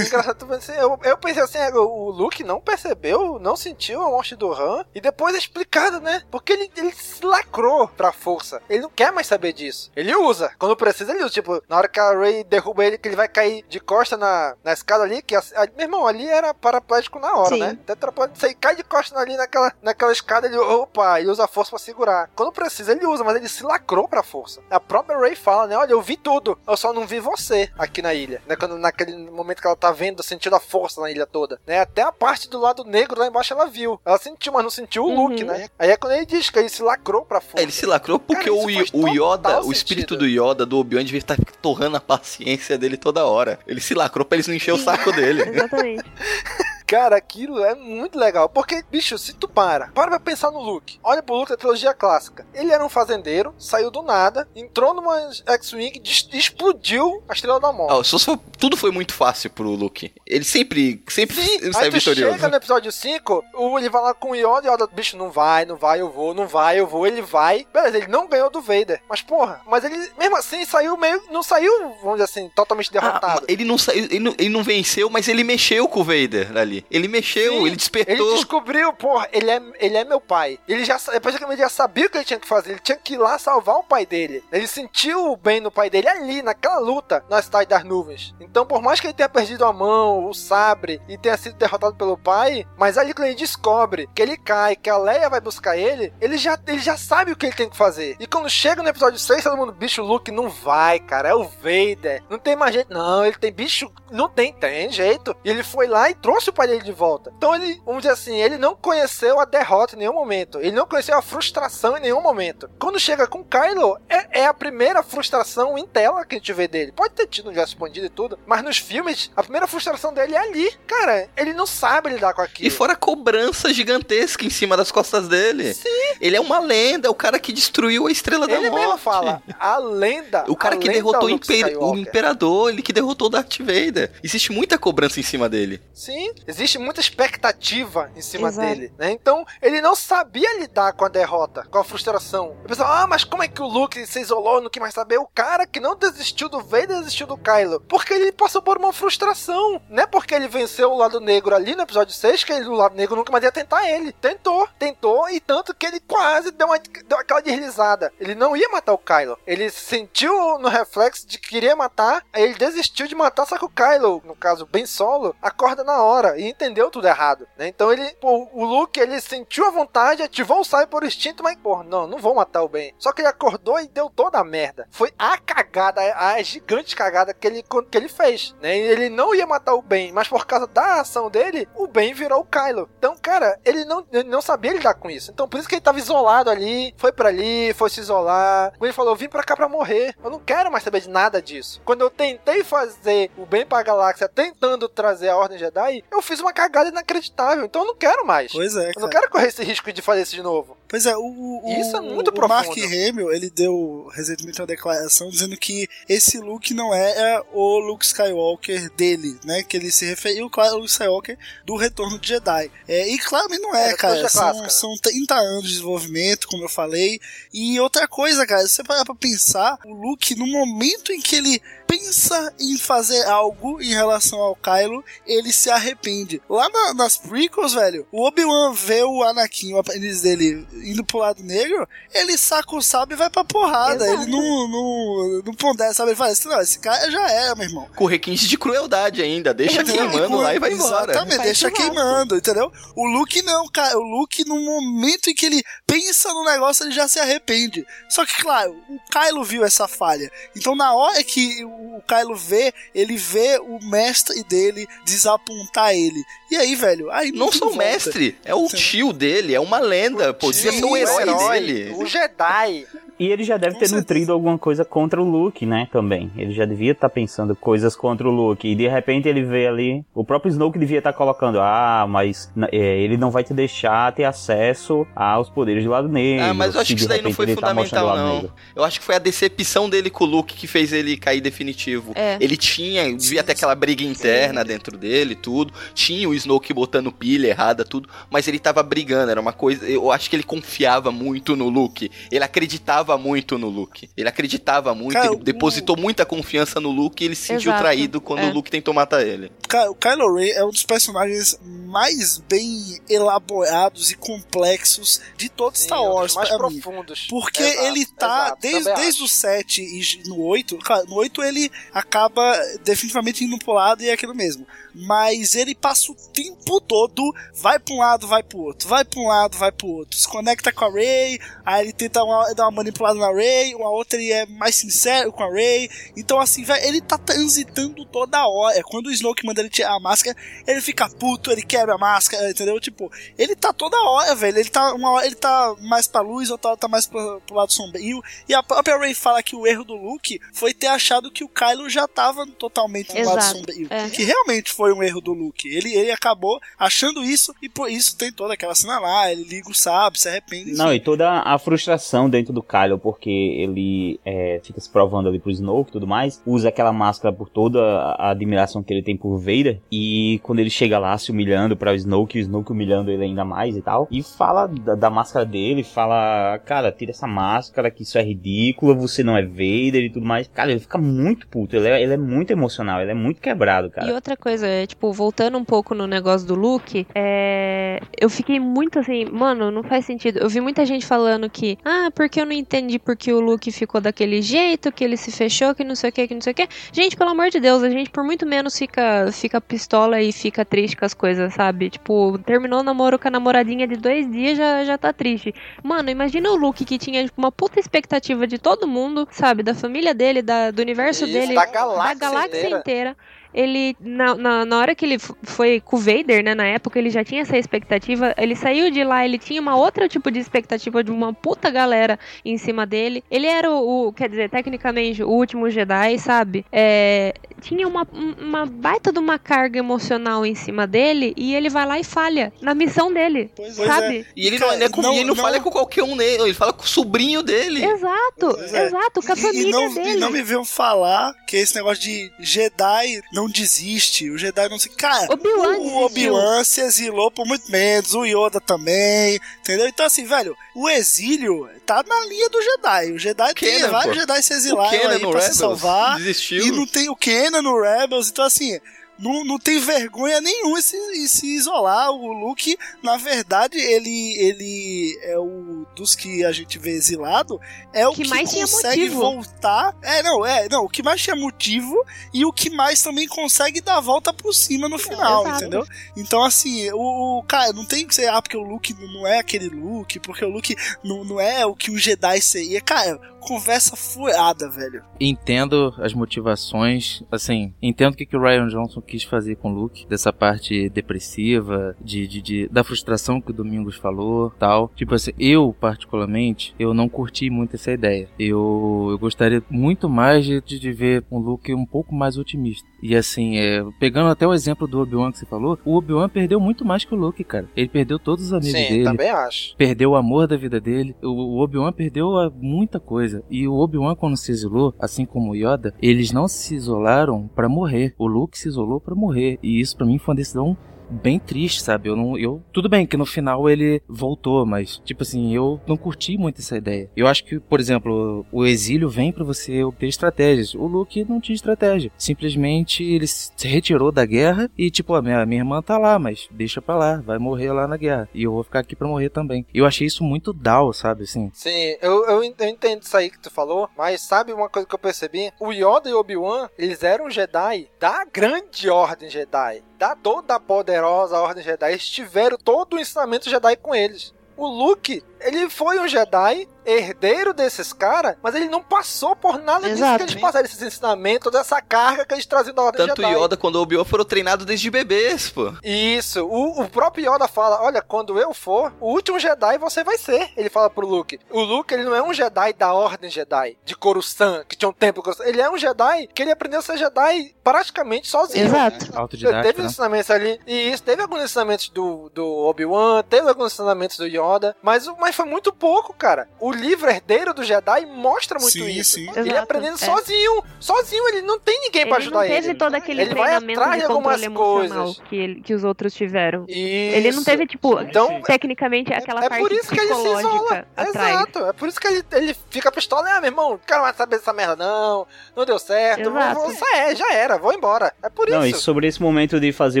Engraçado, pensa assim, eu, eu pensei assim, o o Luke não percebeu, não sentiu a morte do Han, e depois é explicado, né? Porque ele, ele se lacrou pra força. Ele não quer mais saber disso. Ele usa. Quando precisa, ele usa. Tipo, na hora que a Ray derruba ele, que ele vai cair de costa na, na escada ali, que a, a- meu irmão, ali era paraplégico na hora, Sim. né? Tetraplégico, você cai de costa ali naquela, naquela escada, ele, opa, ele usa a força pra segurar. Quando precisa, ele usa, mas ele se lacrou pra força. A própria Ray fala, né? Olha, eu vi tudo, eu só não vi você aqui na ilha. Né? Quando, naquele momento que ela tá vendo, sentindo a força na ilha toda. Né? Até a parte do lado negro lá embaixo ela viu. Ela sentiu, mas não sentiu o Uhum. Luke, né? Aí é quando ele diz que ele se lacrou pra força. É, ele se lacrou porque Cara, o, o Yoda, o espírito sentido. do Yoda, do Obi-Wan, devia estar torrando a paciência dele toda hora. Ele se lacrou pra eles não encher o saco dele. Exatamente. Cara, aquilo é muito legal. Porque, bicho, se tu para, para pra pensar no Luke. Olha pro Luke da trilogia clássica. Ele era um fazendeiro, saiu do nada, entrou numa X-Wing e explodiu a Estrela da Morte. Fosse- tudo foi muito fácil pro Luke. Ele sempre, sempre Sim, sai aí tu vitorioso. chega no episódio 5, o, ele vai lá com o Yoda e o Yoda, bicho, não vai, não vai, eu vou, não vai, eu vou, ele vai. Beleza, ele não ganhou do Vader. Mas, porra, mas ele, mesmo assim, saiu meio, não saiu, vamos dizer assim, totalmente Ah, derrotado. ele não saiu, ele não, ele não venceu, mas ele mexeu com o Vader ali. Ele mexeu, Sim, ele despertou. Ele descobriu, porra, ele é, ele é meu pai. Ele já, que ele já sabia o que ele tinha que fazer. Ele tinha que ir lá salvar o pai dele. Ele sentiu o bem no pai dele ali, naquela luta, na cidade das nuvens. Então, por mais que ele tenha perdido a mão, o sabre, e tenha sido derrotado pelo pai, mas ali quando ele descobre que ele cai, que a Leia vai buscar ele, ele já, ele já sabe o que ele tem que fazer. E quando chega no episódio 6, todo mundo, bicho, o Luke não vai, cara, é o Vader. Não tem mais jeito. Não, ele tem bicho, não tem, tem jeito. E ele foi lá e trouxe o pai querer ele de volta. Então ele, vamos dizer assim, ele não conheceu a derrota em nenhum momento. Ele não conheceu a frustração em nenhum momento. Quando chega com Kylo, é, é a primeira frustração em tela que a gente vê dele. Pode ter tido um universo expandido e tudo, mas nos filmes, a primeira frustração dele é ali. Cara, ele não sabe lidar com aquilo. E fora a cobrança gigantesca em cima das costas dele. Sim. Ele é uma lenda, é o cara que destruiu a Estrela da Ele Morte. mesmo fala, a lenda. O cara que derrotou o, imper- o. Imperador, ele que derrotou o Darth Vader. Existe muita cobrança em cima dele. Sim, existe muita expectativa em cima Exato. dele, né? Então, ele não sabia lidar com a derrota, com a frustração. O pessoal, ah, mas como é que o Luke se isolou, não quis mais saber? O cara que não desistiu do Vader, desistiu do Kylo. Porque ele passou por uma frustração. Não é porque ele venceu o lado negro ali no episódio 6 que ele, o lado negro nunca mais ia tentar ele. Tentou, tentou, e tanto que ele quase deu, uma, deu aquela deslizada. Ele não ia matar o Kylo. Ele sentiu no reflexo de que queria matar, aí ele desistiu de matar, só que o Kylo, no caso, bem solo, acorda na hora e entendeu tudo errado, né? Então ele, pô, o Luke, ele sentiu a vontade, ativou o por instinto, mas, pô, não, não vou matar o Ben. Só que ele acordou e deu toda a merda. Foi a cagada, a gigante cagada que ele, que ele fez, né? Ele não ia matar o Ben, mas por causa da ação dele, o Ben virou o Kylo. Então, cara, ele não, ele não sabia lidar com isso. Então, por isso que ele tava isolado ali, foi pra ali, foi se isolar. Ele falou: vim pra cá pra morrer. Eu não quero mais saber de nada disso. Quando eu tentei fazer o bem pra galáxia, tentando trazer a Ordem Jedi, eu fiz uma cagada inacreditável. Então eu não quero mais. Pois é, Eu não cara. quero correr esse risco de fazer isso de novo. Pois é, o, o, Isso é muito o profundo. Mark Hamill, ele deu recentemente uma declaração dizendo que esse Luke não é o Luke Skywalker dele, né? Que ele se referiu, claro, ao Luke Skywalker do Retorno de Jedi. É, e claramente não é, É, cara. São, clássica, né? são 30 anos de desenvolvimento, como eu falei. E outra coisa, cara, se você parar pra pensar, o Luke, no momento em que ele pensa em fazer algo em relação ao Kylo, ele se arrepende. Lá na- nas prequels, velho, o Obi-Wan vê o Anakin, o aprendiz dele, indo pro lado negro, ele saca o sábio e vai pra porrada. Exato. Ele não, não, não pondera, sabe? Ele fala assim, não, esse cara já era, meu irmão. Com requinte de crueldade ainda. Deixa queimando lá e vai embora. Exatamente, deixa queimando, entendeu? O Luke não, cara. O Luke, no momento em que ele pensa no negócio, ele já se arrepende. Só que, claro, o Kylo viu essa falha. Então, na hora que o Kylo vê, ele vê o mestre dele desapontar ele. E aí, velho, aí Não sou volta. mestre, é o tio dele, é uma lenda. Podia ser o herói, dele. O Jedi. E ele já deve ter nutrido alguma coisa contra o Luke, né? Também. Ele já devia estar pensando coisas contra o Luke. E de repente ele vê ali. O próprio Snoke devia estar colocando: Ah, mas é, ele não vai te deixar ter acesso aos poderes do lado negro. Ah, mas eu acho que isso daí não foi tá fundamental, lado não. Eu acho que foi a decepção dele com o Luke que fez ele cair definitivo. É. Ele tinha, devia ter aquela briga interna dentro dele, tudo. Tinha o Snoke botando pilha errada, tudo. Mas ele tava brigando, era uma coisa. Eu acho que ele confiava muito no Luke. Ele acreditava muito no Luke. Ele acreditava muito, Cara, ele o- depositou muita confiança no Luke e ele se sentiu Exato, traído quando é. o Luke tentou matar ele. O Kylo Ren é um dos personagens mais bem elaborados e complexos de todo Star um dos Wars. mais profundos. Porque Exato, ele tá, exato, desde, também desde o 7 e no 8, claro, no 8 ele acaba definitivamente indo pro lado e é aquilo mesmo. Mas ele passa o tempo todo, vai pra um lado, vai pro outro, vai pra um lado, vai pro outro, se conecta com a Rey, aí ele tenta uma- dar uma manipulada na Rey, uma outra ele é mais sincero com a Rey. Então, assim, vai, ele tá transitando toda hora. Quando o Snoke manda ele tirar a máscara, ele fica puto, ele quebra a máscara, entendeu? Tipo, ele tá toda hora, velho. Ele tá, uma hora ele tá mais pra luz, outra hora tá mais pro, pro lado sombrio. E a própria Rey fala que o erro do Luke foi ter achado que o Kylo já tava totalmente no lado Exato, sombrio. é. Que realmente foi um erro do Luke. Ele, ele acabou achando isso e por isso tem toda aquela cena lá. Ele liga o sábio, se arrepende. Não, e toda a frustração dentro do Kylo, porque ele é, fica se provando ali pro Snoke e tudo mais, usa aquela máscara por toda a admiração que ele tem por Vader, e quando ele chega lá se humilhando para o Snoke, o Snoke humilhando ele ainda mais e tal, e fala da, da máscara dele, fala, cara, tira essa máscara, que isso é ridículo, você não é Vader e tudo mais. Cara, ele fica muito puto, ele é, ele é muito emocional, ele é muito quebrado, cara. E outra coisa, é, tipo, voltando um pouco no negócio do Luke, é... eu fiquei muito assim, mano, não faz sentido. Eu vi muita gente falando que, ah, porque eu não entendi porque o Luke ficou daquele jeito, que ele se fechou, que não sei o que, que não sei o que. Gente, pelo amor de Deus, a gente por muito menos fica, fica pistola e fica triste com as coisas, sabe? Tipo, terminou o namoro com a namoradinha de dois dias, já, já tá triste. Mano, imagina o Luke que tinha tipo, uma puta expectativa de todo mundo, sabe? Da família dele, da, do universo Isso, dele, da galáxia galáxia inteira. inteira. Ele, na, na, na hora que ele foi com o Vader, né, na época, ele já tinha essa expectativa. Ele saiu de lá, ele tinha uma outra tipo de expectativa de uma puta galera em cima dele. Ele era o, o- quer dizer, tecnicamente, o último Jedi, sabe? É, tinha uma, um- uma baita de uma carga emocional em cima dele e ele vai lá e falha na missão dele, sabe? E ele não, não é com, e ele não, fala com qualquer um nele, ele fala com o sobrinho dele. Exato, é. exato, com a E- família e, não, dele. e não me venham falar que esse negócio de Jedi não desiste, o Jedi não se. Cara, Obi-Wan o, Obi-Wan se exilou por muito menos, o Yoda também, entendeu? Então, assim, velho, o exílio tá na linha do Jedi. O Jedi tem Kenan, vários pô. Jedi se exilaram aí pra se Rebels salvar. desistiu. E não tem o Kenan no Rebels, então, assim. Não, não tem vergonha nenhuma em se, em se isolar. O Luke, na verdade, ele, ele é o dos que a gente vê exilado, é o Que que, mais consegue voltar. É, não, é, não, o que mais tinha motivo e o que mais também consegue dar a volta por cima no final, Exato. entendeu? Então, assim, o, o- cara, não tem que ser, ah, porque o Luke não é aquele Luke, porque o Luke não, não é o que o Jedi seria. Cara, conversa furada, velho. Entendo as motivações, assim, entendo o que, que o Ryan Johnson quis fazer com o Luke, dessa parte depressiva, de, de, de- da frustração que o Domingos falou, tal. Tipo assim, eu, particularmente, eu não curti muito essa ideia. Eu, eu gostaria muito mais de, de, ver um Luke um pouco mais otimista. E assim, é, pegando até o exemplo do Obi-Wan que você falou, o Obi-Wan perdeu muito mais que o Luke, cara. Ele perdeu todos os amigos Sim, dele também acho. perdeu o amor da vida dele. O, o Obi-Wan perdeu a- muita coisa. E o Obi-Wan, quando se isolou, assim como o Yoda, eles não se isolaram pra morrer. O Luke se isolou pra morrer. E isso pra mim foi uma decisão bem triste, sabe? Eu não, eu tudo bem que no final ele voltou, mas tipo assim, eu não curti muito essa ideia. Eu acho que, por exemplo, o exílio vem pra você obter estratégias. O Luke não tinha estratégia. Simplesmente ele se retirou da guerra e tipo, a minha, minha irmã tá lá, mas deixa pra lá, vai morrer lá na guerra. E eu vou ficar aqui pra morrer também. Eu achei isso muito down, sabe assim? Sim, eu, eu, en- eu entendo isso aí que tu falou, mas sabe uma coisa que eu percebi? O Yoda e o Obi-Wan, eles eram Jedi da grande Ordem Jedi, da toda a poderosa Ordem Jedi. Eles tiveram todo o ensinamento Jedi com eles. O Luke, ele foi um Jedi herdeiro desses caras, mas ele não passou por nada disso Exato. que eles passaram, esses ensinamentos, toda essa carga que eles traziam da Ordem Tanto Jedi. Yoda quanto o Obi-Wan foram treinados desde bebês, pô. Isso, o, o próprio Yoda fala: Olha, quando eu for, o último Jedi você vai ser. Ele fala pro Luke. O Luke, ele não é um Jedi da Ordem Jedi, de Coruscant, que tinha um templo. Coruscant. Ele é um Jedi que ele aprendeu a ser Jedi praticamente sozinho. Exato. Autodidata, Teve né? ensinamentos ali, e isso, teve alguns ensinamentos do, do Obi-Wan, teve alguns ensinamentos do Yoda, mas, o- mas foi muito pouco, cara. O livro Herdeiro do Jedi mostra muito Sim, isso. sim. Ele Exato, aprendendo é. sozinho, sozinho, ele não tem ninguém pra Ele ajudar não teve ele. todo aquele Ele vai treinamento atrás de algumas controle emocional coisas. que, ele- que os outros tiveram. Isso. Ele não teve, tipo, Então, tecnicamente aquela é parte por isso que ele se isola. psicológica atrás. Exato. É por isso que ele, ele fica pistola. Ah, meu irmão, não quero mais saber dessa merda, não. Não deu certo. Vou, sair, já era, vou embora. É por Não, e isso. sobre esse momento de fazer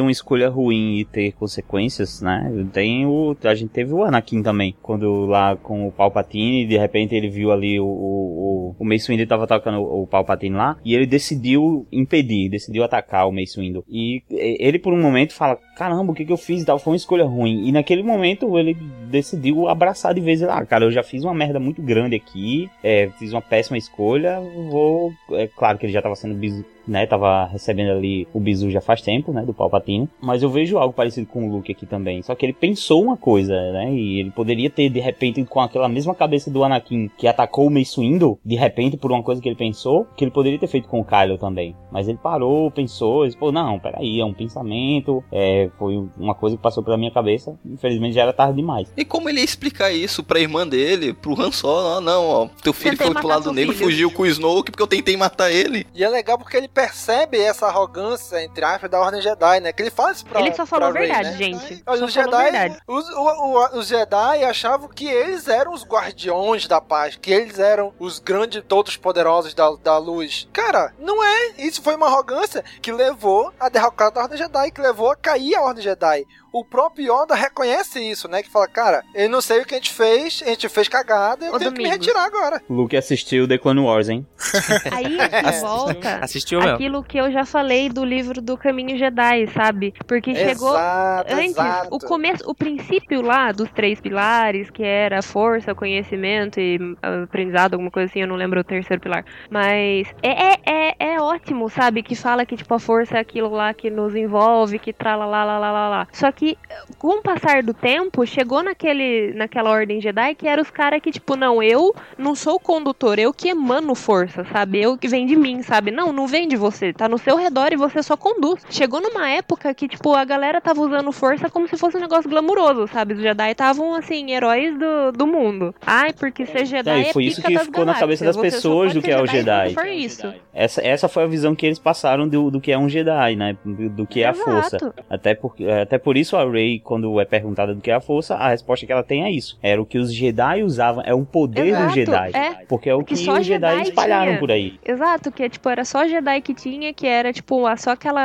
uma escolha ruim e ter consequências, né? Tem o. A gente teve o Anakin também. Quando lá com o Palpatine, de repente ele viu ali o. O, o, Mace Windu tava atacando o, Palpatine lá. E ele decidiu impedir, decidiu atacar o Mace Windu. E e- ele por um momento fala: Caramba, o que, que eu fiz e tal? Foi uma escolha ruim. E naquele momento ele decidiu abraçar de vez. Ah, cara, eu já fiz uma merda muito grande aqui. É, fiz uma péssima escolha. Vou. É claro que ele já tava sendo bis né, tava recebendo ali o bizu já faz tempo, né, do Palpatine, mas eu vejo algo parecido com o Luke aqui também, só que ele pensou uma coisa, né, e ele poderia ter, de repente, com aquela mesma cabeça do Anakin, que atacou o Mace Windu, de repente, por uma coisa que ele pensou, que ele poderia ter feito com o Kylo também, mas ele parou, pensou, e disse, pô, não, peraí, é um pensamento, é, foi uma coisa que passou pela minha cabeça, infelizmente já era tarde demais. E como ele ia explicar isso pra irmã dele, pro Han Solo? Ah, não, ó, teu filho foi pro lado negro, fugiu com o Snoke porque eu tentei matar ele. E é legal porque ele percebe essa arrogância, entre aspas, da Ordem Jedi, né? Que ele fala isso pra Ele só falou Rey, verdade, né? gente. Olha, os Jedi, os, o- o- os Jedi achavam que eles eram os guardiões da paz, que eles eram os grandes, todos poderosos da, da luz. Cara, não é. Isso foi uma arrogância que levou a derrocada da Ordem Jedi, que levou a cair a Ordem Jedi. O próprio Yoda reconhece isso, né? Que fala, cara, eu não sei o que a gente fez, a gente fez cagada, eu Ô, tenho que me retirar agora. Luke assistiu The Clone Wars, hein? Aí a gente volta. Assistiu mesmo. aquilo que eu já falei do livro do Caminho Jedi, sabe? Porque chegou Exato, antes, exato. o começo, o princípio lá dos três pilares, que era força, conhecimento e ah, aprendizado, alguma coisa assim, eu não lembro o terceiro pilar. Mas é, é, é, é ótimo, sabe? Que fala que, tipo, a força é aquilo lá que nos envolve, que trala lá, lá, lá, lá, lá. Só que, com o passar do tempo, chegou naquele, naquela ordem Jedi que era os caras que, tipo, não, eu não sou o condutor, eu que emano força, sabe? Eu que vem de mim, sabe? Não, não vem de você, tá no seu redor e você só conduz. Chegou numa época que, tipo, a galera tava usando força como se fosse um negócio glamuroso, sabe? Os Jedi estavam, assim, heróis do, do mundo. Ai, porque ser Jedi É, e foi é isso que ficou na cabeça das pessoas do que é o Jedi. for isso. Essa, essa foi a visão que eles passaram do, do que é um Jedi, né? Do, que é a Exato. força. Até, por, até por isso a Rey, quando é perguntada do que é a força, a resposta que ela tem é isso. Era o que os Jedi usavam, é um poder Exato, do Jedi. é. Porque é o que, só os Jedi espalharam tinha. por aí. Exato, que tipo, era só Jedi que tinha, que era tipo, a- só aquela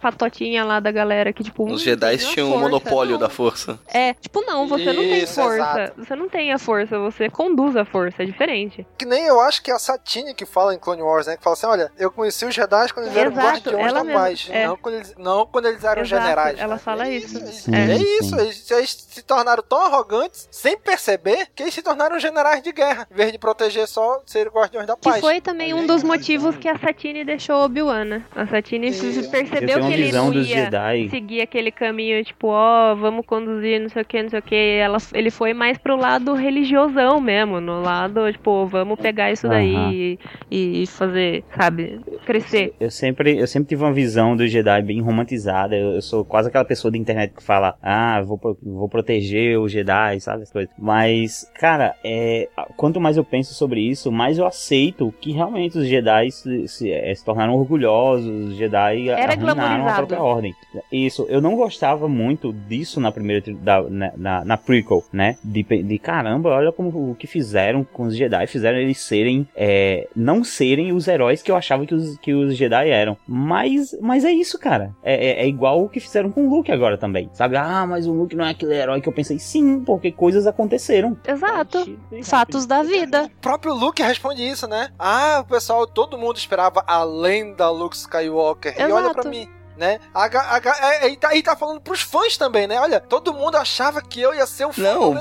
patotinha lá da galera que, tipo. Os hum, Jedi tinham o força. monopólio da força. É, tipo, não, você não tem Isso, força. exato. Você não tem a força, você conduz a força, é diferente. Que nem eu acho que é a Satine que fala em Clone Wars, né? Que fala assim: olha, eu conheci os Jedi quando eles eram guardiões ela da paz. é. Não, quando eles, não quando eles eram Exato, generais. Ela né? fala isso. É, É. isso, eles, eles se tornaram tão arrogantes, sem perceber, que eles se tornaram generais de guerra, em vez de proteger só ser guardiões da Que paz. foi também um dos motivos que a Satine deixou Obi-Wan, né? A Satine Eu percebeu que ele não ia Jedi. seguir aquele caminho, tipo, ó, vamos conduzir, não sei o que, não sei o que. Ela, ele foi mais pro lado religiosão mesmo, no lado, tipo, vamos pegar isso daí e, e fazer, sabe, crescer. Eu sempre, eu sempre tive uma visão do Jedi bem romantizada. Eu, eu sou quase aquela pessoa da internet que fala, ah, vou, pro- vou proteger o Jedi, sabe? As coisas. Mas, cara, é, quanto mais eu penso sobre isso, mais eu aceito que realmente os Jedi se, se, eh, se tornaram orgulhosos, os Jedi Era arruinaram a própria ordem. Isso, eu não gostava muito disso na primeira, da, na, na, na prequel, né? De, de caramba, olha como o que fizeram com os Jedi, fizeram eles serem, é, não serem os heróis que eu achava que os, que os Jedi eram. Mas, mas é isso, cara. É, é, é igual o que fizeram com o Luke agora também, sabe? Ah, mas o Luke não é aquele herói que eu pensei. Sim, porque coisas aconteceram. Exato. Fatos da vida. O próprio Luke responde isso, né? Ah, o pessoal, todo mundo esperava a lenda Luke Skywalker. E olha pra Exato. mim. Né? A, a, a, e, tá, e tá falando pros fãs também, né? Olha, todo mundo achava que eu ia ser o fã Não,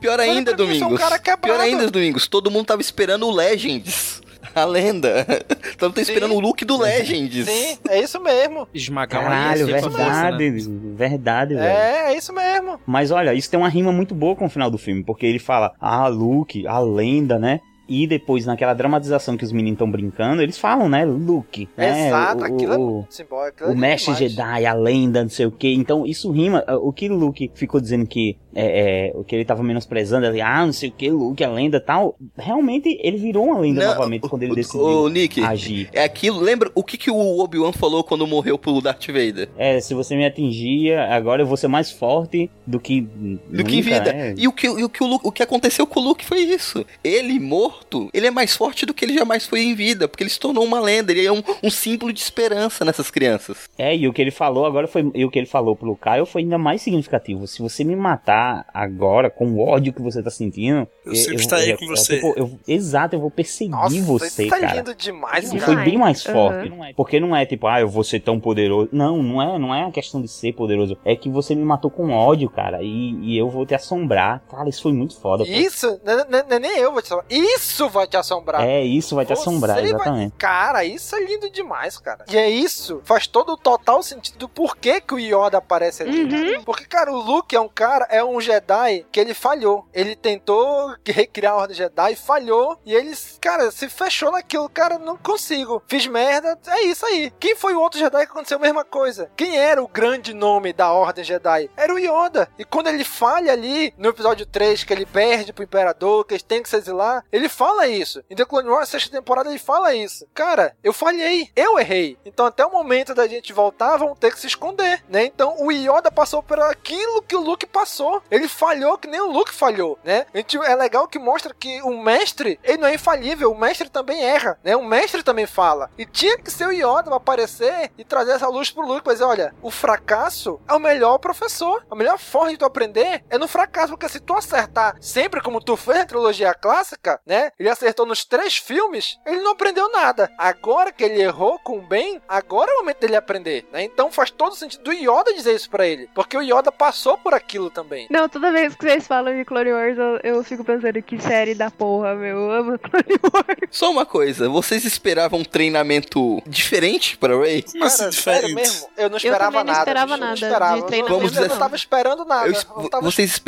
pior ainda, um Domingos. cara quebrado. pior ainda, Domingos. Todo mundo tava esperando o Legends. A lenda. Todo mundo tá esperando o look do Legends. Sim, é isso mesmo. Esmagar Caralho, uma verdade, verdade, velho. É, é isso mesmo. Mas olha, isso tem uma rima muito boa com o final do filme, porque ele fala, ah, Luke, a lenda, né? E depois, naquela dramatização que os meninos estão brincando, eles falam, né? Luke. né? Exato, o, aquilo é o, muito simbólico. aquilo o é mestre. Jedi, a lenda, não sei o que. Então, isso rima. O que o Luke ficou dizendo que é, é, o que ele tava menosprezando ali, ah, não sei o que, Luke, a lenda tal. Realmente, ele virou uma lenda Não, novamente quando ele decidiu Ô, Nick, agir. é aquilo. Lembra o que, que o Obi-Wan falou quando morreu pro Darth Vader? É, se você me atingia, agora eu vou ser mais forte do que. Do que em vida. É. E o que, e o, que o, Luke- o que aconteceu com o Luke foi isso. Ele, morto, ele é mais forte do que ele jamais foi em vida, porque ele se tornou uma lenda. Ele é um, um símbolo de esperança nessas crianças. É, e o que ele falou agora foi. E o que ele falou pro Caio foi ainda mais significativo. Se você me matar agora, com o ódio que você tá sentindo. Eu sempre estarei com você. tipo, eu- exato, eu vou perseguir Nossa, você, tá cara. lindo demais, E cara. foi bem mais Uhum. forte. Porque não é tipo, ah, eu vou ser tão poderoso. Não, não é, não é a questão de ser poderoso. É que você me matou com ódio, cara. E, e eu vou te assombrar. Cara, isso foi muito foda. Isso, não não não é nem eu vou te assombrar. Isso vai te assombrar. É, isso vai te Você assombrar, vai- exatamente. Cara, isso é lindo demais, cara. E é isso, faz todo o total sentido do porquê que o Yoda aparece ali. Uhum. Porque, cara, o Luke é um cara, é um Jedi que ele falhou. Ele tentou recriar a Ordem Jedi, falhou, e ele, cara, se fechou naquilo. Cara, não consigo. Fiz merda, é isso aí. Quem foi o outro Jedi que aconteceu a mesma coisa? Quem era o grande nome da Ordem Jedi? Era o Yoda. E quando ele falha ali, no episódio 3, que ele perde pro Imperador, que eles têm que se exilar, ele fala isso. Em The Clone Wars, sexta temporada, ele fala isso. Cara, eu falhei, eu errei. Então até o momento da gente voltar, vão ter que se esconder, né? Então o Yoda passou por aquilo que o Luke passou. Ele falhou que nem o Luke falhou, né? É legal que mostra que o mestre, ele não é infalível, o mestre também erra, né? O mestre também fala. E tinha que ser o Yoda pra aparecer e trazer essa luz pro Luke, dizer, olha, o fracasso é o melhor professor. A melhor forma de tu aprender é no fracasso, porque se tu acertar sempre como tu fez na trilogia clássica, né? Ele acertou nos três filmes, ele não aprendeu nada. Agora que ele errou com o Ben, agora é o momento dele aprender, né? Então faz todo sentido do Yoda dizer isso pra ele, porque o Yoda passou por aquilo também. Não, toda vez que vocês falam de Clone Wars, eu, eu fico pensando que série da porra, meu. Eu amo Clone Wars. Só uma coisa, vocês esperavam um treinamento diferente pra Ray? Cara, sério mesmo, eu não esperava também não nada. esperava eu não nada esperava. de Eu treinamento, não- dizer eu não tava esperando nada. Eu Eu tava vocês,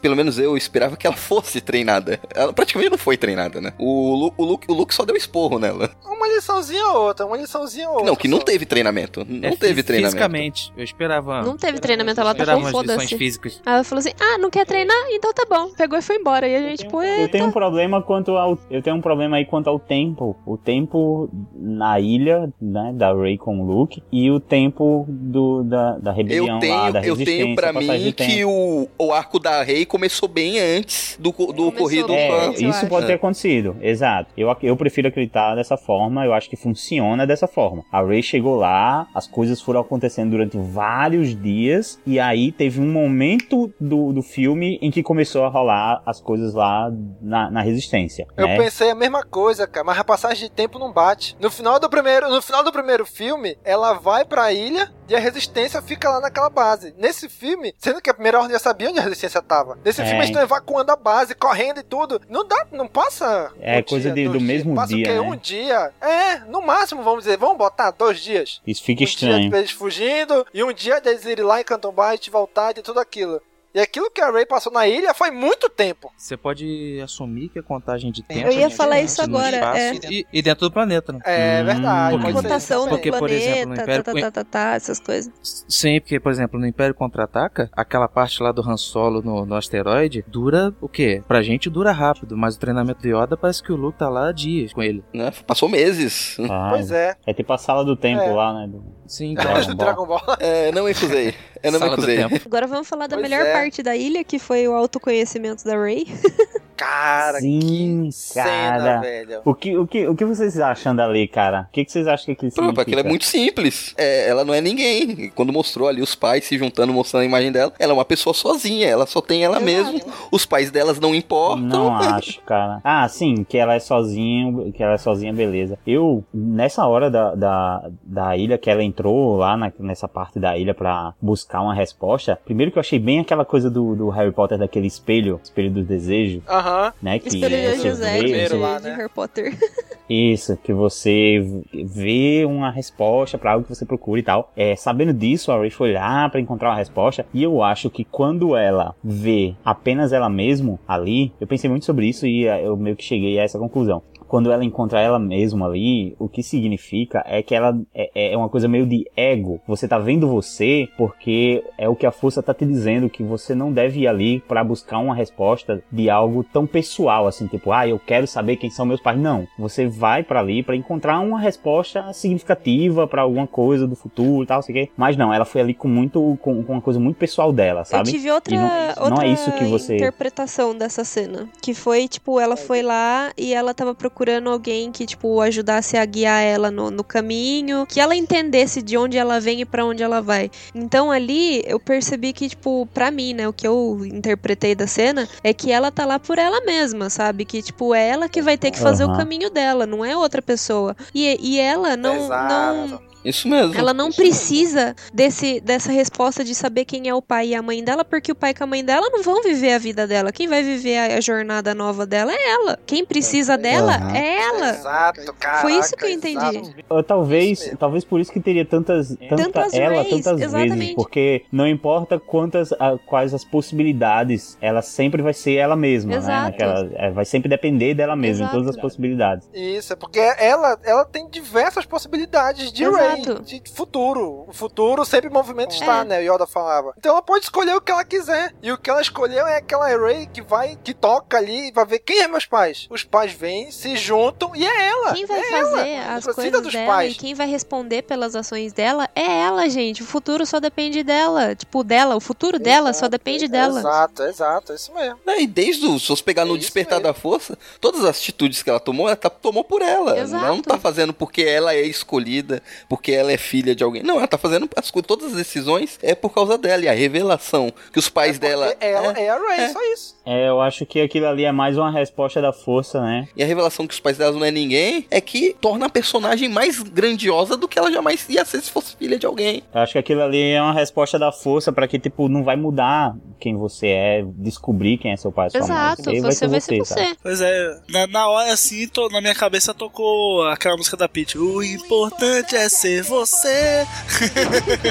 pelo menos eu, esperava que ela fosse treinada. Ela praticamente não foi treinada, né? O, Lu- o, Luke, o Luke só deu esporro nela. Uma liçãozinha ou outra, uma liçãozinha ou outra. Não, que não teve treinamento. Não É, teve treinamento. Fisicamente, eu esperava. Não teve treinamento, ela umas lições foda-se. físicas. Aí ela falou assim: ah, não quer treinar? Então tá bom. Pegou e foi embora. E a gente, tipo, Eu tenho um problema quanto ao. Eu tenho um problema aí quanto ao tempo. O tempo na ilha, né? Da Ray com o Luke. E o tempo do, da, da rebelião Eu lá, tenho, da eu tenho pra mim que o, o arco da Rei começou bem antes do, do ocorrido com É, isso pode ter. Acontecido, exato. Eu, eu prefiro acreditar dessa forma, eu acho que funciona dessa forma. A Ray chegou lá, as coisas foram acontecendo durante vários dias, e aí teve um momento do, do filme em que começou a rolar as coisas lá na, na resistência. Eu né? pensei a mesma coisa, cara, mas a passagem de tempo não bate. No final do primeiro, no final do primeiro filme, ela vai pra ilha e a resistência fica lá naquela base. Nesse filme, sendo que a primeira ordem já sabia onde a resistência tava. Nesse É. filme eles estão evacuando a base, correndo e tudo. Não dá, não passa. É um coisa dia, de- do dois mesmo dias. passa dia, o quê? né? Um dia. É, no máximo, vamos dizer, vamos botar dois dias. Isso fica um dia estranho. deles fugindo e um dia deles irem lá em Canton Bight, voltar e tudo aquilo. E aquilo que a Ray passou na ilha foi muito tempo. Você pode assumir que a contagem de tempo. Eu ia é falar diferente isso agora, é. E, e dentro do planeta, né? É verdade. Porque, pode ser rotação do porque, por exemplo, no planeta, Império, tá, tá, tá, tá, tá, essas coisas. Sim, porque, por exemplo, no Império Contra-Ataca, aquela parte lá do Han Solo no, no asteroide dura o quê? Pra gente dura rápido, mas o treinamento de Yoda parece que o Luke tá lá há dias com ele. Né? Passou meses. Ah, Pois é. É tipo a sala do tempo É. lá, né? Sim, Dragon Ball. Dragon Ball. É, não me acusei. Eu não me Sala acusei. tempo. Agora vamos falar da Pois melhor é. parte da ilha, que foi o autoconhecimento da Ray. Cara, Sim, cena, cara. velho. O que, o, que, o que vocês acham dali, cara? O que, que vocês acham que aquilo Pô, significa? aquilo é muito simples. É, ela não é ninguém. Quando mostrou ali os pais se juntando, mostrando a imagem dela, ela é uma pessoa sozinha. Ela só tem ela mesma. Os pais delas não importam. Não acho, cara. Ah, sim, que ela é sozinha, que ela é sozinha, beleza. Eu, nessa hora da, da, da ilha, que ela entrou lá na- nessa parte da ilha pra buscar uma resposta, primeiro que eu achei bem aquela coisa do, do Harry Potter, daquele espelho, espelho do desejo, Aham. Né? Que Espelho de José vê, você- lá, de né? Harry Potter. Isso, que você vê uma resposta pra algo que você procura e tal. É, sabendo disso, a Ray foi lá pra encontrar uma resposta. E eu acho que quando ela vê apenas ela mesma ali, eu pensei muito sobre isso e eh, eu meio que cheguei a essa conclusão. Quando ela encontra ela mesma ali, o que significa é que ela é, é uma coisa meio de ego. Você tá vendo você porque é o que a força tá te dizendo que você não deve ir ali pra buscar uma resposta de algo tão pessoal assim, tipo, ah, eu quero saber quem são meus pais. Não, você vai pra ali pra encontrar uma resposta significativa pra alguma coisa do futuro e tal, sei o quê. Mas não, ela foi ali com muito com, com uma coisa muito pessoal dela, sabe? Eu tive outra, não, outra não é isso que você interpretação dessa cena. Que foi, tipo, ela foi lá e ela tava procurando alguém que, tipo, ajudasse a guiar ela no, no caminho, que ela entendesse de onde ela vem e pra onde ela vai. Então ali eu percebi que, tipo, pra mim, né, o que eu interpretei da cena é que ela tá lá por ela mesma, sabe? Que, tipo, é ela que vai ter que fazer o Aham. caminho dela, não é outra pessoa. E, e ela não, não, Isso mesmo. ela não precisa desse, dessa resposta de saber quem é o pai e a mãe dela, porque o pai e a mãe dela não vão viver a vida dela. Quem vai viver a, a jornada nova dela é ela. Quem precisa dela Aham. é ela. Exato, cara. Foi isso que eu entendi. Talvez, talvez por isso que teria tantas, tanta Tantas ela Rays, tantas vezes, exatamente. porque não importa quantas, a- quais as possibilidades, ela sempre vai ser ela mesma, Exato. né? Naquela, é, vai sempre depender dela mesma, em todas as Exato. possibilidades. Isso, é porque ela, ela tem diversas possibilidades de Ray, Exato. de futuro. O futuro sempre em movimento está, É. né? O Yoda falava. Então ela pode escolher o que ela quiser. E o que ela escolheu é aquela Ray que vai, que toca ali e vai ver quem é meus pais. Os pais vêm, se juntam e é ela. Quem vai é fazer ela. as coisas dos dela pais. e quem vai responder pelas ações dela é ela, gente. O futuro só depende dela. Tipo, dela. O futuro dela só depende dela. Exato, exato, é isso mesmo. Não, e desde o, se você pegar no Despertar da Força, todas as atitudes que ela tomou, ela tá- tomou por ela. Exato. Ela não tá fazendo porque ela é escolhida, porque porque ela é filha de alguém. Não, ela tá fazendo as todas as decisões é por causa dela. E a revelação que os pais dela. Ela é, a Ray, só isso. É, eu acho que aquilo ali é mais uma resposta da força, né? E a revelação que os pais dela não é ninguém é que torna a personagem mais grandiosa do que ela jamais ia ser se fosse filha de alguém. Eu acho que aquilo ali é uma resposta da força para que, tipo, não vai mudar quem você é, descobrir quem é seu pai e sua Exato, mãe. você vai ser você. você. Pois é, na, na hora assim, tô- na minha cabeça tocou aquela música da Peach. O importante é ser você.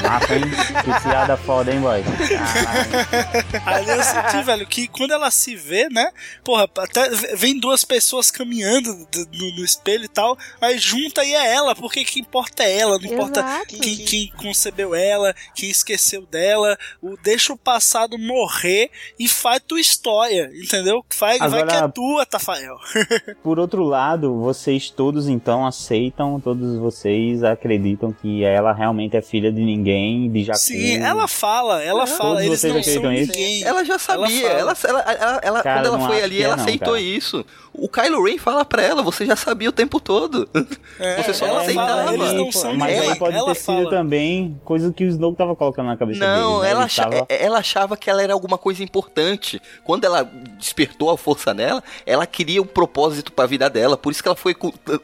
Massa, hein? Que piada foda, hein, boy? Aí eu senti, velho, que quando ela se vê, né? Porra, até vem duas pessoas caminhando no, no espelho e tal, mas junta e é ela, porque que importa é ela, não importa quem, quem concebeu ela, quem esqueceu dela, o deixa o passado morrer e faz tua história, entendeu? Faz, vai Agora- que é tua, Tafael. Por outro lado, vocês todos então aceitam, todos vocês acreditam que ela realmente é filha de ninguém, de Jakku. Sim, ela fala, ela Todos fala, eles vocês não são acreditam ninguém. Ela já sabia, ela, ela, ela, ela- Cara, quando ela não foi ali, é ela não, aceitou cara. isso. O Kylo Ren fala pra ela, você já sabia o tempo todo. você só não ela aceitava. fala, eles não são mas ninguém. aí pode Ela ter sido fala. também coisa que o Snoke tava colocando na cabeça Não, dele. né? ela, acha- tava- ela achava que ela era alguma coisa importante. Quando ela despertou a força nela, ela queria um propósito pra vida dela. Por isso que ela foi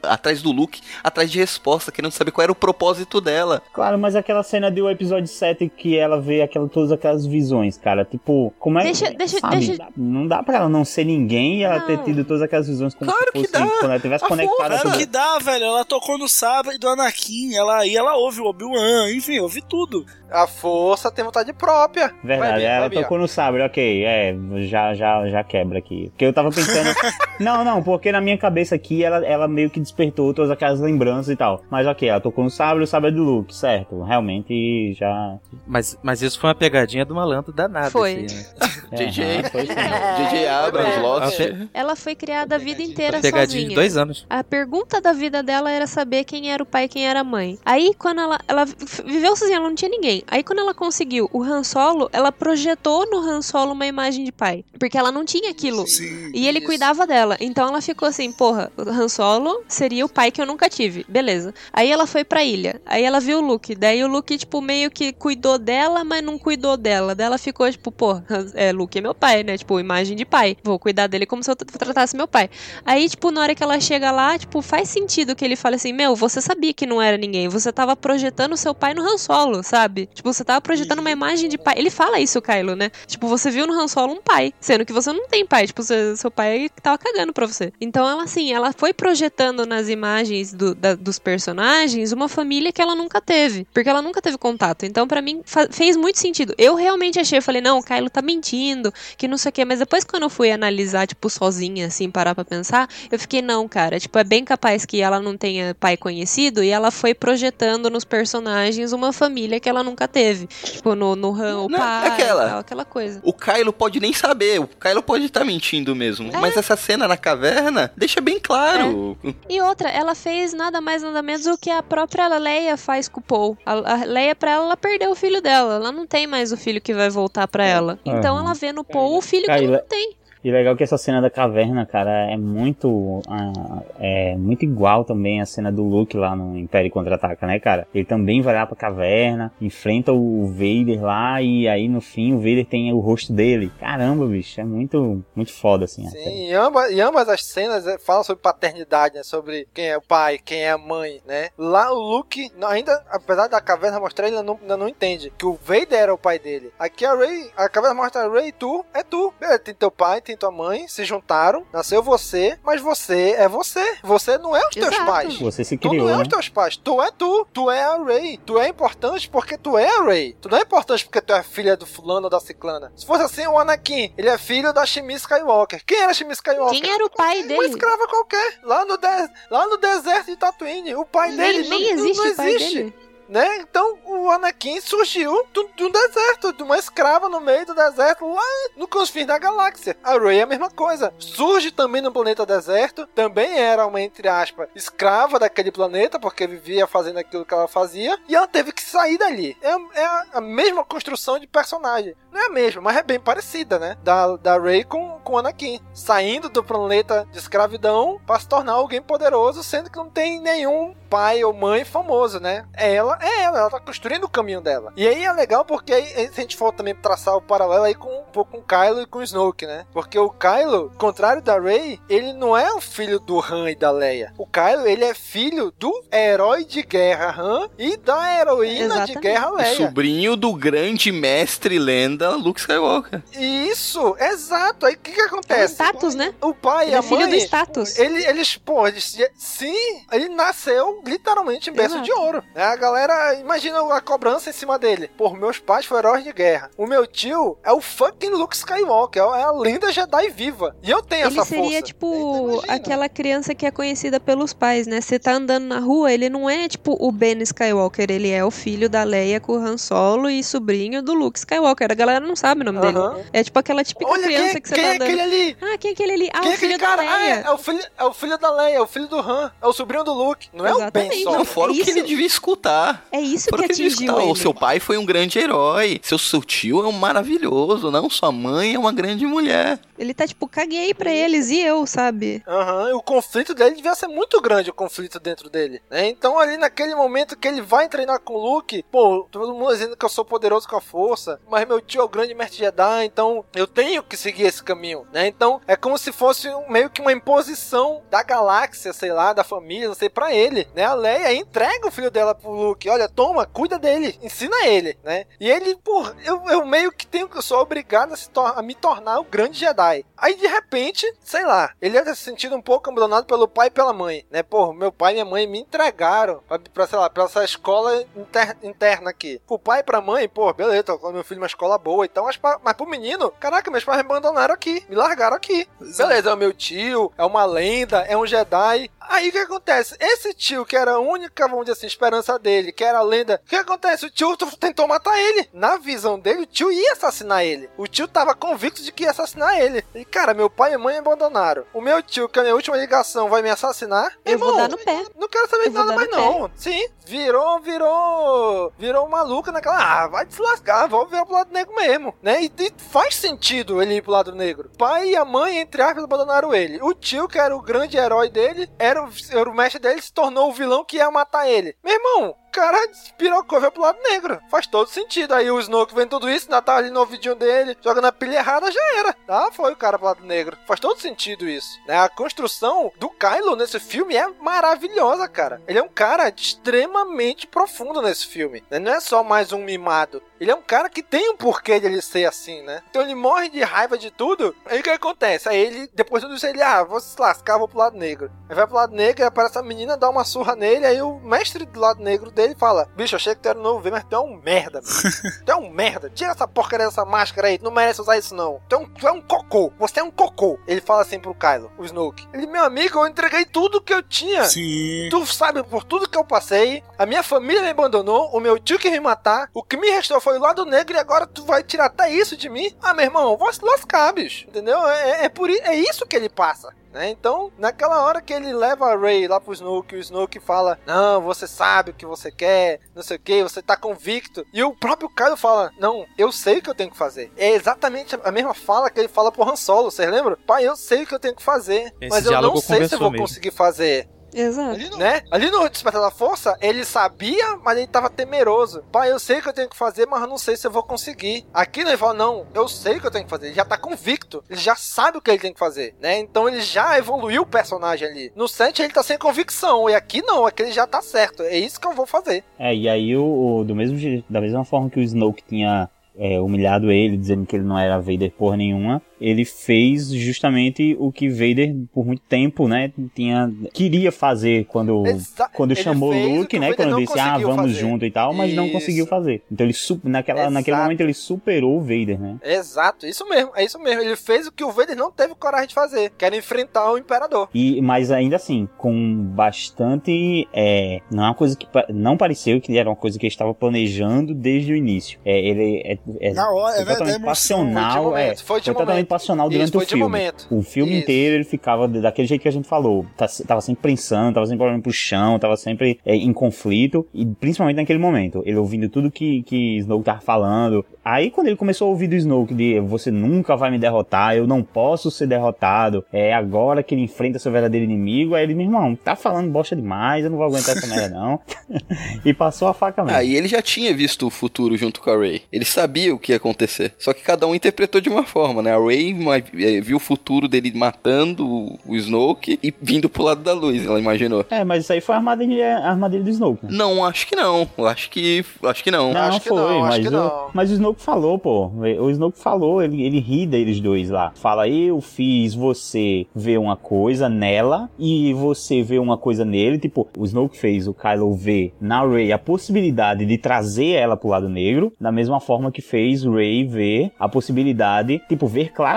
atrás do Luke, atrás de resposta, querendo saber qual era o propósito dela. Claro, mas aquela cena do episódio 7 que ela vê aquela, todas aquelas visões, cara, tipo, como é Deixa- deixa- sabe? deixa- Não dá pra ela não ser ninguém e ela ter Não. tido todas aquelas visões como Claro se que fosse dá. quando ela tivesse A conectada Claro com que dá, velho. Ela tocou no sabre do Anakin, ela, e ela ouve o Obi-Wan, enfim, ouve tudo. A força tem vontade própria. Verdade, Vai, Bia, ela vai, Bia. tocou no sabre, ok, é, já, já, já quebra aqui. Porque eu tava pensando. não, não, porque na minha cabeça aqui ela, ela meio que despertou todas aquelas lembranças e tal. Mas ok, ela tocou no sabre, o sabre é do Luke, certo. Realmente já. Mas, mas isso foi uma pegadinha do malandro danado. Foi. esse aí, né? Foi sim. JJ Abrams, Lost. Ela foi criada a vida inteira Pegadinha sozinha. de dois anos. A pergunta da vida dela era saber quem era o pai e quem era a mãe. Aí, quando ela, ela viveu sozinha, ela não tinha ninguém. Aí, quando ela conseguiu o Han Solo, ela projetou no Han Solo uma imagem de pai. Porque ela não tinha aquilo. Sim, E ele cuidava dela. Então ela ficou assim, porra, o Han Solo seria o pai que eu nunca tive. Beleza. Aí ela foi pra ilha. Aí ela viu o Luke. Daí o Luke, tipo, meio que cuidou dela, mas não cuidou dela. Daí ela ficou, tipo, porra, é, Luke é meu pai, né? Tipo, imagem de pai. Vou cuidar dele como se eu tratasse meu pai. Aí, tipo, na hora que ela chega lá, tipo, faz sentido que ele fale assim, meu, você sabia que não era ninguém. Você tava projetando seu pai no Han Solo, sabe? Tipo, você tava projetando uma imagem de pai. Ele fala isso, Kylo, né? Tipo, você viu no Han Solo um pai. Sendo que você não tem pai. Tipo, você- seu pai tava cagando pra você. Então, ela, assim, ela foi projetando nas imagens do- da- dos personagens uma família que ela nunca teve. Porque ela nunca teve contato. Então, pra mim, fez muito sentido. Eu realmente achei, eu falei, não, o Kylo tá mentindo, que não sei o quê. Mas depois, quando eu fui analisar, tipo, sozinha, assim, parar pra pensar, eu fiquei, não, cara. Tipo, é bem capaz que ela não tenha pai conhecido e ela foi projetando nos personagens uma família que ela nunca teve. Tipo, no, no Han, o Não, pai, aquela. tal, aquela coisa. O Kylo pode nem saber, o Kylo pode estar mentindo mesmo. Mas essa cena na caverna deixa bem claro. E outra, ela fez nada mais nada menos do que a própria Leia faz com o Paul. A, a Leia, pra ela, ela perdeu o filho dela. Ela não tem mais o filho que vai voltar pra ela. Então Aham. ela vê no Paul o filho que ela não tem. E legal que essa cena da caverna, cara, é muito. ah, é muito igual também a cena do Luke lá no Império Contra-Ataca, né, cara? Ele também vai lá pra caverna, enfrenta o Vader lá e aí no fim o Vader tem o rosto dele. Caramba, bicho, é muito, muito foda assim. Sim, e ambas, e ambas as cenas eh, falam sobre paternidade, né? Sobre quem é o pai, quem é a mãe, né? Lá o Luke, ainda, apesar da caverna mostrar, ele ainda não, ainda não entende que o Vader era o pai dele. Aqui a Rey, a caverna mostra a Rey, tu é tu. Beleza, tem teu pai, tem tua mãe, se juntaram, nasceu você, mas você é você. Você não é os teus Exato. pais. Você se Tu criou, não é né? os teus pais, tu é tu, tu é a Ray. Tu é importante porque tu é a Ray. Tu não é importante porque tu é filha do fulano ou da ciclana. Se fosse assim, o Anakin, ele é filho da Shmi Skywalker. Quem era Shmi Skywalker? Quem era o pai Uma dele? escrava qualquer, lá no, de- lá no deserto de Tatooine. O pai Nem- dele nem não, existe não existe. Né? Então o Anakin surgiu de um deserto, de uma escrava no meio do deserto, lá no confins da galáxia. A Rey é a mesma coisa. Surge também no planeta deserto, também era uma, entre aspas, escrava daquele planeta, porque vivia fazendo aquilo que ela fazia, e ela teve que sair dali. É, é a, mesma construção de personagem. Não é a mesma, mas é bem parecida, né? Da, da Rey com, Anakin. Saindo do planeta de escravidão para se tornar alguém poderoso, sendo que não tem nenhum pai ou mãe famoso, né? Ela é ela, ela tá construindo o caminho dela. E aí é legal porque aí, se a gente for também traçar o paralelo aí com um pouco com o Kylo e com o Snoke, né? Porque o Kylo, contrário da Rey, ele não é o filho do Han e da Leia. O Kylo, ele é filho do herói de guerra Han e da heroína de guerra Leia. Sobrinho do grande mestre lenda Luke Skywalker. Isso, exato. Aí o que que acontece? É o status, né? O pai Ele e a é filho mãe. do status. Ele, eles, pô, eles, sim, ele nasceu literalmente em berço Exato. de ouro. É, A galera, imagina a cobrança em cima dele. Por meus pais foram heróis de guerra. O meu tio é o fucking Luke Skywalker, é a lenda Jedi viva. E eu tenho Ele essa seria, força. tipo, aquela criança que é conhecida pelos pais, né? Você tá andando na rua, ele não é, tipo, o Ben Skywalker, ele é o filho da Leia com o Han Solo e sobrinho do Luke Skywalker. A galera não sabe o nome dele. É tipo aquela típica Olha, criança quem, que você quem tá é andando. aquele ali? Ah, quem é aquele ali? Ah, Quem o é aquele filho da cara? Ah, Leia. é, é o filho, é o filho da Leia, é o filho do Han, é o sobrinho do Luke. Não é o Ben Exatamente. só. Não, fora É o que ele devia escutar. É isso que ele atingiu escutar. ele. O seu pai foi um grande herói. Seu, seu tio é um maravilhoso. Não, sua mãe é uma grande mulher. Ele tá, tipo, caguei pra eles e eu, sabe? Aham, e o conflito dele devia ser muito grande, o conflito dentro dele, né? Então ali naquele momento que ele vai treinar com o Luke, pô, todo mundo dizendo que eu sou poderoso com a força, mas meu tio é o grande mestre Jedi, então eu tenho que seguir esse caminho, né? Então é como se fosse um- meio que uma imposição da galáxia, sei lá, da família, não sei, pra ele, né? A Leia entrega o filho dela pro Luke, olha, toma, cuida dele, ensina ele, né? E ele, pô, eu, eu meio que tenho que eu sou obrigado a, a me tornar o grande Jedi. যায় Aí de repente, sei lá, ele ter se sentido um pouco abandonado pelo pai e pela mãe, né? Pô, meu pai e minha mãe me entregaram pra, pra sei lá, pra essa escola inter- interna aqui. Pro pai e pra mãe, pô, beleza, tô com meu filho numa escola boa e tal, mas, pra- mas pro menino, caraca, meus pais me abandonaram aqui, me largaram aqui. Beleza, é o meu tio, é uma lenda, é um Jedi. Aí o que acontece? Esse tio, que era a única, vamos dizer assim, esperança dele, que era a lenda, o que acontece? O tio tentou matar ele. Na visão dele, o tio ia assassinar ele. O tio tava convicto de que ia assassinar ele. E, cara, meu pai e mãe me abandonaram. O meu tio, que é a minha última ligação, vai me assassinar. Eu vou Irmão, dar no pé. Não quero saber de vou nada mais no pé. não. Sim, virou, virou, virou um maluco naquela, ah, vai te lascar, vou ver pro lado negro mesmo, né? E, e faz sentido ele ir pro lado negro. Pai e a mãe, entre aspas, abandonaram ele. O tio, que era o grande herói dele, era o, era o mestre dele, se tornou o vilão que ia matar ele. Meu irmão, cara despirocou, veio pro lado negro. Faz todo sentido. Aí o Snoke vendo tudo isso, ainda tá ali no ouvidinho dele, jogando a pilha errada, já era. Tá? Foi o cara pro lado negro. Faz todo sentido isso. Né? A construção do Kylo nesse filme é maravilhosa, cara. Ele é um cara extremamente profundo nesse filme. né? Não é só mais um mimado. Ele é um cara que tem um porquê de ele ser assim, né? Então ele morre de raiva de tudo. Aí o que acontece? Aí ele, depois de tudo isso, ele, ah, vou se lascar, vou pro lado negro. Aí vai pro lado negro, e aparece a menina, dá uma surra nele, aí o mestre do lado negro dele fala, bicho, achei que tu era um novo ver, mas tu é um merda, tu é um merda. Tira essa porcaria dessa máscara aí, tu não merece usar isso não. Tu é um, tu é um cocô, você é um cocô. Ele fala assim pro Kylo, o Snoke. Ele, meu amigo, eu entreguei tudo que eu tinha. Sim. Tu sabe por tudo que eu passei, a minha família me abandonou, o meu tio quis me matar, o que me restou foi o lado negro e agora tu vai tirar até isso de mim? Ah, meu irmão, vou se lascar, bicho. Entendeu? É, é, por, i- é isso que ele passa. Né? Então, naquela hora que ele leva a Ray lá pro Snoke, o Snoke fala: Não, você sabe o que você quer, não sei o que, você tá convicto. E o próprio Kylo fala: Não, eu sei o que eu tenho que fazer. É exatamente a mesma fala que ele fala pro Han Solo, vocês lembram? Pai, eu sei o que eu tenho que fazer, Esse mas eu não sei se eu vou mesmo. conseguir fazer Exato. né? Ali no Despertar da Força, ele sabia, mas ele tava temeroso. Pai, eu sei que eu tenho que fazer, mas eu não sei se eu vou conseguir. Aqui ele fala, não, eu sei o que eu tenho que fazer. Ele já tá convicto. Ele já sabe o que ele tem que fazer, né? Então ele já evoluiu o personagem ali. No 7 ele tá sem convicção, e aqui não, aqui ele já tá certo. É isso que eu vou fazer. É, e aí o, o- do mesmo jeito, da mesma forma que o Snoke tinha é, humilhado ele, dizendo que ele não era Vader porra nenhuma, ele fez justamente o que Vader por muito tempo, né, tinha queria fazer quando Exa- quando ele chamou Luke, né, quando não disse ah vamos fazer. junto e tal, mas não Isso. conseguiu fazer. Então ele naquela naquele Exato. momento ele superou o Vader, né? Exato, isso mesmo, é isso mesmo. Ele fez o que o Vader não teve coragem de fazer, que era enfrentar o Imperador. E, mas ainda assim, com bastante. É, não é uma coisa que. Não pareceu que era uma coisa que ele estava planejando desde o início. É, ele é, é, Na hora, foi é verdade, totalmente é emoção. passional. Foi é, foi de totalmente. Passional Isso, durante foi o filme. momento. O filme Isso. inteiro ele ficava daquele jeito que a gente falou. Tá, tava sempre pensando, tava sempre olhando pro chão, tava sempre é, em conflito. E principalmente naquele momento. Ele ouvindo tudo que, que Snoke tava falando. Aí quando ele começou a ouvir do Snoke de você nunca vai me derrotar, eu não posso ser derrotado. É agora que ele enfrenta seu verdadeiro inimigo. Aí ele, meu irmão, tá falando bosta demais, eu não vou aguentar essa merda não. e passou a faca mesmo. Aí ele já tinha visto o futuro junto com a Ray. Ele sabia o que ia acontecer. Só que cada um interpretou de uma forma, né? A Ray ma- eh, viu o futuro dele matando o- o Snoke e vindo pro lado da luz, ela imaginou. É, mas isso aí foi a armadilha, a armadilha do Snoke. né? Não, acho que não. Acho que. Acho que não. Não, foi, mas, o, mas o Snoke falou, pô. O Snoke falou, ele, ele ri deles dois lá. Fala, eu fiz você ver uma coisa nela e você ver uma coisa nele. Tipo, o Snoke fez o Kylo ver na Rey a possibilidade de trazer ela pro lado negro, da mesma forma que fez Rey ver a possibilidade, tipo, ver claramente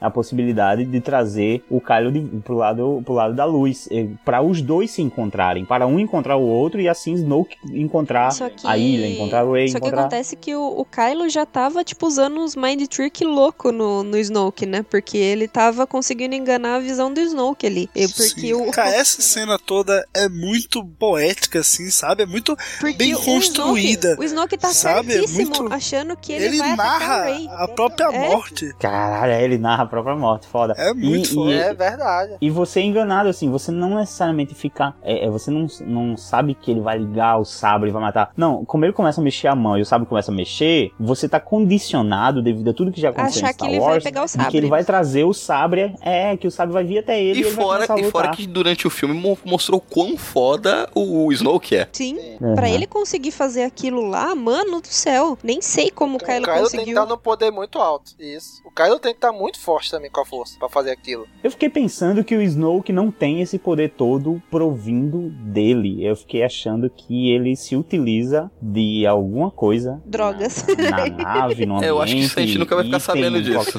a possibilidade de trazer o Kylo de, pro, lado, pro lado da luz. para os dois se encontrarem, para um encontrar o outro e assim Snoke encontrar que... a ilha, encontrar o Rey, Só que encontrar... acontece que o, o Kylo já tava, tipo, usando uns mind trick louco no, no Snoke, né? Porque ele tava conseguindo enganar a visão do Snoke ali. E porque Sim. o... Cara, essa cena toda é muito poética, assim, sabe? É muito Porque bem o construída. Snoke, o Snoke tá sabe? É certíssimo, muito- achando que ele, Ele vai narra o Rey. a própria É. morte. Caralho, aí ele narra a própria morte, foda. É muito e, foda. e- É verdade. E você é enganado, assim, você não necessariamente fica. é, é, você não, não sabe que ele vai ligar o sabre e vai matar. Não, como ele começa a mexer a mão e o sabre começa a mexer, você tá condicionado, devido a tudo que já aconteceu Achar em Star que ele vai Wars, pegar o de que sabre. ele vai trazer o sabre, é, que o sabre vai vir até ele e, E ele vai fora, e fora que durante o filme mo- mostrou quão foda o Snoke é. Sim, Uhum. pra ele conseguir fazer aquilo lá, mano do céu, nem sei como o Kylo, o Kylo tem que conseguiu. estar num poder muito alto. Isso. O Kylo tem que estar muito forte também com a força pra fazer aquilo. Eu fiquei pensando que o Snoke não tem esse poder todo provindo dele. Eu fiquei achando que ele se utiliza de alguma coisa Drogas. na nave, no ambiente. É, eu acho que isso a gente nunca vai ficar sabendo disso.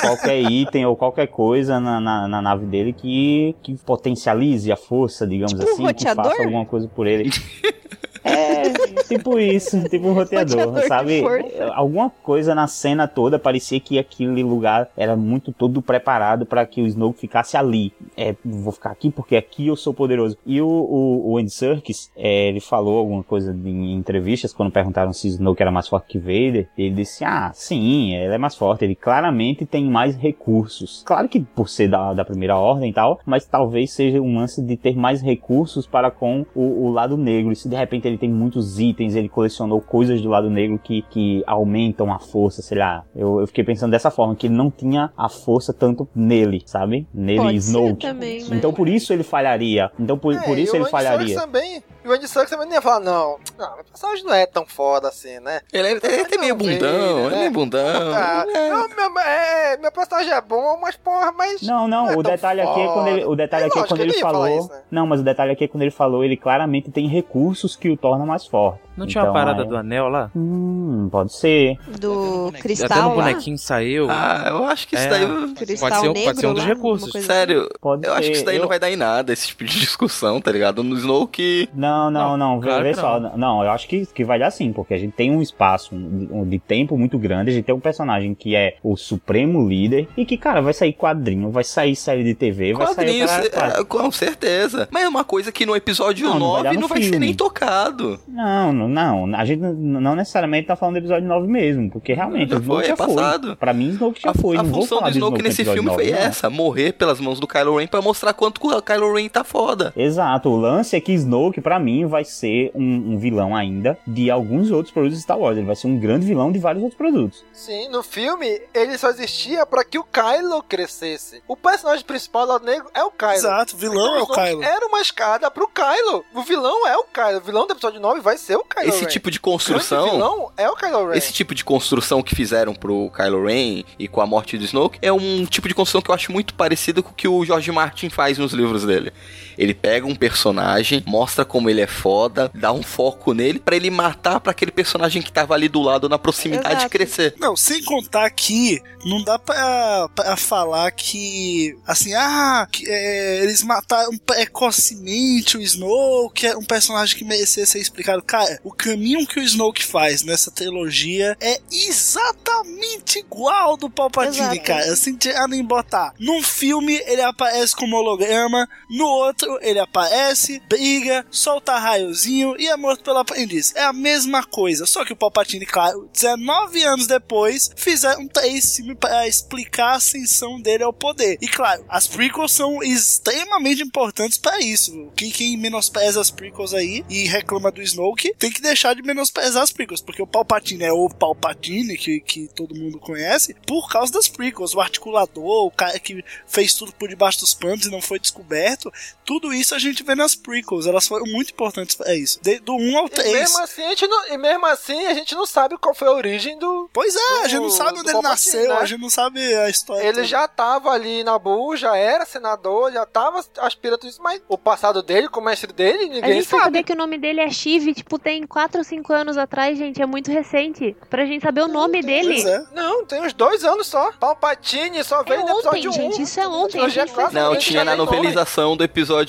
qualquer item ou qualquer coisa na, na, na nave dele que, que potencialize a força, digamos Tipo um assim, que roteador? faça alguma coisa por ele. É, tipo isso, tipo um roteador, Roteador sabe? Alguma coisa na cena toda parecia que aquele lugar era muito todo preparado para que o Snoke ficasse ali. É, vou ficar aqui porque aqui eu sou poderoso. E o, o, o Andy Serkis, é, ele falou alguma coisa em entrevistas quando perguntaram se Snoke era mais forte que Vader. Ele disse: Ah, sim, ele é mais forte. Ele claramente tem mais recursos. Claro que por ser da, da primeira ordem e tal, mas talvez seja um lance de ter mais recursos para com o, o lado negro. E se de repente ele tem muitos itens, ele colecionou coisas do lado negro que, que aumentam a força, sei lá. Eu, eu fiquei pensando dessa forma, que ele não tinha a força tanto nele, sabe? Nele Pode ser Snoke. também, mas- Então por isso ele falharia. Então por, por É, isso e ele falharia. também. E o Andy Serkis também não ia falar, não, não, o personagem não é tão foda assim, né? Ele é, ele é até meio bundão, ele é meio bundão. Ah, não, meu, é, meu personagem é bom, mas porra, mas. Não, não, é o detalhe aqui é quando ele, o detalhe É aqui é quando ele ele falou. isso, né? Não, mas o detalhe aqui é quando ele falou, ele claramente tem recursos que o tornam mais forte. Não tinha uma Então, parada aí- do anel lá? Hum, pode ser. Do Até cristal no lá. bonequinho saiu. Ah, eu acho que isso É, daí. Cristal pode ser, um- negro pode ser um dos lá, recursos. Sério, Pode eu acho que ser. isso daí Eu- não vai dar em nada, esse tipo de discussão, tá ligado? No Snoke. Não, não, não, vê, claro vê só. não. Não. eu acho que, que vai dar sim, porque a gente tem um espaço um- de tempo muito grande, a gente tem um personagem que é o supremo líder e que, cara, vai sair quadrinho, vai sair série de TV, vai sair. Quadrinhos, o cara- é, com certeza. Mas é uma coisa que no episódio Não, não vai 9 dar no não vai ser nem tocado. Não, não, não, a gente não não necessariamente tá falando do episódio 9 mesmo, porque realmente Já foi, já é passado. foi. Pra mim, Snoke já a, foi. a não função do Snoke no nesse filme 9, foi não. essa: morrer pelas mãos do Kylo Ren pra mostrar quanto o Kylo Ren tá foda. Exato, o lance é que Snoke, pra mim, vai ser um, um vilão ainda de alguns outros produtos de Star Wars. Ele vai ser um grande vilão de vários outros produtos. Sim, no filme ele só existia pra que o Kylo crescesse. O personagem principal do lado negro é o Kylo. Exato, o vilão é o Kylo. Era uma escada pro Kylo. O vilão é o Kylo. O vilão do episódio 9 vai ser o Kylo. Esse Ren. tipo de O construção. vilão é o Kylo Ren. Esse tipo de construção que fizeram pro Kylo Ren e com a morte do Snoke é um tipo de construção que eu acho muito parecido com o que o George Martin faz nos livros dele. Ele pega um personagem, mostra como ele é foda, dá um foco nele pra ele matar pra aquele personagem que tava ali do lado na proximidade Exato. crescer. Não, sem contar que não dá pra, pra falar que, assim, ah, que, é, eles mataram precocemente o Snoke, é um personagem que merecia ser explicado. Cara, o caminho que o Snoke faz nessa trilogia é exatamente igual do Palpatine, Exato. cara. Assim, tirando em botar. Num filme, ele aparece como holograma, no outro, ele aparece, briga, solta raiozinho e é morto pelo aprendiz. É a mesma coisa, só que o Palpatine, claro, 19 anos depois, fizeram três filmes para explicar a ascensão dele ao poder. E claro, as prequels são extremamente importantes para isso. Quem, quem menospreza as prequels aí e reclama do Snoke, tem que deixar de menosprezar as prequels, porque o Palpatine é o Palpatine, que, que todo mundo conhece, por causa das prequels. O articulador, o cara que fez tudo por debaixo dos panos e não foi descoberto, tudo isso a gente vê nas prequels. Elas foram muito importantes para isso. De- do 1 ao E 3. mesmo, assim, a gente não, e mesmo assim, a gente não sabe qual foi a origem do. Pois é, a gente não do- sabe do onde ele nasceu, né? a gente não sabe a história. Ele toda. já tava ali na Bull, já era senador, já tava aspirando isso, mas o passado dele, com o mestre dele, A ninguém gente vai sabe. saber que o nome dele é Shiv, tipo, tem 4 ou 5 anos atrás, gente, é muito recente. Pra gente saber o nome dele. é. Não, tem uns dois anos só. Palpatine só veio no ontem, episódio 1. gente, isso é ontem, a gente foi Não, tinha na novelização do episódio.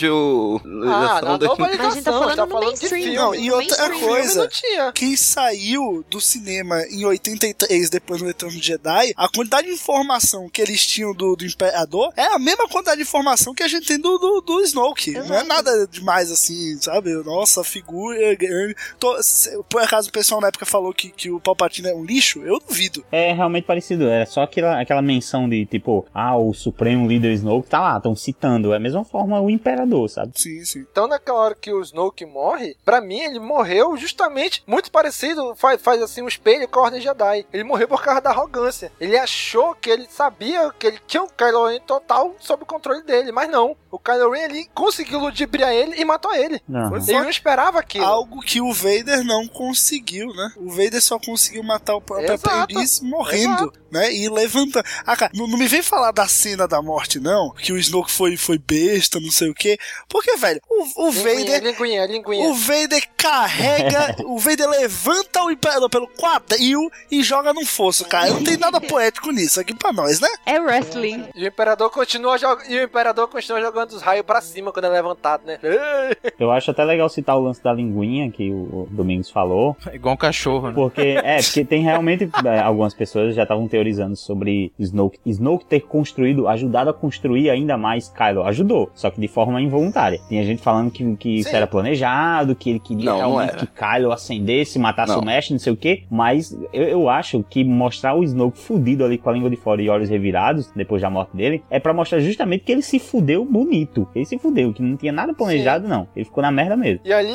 Ah, na do- novelização, Mas a gente tá falando tá no falando de filme. Não, e outra mainstream. coisa, não quem saiu do cinema em 83, depois do Retorno de Jedi, a quantidade de informação que eles tinham do, do Imperador é a mesma quantidade de informação que a gente tem do, do, do Snoke. Não é nada demais assim, sabe? Nossa, figura é grande. Tô- se- por acaso o pessoal na época falou que, que o Palpatine é um lixo? Eu duvido. É realmente parecido. Era só aquela, aquela menção de tipo, ah, o Supremo Líder Snoke tá lá, estão citando. É a mesma forma o Imperador, sabe? Sim, sim. Então, naquela hora que o Snoke morre, pra mim, ele morreu justamente muito parecido, faz, faz assim um espelho com a Ordem Jedi. Ele morreu por causa da arrogância. Ele achou que ele sabia que ele tinha o Kylo Ren total sob o controle dele, mas não. O Kylo Ren ele conseguiu ludibriar ele e matou ele. Aham. Ele não esperava aquilo. Algo que o Vader não conseguiu, né? O Vader só conseguiu matar o próprio Exato. aprendiz morrendo, né? E levantando. Ah, cara, não, não me vem falar da cena da morte, não. Que o Snoke foi, foi besta, não sei o quê. Porque, velho, o, o Linguinha, Vader. linguinha, linguinha. O Vader carrega, o Vader levanta o Imperador pelo quadril e joga num fosso, cara. Não tem nada poético nisso aqui pra nós, né? É wrestling. E o Imperador continua jog... e o Imperador continua jogando os raios pra cima quando é levantado, né? Eu acho até legal citar o lance da linguinha que o o Domingos falou. É igual um cachorro, né? Porque, é, porque tem realmente é, algumas pessoas já estavam teorizando sobre Snoke. Snoke ter construído, ajudado a construir ainda mais Kylo. Ajudou, só que de forma involuntária. Tinha gente falando que, que isso Sim. era planejado, que ele queria Não, não que Kylo acendesse, matasse Não. o mestre, não sei o que. Mas eu, eu acho que mostrar o Snoke fudido ali com a língua de fora e olhos revirados, depois da morte dele, é pra mostrar justamente que ele se fudeu bonito. Ele se fudeu, que não tinha nada planejado, não. Ele ficou na merda mesmo. E ali,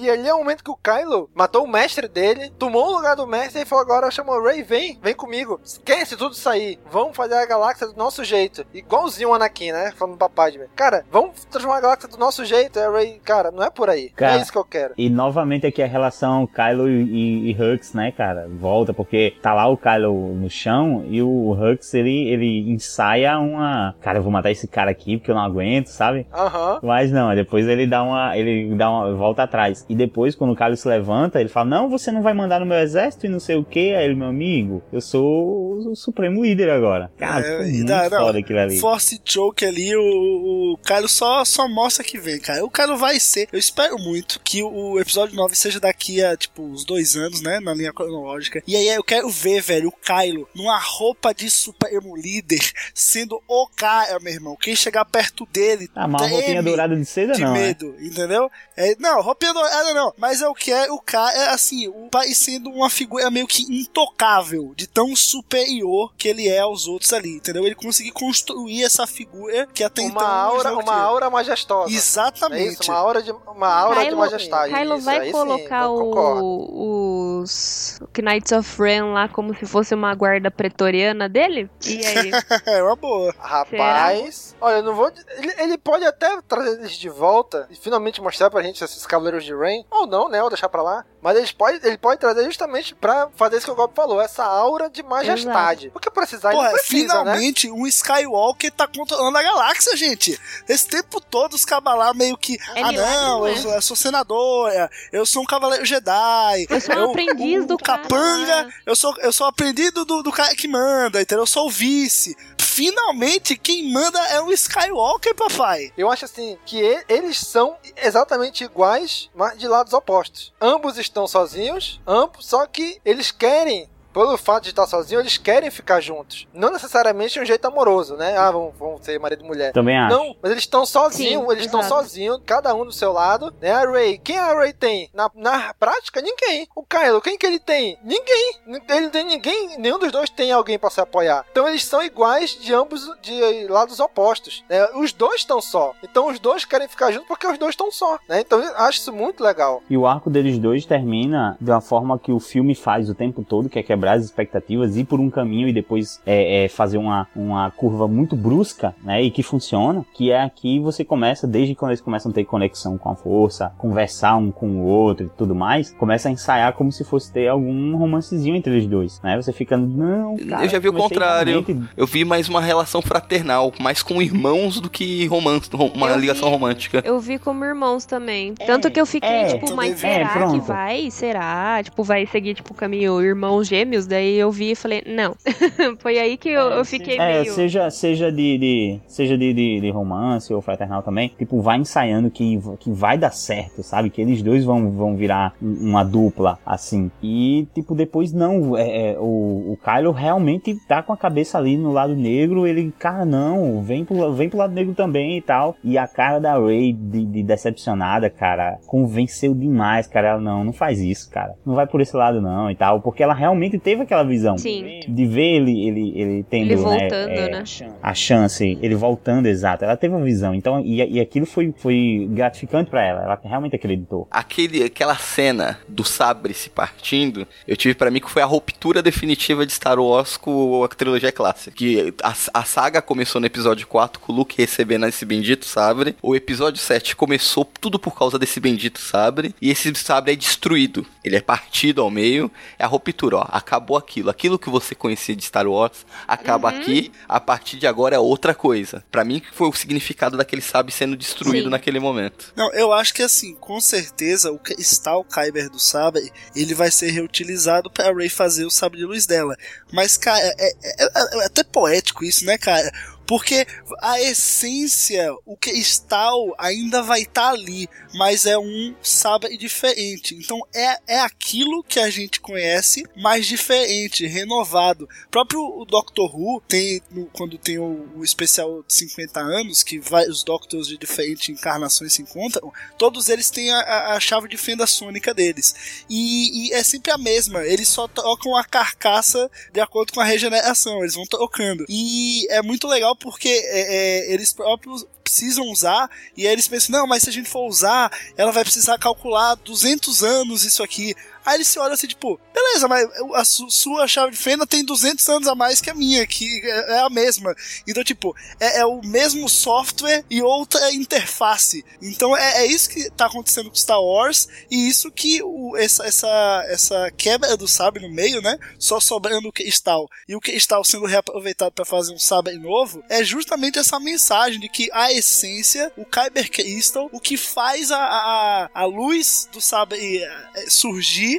e ali é o momento que o Kylo matou o mestre dele, tomou o lugar do mestre e falou: agora chamou Ray, vem, vem comigo. Esquece tudo isso aí. Vamos fazer a galáxia do nosso jeito. Igualzinho o Anakin, né? Falando pra Padme. Cara, vamos transformar a galáxia do nosso jeito. É Ray, cara, não é por aí. Cara, é isso que eu quero. E novamente aqui a relação Kylo e, e, e Hux, né, cara? Volta, porque tá lá o Kylo no chão e o Hux, ele, ele ensaia uma. Cara, eu vou matar esse cara aqui porque eu não aguento, sabe? Aham. Mas não, depois ele dá uma. Ele dá uma. volta atrás. E depois, quando o Kylo se levanta, ele fala: Não, você não vai mandar no meu exército e não sei o que. Aí ele, meu amigo, eu sou o supremo líder agora. Cara, É, e muito não, foda aquilo ali. Force Choke ali, o, o Kylo só, só mostra que vem, cara. O Kylo vai ser. Eu espero muito que o episódio 9 seja daqui a, tipo, uns dois anos, né? Na linha cronológica. E aí eu quero ver, velho, o Kylo numa roupa de Supremo Líder, sendo o cara, meu irmão. Quem chegar perto dele. Ah, mas uma roupinha dourada de seda de não, né? medo, entendeu? É, não, roupinha dourada não. Mas eu quero o cara, é, assim, o, parecendo uma figura meio que intocável, de tão superior que ele é aos outros ali, entendeu? Ele conseguir construir essa figura que até Uma então. aura, uma tinha. aura majestosa. Exatamente. É isso, uma aura de, uma aura de Kylo- majestade. Kylo isso, vai sim, colocar concordo. o, os Knights of Ren lá como se fosse uma guarda pretoriana dele? E aí? é uma boa. Rapaz, olha, eu não vou. Ele, ele pode até trazer eles de volta e finalmente mostrar pra gente esses Cavaleiros de Rain. Ou não, né? Ou deixar pra lá. Mas ele pode, ele pode trazer justamente pra fazer isso que o Gob falou, essa aura de majestade. Porque precisar não precisa, né? finalmente um Skywalker tá controlando a galáxia, gente. Esse tempo todo os cabalar meio que. É ah, não, não é? eu, sou- eu sou senador, é, eu sou um cavaleiro Jedi. Eu sou um aprendiz do capanga, eu sou, eu sou aprendiz do, do, do cara que manda, entendeu? Eu sou o vice. Finalmente, quem manda é o Skywalker, papai. Eu acho assim que eles são exatamente iguais, mas de lados opostos. Ambos estão sozinhos, ambos, só que eles querem. Pelo fato de estar sozinho, eles querem ficar juntos. Não necessariamente de um jeito amoroso, né? Ah, vão, vão ser marido e mulher. Também acho. Não, mas eles estão sozinhos, eles estão sozinhos, cada um do seu lado, né? A Ray, quem a Ray tem? Na, na prática, ninguém. O Kylo, quem que ele tem? Ninguém. Ele não tem ninguém, nenhum dos dois tem alguém pra se apoiar. Então eles são iguais de ambos, de lados opostos. né? Os dois estão só. Então os dois querem ficar juntos porque os dois estão só, né? Então eu acho isso muito legal. E o arco deles dois termina de uma forma que o filme faz o tempo todo, que é quebrar as expectativas, ir por um caminho e depois é, é, fazer uma, uma curva muito brusca, né? E que funciona. Que é aqui você começa, desde quando eles começam a ter conexão com a força, conversar um com o outro e tudo mais, começa a ensaiar como se fosse ter algum romancezinho entre eles dois, né? Você fica, não, cara, eu já vi o contrário. realmente- Eu vi mais uma relação fraternal, mais com irmãos do que romance, uma Eu ligação vi- romântica. Eu vi como irmãos também. Tanto que eu fiquei, é, tipo, mas será É, que pronto. vai? Será? Tipo, vai seguir, tipo, o caminho irmãos Daí eu vi e falei, não. Foi aí que eu, eu fiquei É, meio... seja, seja de, de- seja de, de, de romance ou fraternal também, tipo, vai ensaiando que, que vai dar certo, sabe? Que eles dois vão, vão virar um- uma dupla, assim. E, tipo, depois não, é, é, o, o Kylo realmente tá com a cabeça ali no lado negro, ele, cara, não, vem pro, vem pro lado negro também e tal. E a cara da Rey de, de decepcionada, cara, convenceu demais, cara. Ela, não, não faz isso, cara. Não vai por esse lado não e tal, porque ela realmente teve aquela visão Sim. de ver ele, ele, ele tendo, Ele né, voltando, é, né? a chance, ele voltando, exato. Ela teve uma visão, então, e, e aquilo foi, foi gratificante pra ela, ela realmente acreditou. Aquele, aquela cena do sabre se partindo, eu tive pra mim que foi a ruptura definitiva de Star Wars com a trilogia clássica. Que a, a saga começou no episódio 4 com o Luke recebendo esse bendito sabre. O episódio 7 começou tudo por causa desse bendito sabre. E esse sabre é destruído. Ele é partido ao meio. É a ruptura, ó. Acabou aquilo. Aquilo que você conhecia de Star Wars acaba Uhum. aqui. A partir de agora é outra coisa. Pra mim, que foi o significado daquele sabre sendo destruído Sim. naquele momento. Não, eu acho que assim, com certeza o cristal Kyber do sabre, ele vai ser reutilizado pra Ray fazer o sabre de luz dela. Mas, cara, é, é- é- é até poético isso, né, cara? Porque a essência, o cristal ainda vai estar ali, mas é um sabre diferente. Então é, é aquilo que a gente conhece, mas diferente, renovado. O próprio o Doctor Who tem, quando tem o, o especial de 50 anos, que vários Doctors de diferentes encarnações se encontram, todos eles têm a, a- a chave de fenda sônica deles. E, e é sempre a mesma, eles só trocam a carcaça de acordo com a regeneração, eles vão trocando. E é muito legal porque é, é, eles próprios precisam usar, e aí eles pensam, não, mas se a gente for usar, ela vai precisar calcular 200 anos isso aqui. Aí eles se olham assim, tipo, beleza, mas a su- sua chave de fenda tem 200 anos a mais que a minha, que é é a mesma. Então, tipo, é, é o mesmo software e outra interface. Então é, é isso que tá acontecendo com Star Wars, e isso que o, essa, essa, essa quebra do sabre no meio, né? Só sobrando o cristal e o cristal sendo reaproveitado para fazer um sabre novo, é justamente essa mensagem de que a essência, o Kyber Crystal, o que faz a, a, a luz do sabre eh,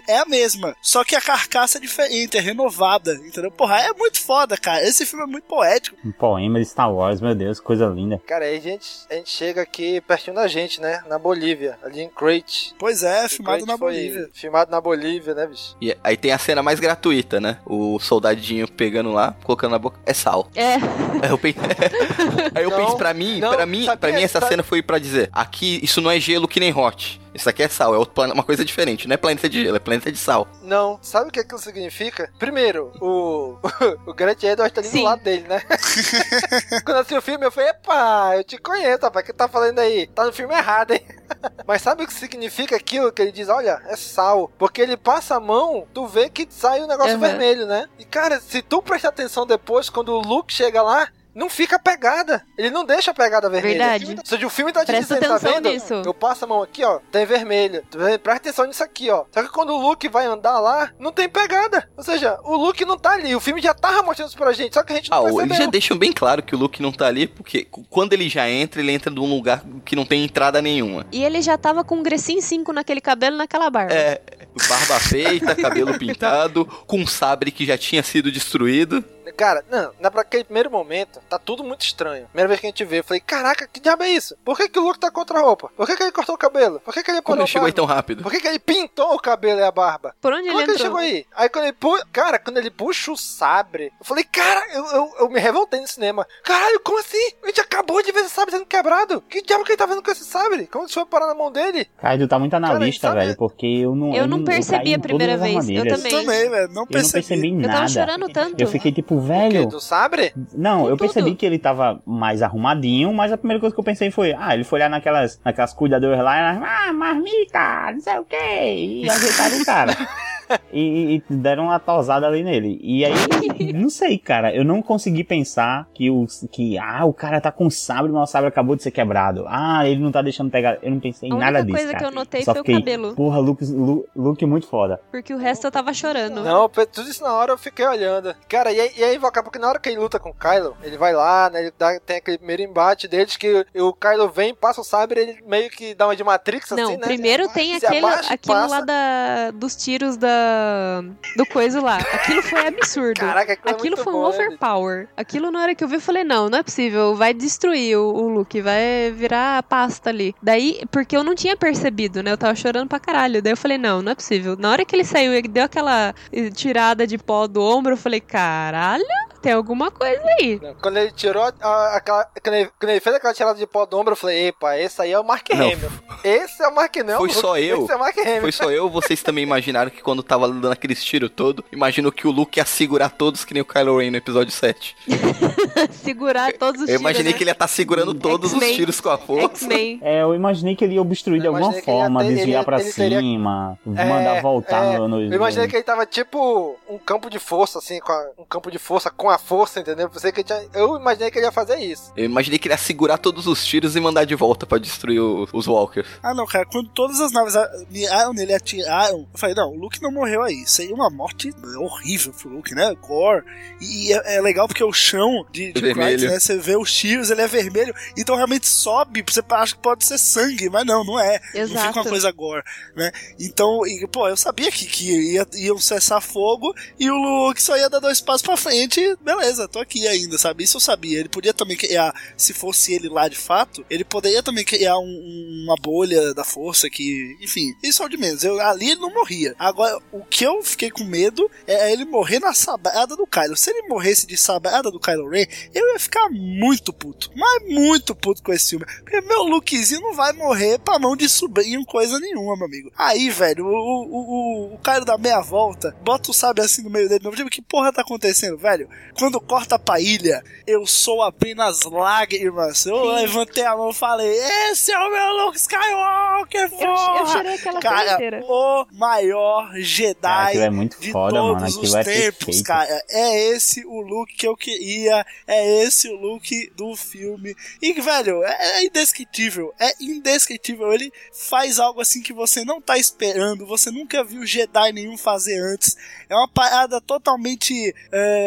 é a mesma. Só que a carcaça é diferente, é renovada, entendeu? Porra, é muito foda, cara. Esse filme é muito poético. Um poema de Star Wars, meu Deus, coisa linda. Cara, aí a gente, a gente chega aqui pertinho da gente, né? Na Bolívia, ali em Crate. Pois é, filmado Crate na Bolívia. Filmado na Bolívia, né, bicho? E aí tem a cena mais gratuita, né? O soldadinho pegando lá, colocando na boca. É sal. É. Aí eu pensei, aí eu Não, pensei pra mim, não, pra mim, sabia- pra mim essa sabe- cena foi pra dizer, aqui isso não é gelo que nem hot. Isso aqui é sal, é outro uma coisa diferente, não é planeta de gelo, é planeta de sal. Não, sabe o que aquilo significa? Primeiro, o, o Grant Edwards tá ali Sim. do lado dele, né? Quando eu assisti o filme, eu falei, epa, eu te conheço, rapaz, o que tá falando aí? Tá no filme errado, hein? Mas sabe o que significa aquilo que ele diz? Olha, é sal. Porque ele passa a mão, tu vê que sai o negócio Uhum. vermelho, né? E cara, se tu prestar atenção depois, quando o Luke chega lá, não fica pegada. Ele não deixa a pegada vermelha. Verdade. O filme, ou seja, o filme tá te Presta dizendo, tá vendo? nisso. Eu passo a mão aqui, ó, tem vermelho. Presta atenção nisso aqui, ó. Só que quando o Luke vai andar lá, não tem pegada. Ou seja, o Luke não tá ali. O filme já tava mostrando isso pra gente, só que a gente não Ah, percebeu. eles já deixam bem claro que o Luke não tá ali, porque quando ele já entra, ele entra num lugar que não tem entrada nenhuma. E ele já tava com um Grecin 5 naquele cabelo e naquela barba. É, barba feita, cabelo pintado, com um sabre que já tinha sido destruído. Cara, não, naquele aquele primeiro momento, tá tudo muito estranho. Primeira vez que a gente vê, eu falei, caraca, que diabo é isso? Por que, que o Luke tá contra a roupa? Por que, que ele cortou o cabelo? Por que, que ele Como ele chegou a aí tão rápido? Por que, que ele pintou o cabelo e a barba? Por onde Como ele é que ele entrou? chegou aí? Aí quando ele puxa. Cara, quando ele puxa o sabre, eu falei, cara, eu, eu, eu me revoltei no cinema. Caralho, como assim? A gente acabou de ver esse sabre sendo quebrado. Que diabo que ele tá vendo com esse sabre? Como isso foi parar na mão dele? Kaido tá muito analista, sabe- velho, porque eu não. Eu não percebi a primeira vez, eu também. Também, velho. Não Eu não percebi. percebi Eu nada. tava chorando tanto. Eu fiquei tipo, velho. Do sabre? Não, eu tudo. percebi que ele tava mais arrumadinho, mas a primeira coisa que eu pensei foi, ah, ele foi lá naquelas, naquelas cuidadoras lá, e ela, ah, marmita, não sei o quê, e ajeitaram o cara. E, e deram uma tosada ali nele. E aí, não sei, cara, eu não consegui pensar que o, que, ah, o cara tá com sabre, mas o sabre acabou de ser quebrado. Ah, ele não tá deixando pegar. Eu não pensei em A única nada disso. coisa cara. que eu notei Só foi o cabelo. Porra, Luke, Lu- Luke muito foda. Porque o resto eu tava chorando. Não, tudo isso na hora eu fiquei olhando. Cara, e aí, e aí Vocal, porque na hora que ele luta com o Kylo, ele vai lá, né? Ele dá, tem aquele primeiro embate deles que o Kylo vem, passa o sabre, ele meio que dá uma de Matrix, Não, assim, né? primeiro tem aquele, abaixa aquilo passa. lá da, dos tiros da do coisa lá. Aquilo foi absurdo. Caraca, aquilo é aquilo muito foi um bom, né? overpower. Aquilo na hora que eu vi, eu falei, não, não é possível. Vai destruir o, o Luke, vai virar pasta ali. Daí, porque eu não tinha percebido, né? Eu tava chorando pra caralho. Daí eu falei, não, não é possível. Na hora que ele saiu, ele deu aquela tirada de pó do ombro, eu falei, caralho, tem alguma coisa aí. Quando ele tirou a- a- aquela. Quando ele, quando ele fez aquela tirada de pó do ombro, eu falei, epa, esse aí é o Mark Não. Hamill. Esse é o Mark não. Foi só eu. Esse é o Mark Hamill. Foi só eu, vocês também imaginaram que quando tava dando aqueles tiros todo, imaginou que o Luke ia segurar todos que nem o Kylo Ren no episódio 7. Segurar todos os Eu imaginei tiros, que ele ia estar segurando todos os tiros com a força. né? É, eu imaginei que ele ia obstruir de alguma ele forma, ter- ele desviar ia- pra ele teria- cima, É, mandar voltar é, no, no. Eu imaginei que ele tava tipo um campo de força, assim, com a- um campo de força com a força, entendeu? Eu, pensei que tinha- eu imaginei que ele ia fazer isso. Eu imaginei que ele ia segurar todos os tiros e mandar de volta pra destruir o- os Walkers. Ah, não, cara, quando todas as naves miraram nele e atiraram, eu falei, não, o Luke não morreu aí. Seria uma morte horrível pro Luke, né? Gore. E, e é, é legal porque o chão de, de Vermelho. Bright, né? Você vê os tiros, ele é vermelho, então realmente sobe, você acha que pode ser sangue, mas não, não é. Não Exato. fica uma coisa gore, né? Então, e, pô, eu sabia que, que ia, iam cessar fogo e o Luke só ia dar dois passos pra frente, beleza, tô aqui ainda, sabe? Isso eu sabia. Ele podia também criar, se fosse ele lá de fato, ele poderia também criar um- uma bolha da força que, enfim, isso é o de menos. Eu, ali ele não morria. Agora, o que eu fiquei com medo é ele morrer na sabrada do Kylo. Se ele morresse de sabrada do Kylo Ren, eu ia ficar muito puto, mas muito puto com esse filme. Porque meu Lukezinho não vai morrer pra mão de sobrinho, coisa nenhuma, meu amigo. Aí, velho, o, o, o, o meia volta, bota o sabre assim no meio dele, meu tipo, que porra tá acontecendo, velho? Quando corta pra ilha, eu sou apenas lágrimas. Eu levantei a mão e falei: Esse é o meu Luke Skywalker, porra! eu chorei aquela cena Cara, inteira. o maior Jedi Cara, é muito de foda, mano. todos Aquilo os é tempos, perfeito. cara. É esse o look que eu queria, é esse o look do filme. E, velho, é, é indescritível, é indescritível. Ele faz algo assim que você não tá esperando, você nunca viu Jedi nenhum fazer antes. É uma parada totalmente é,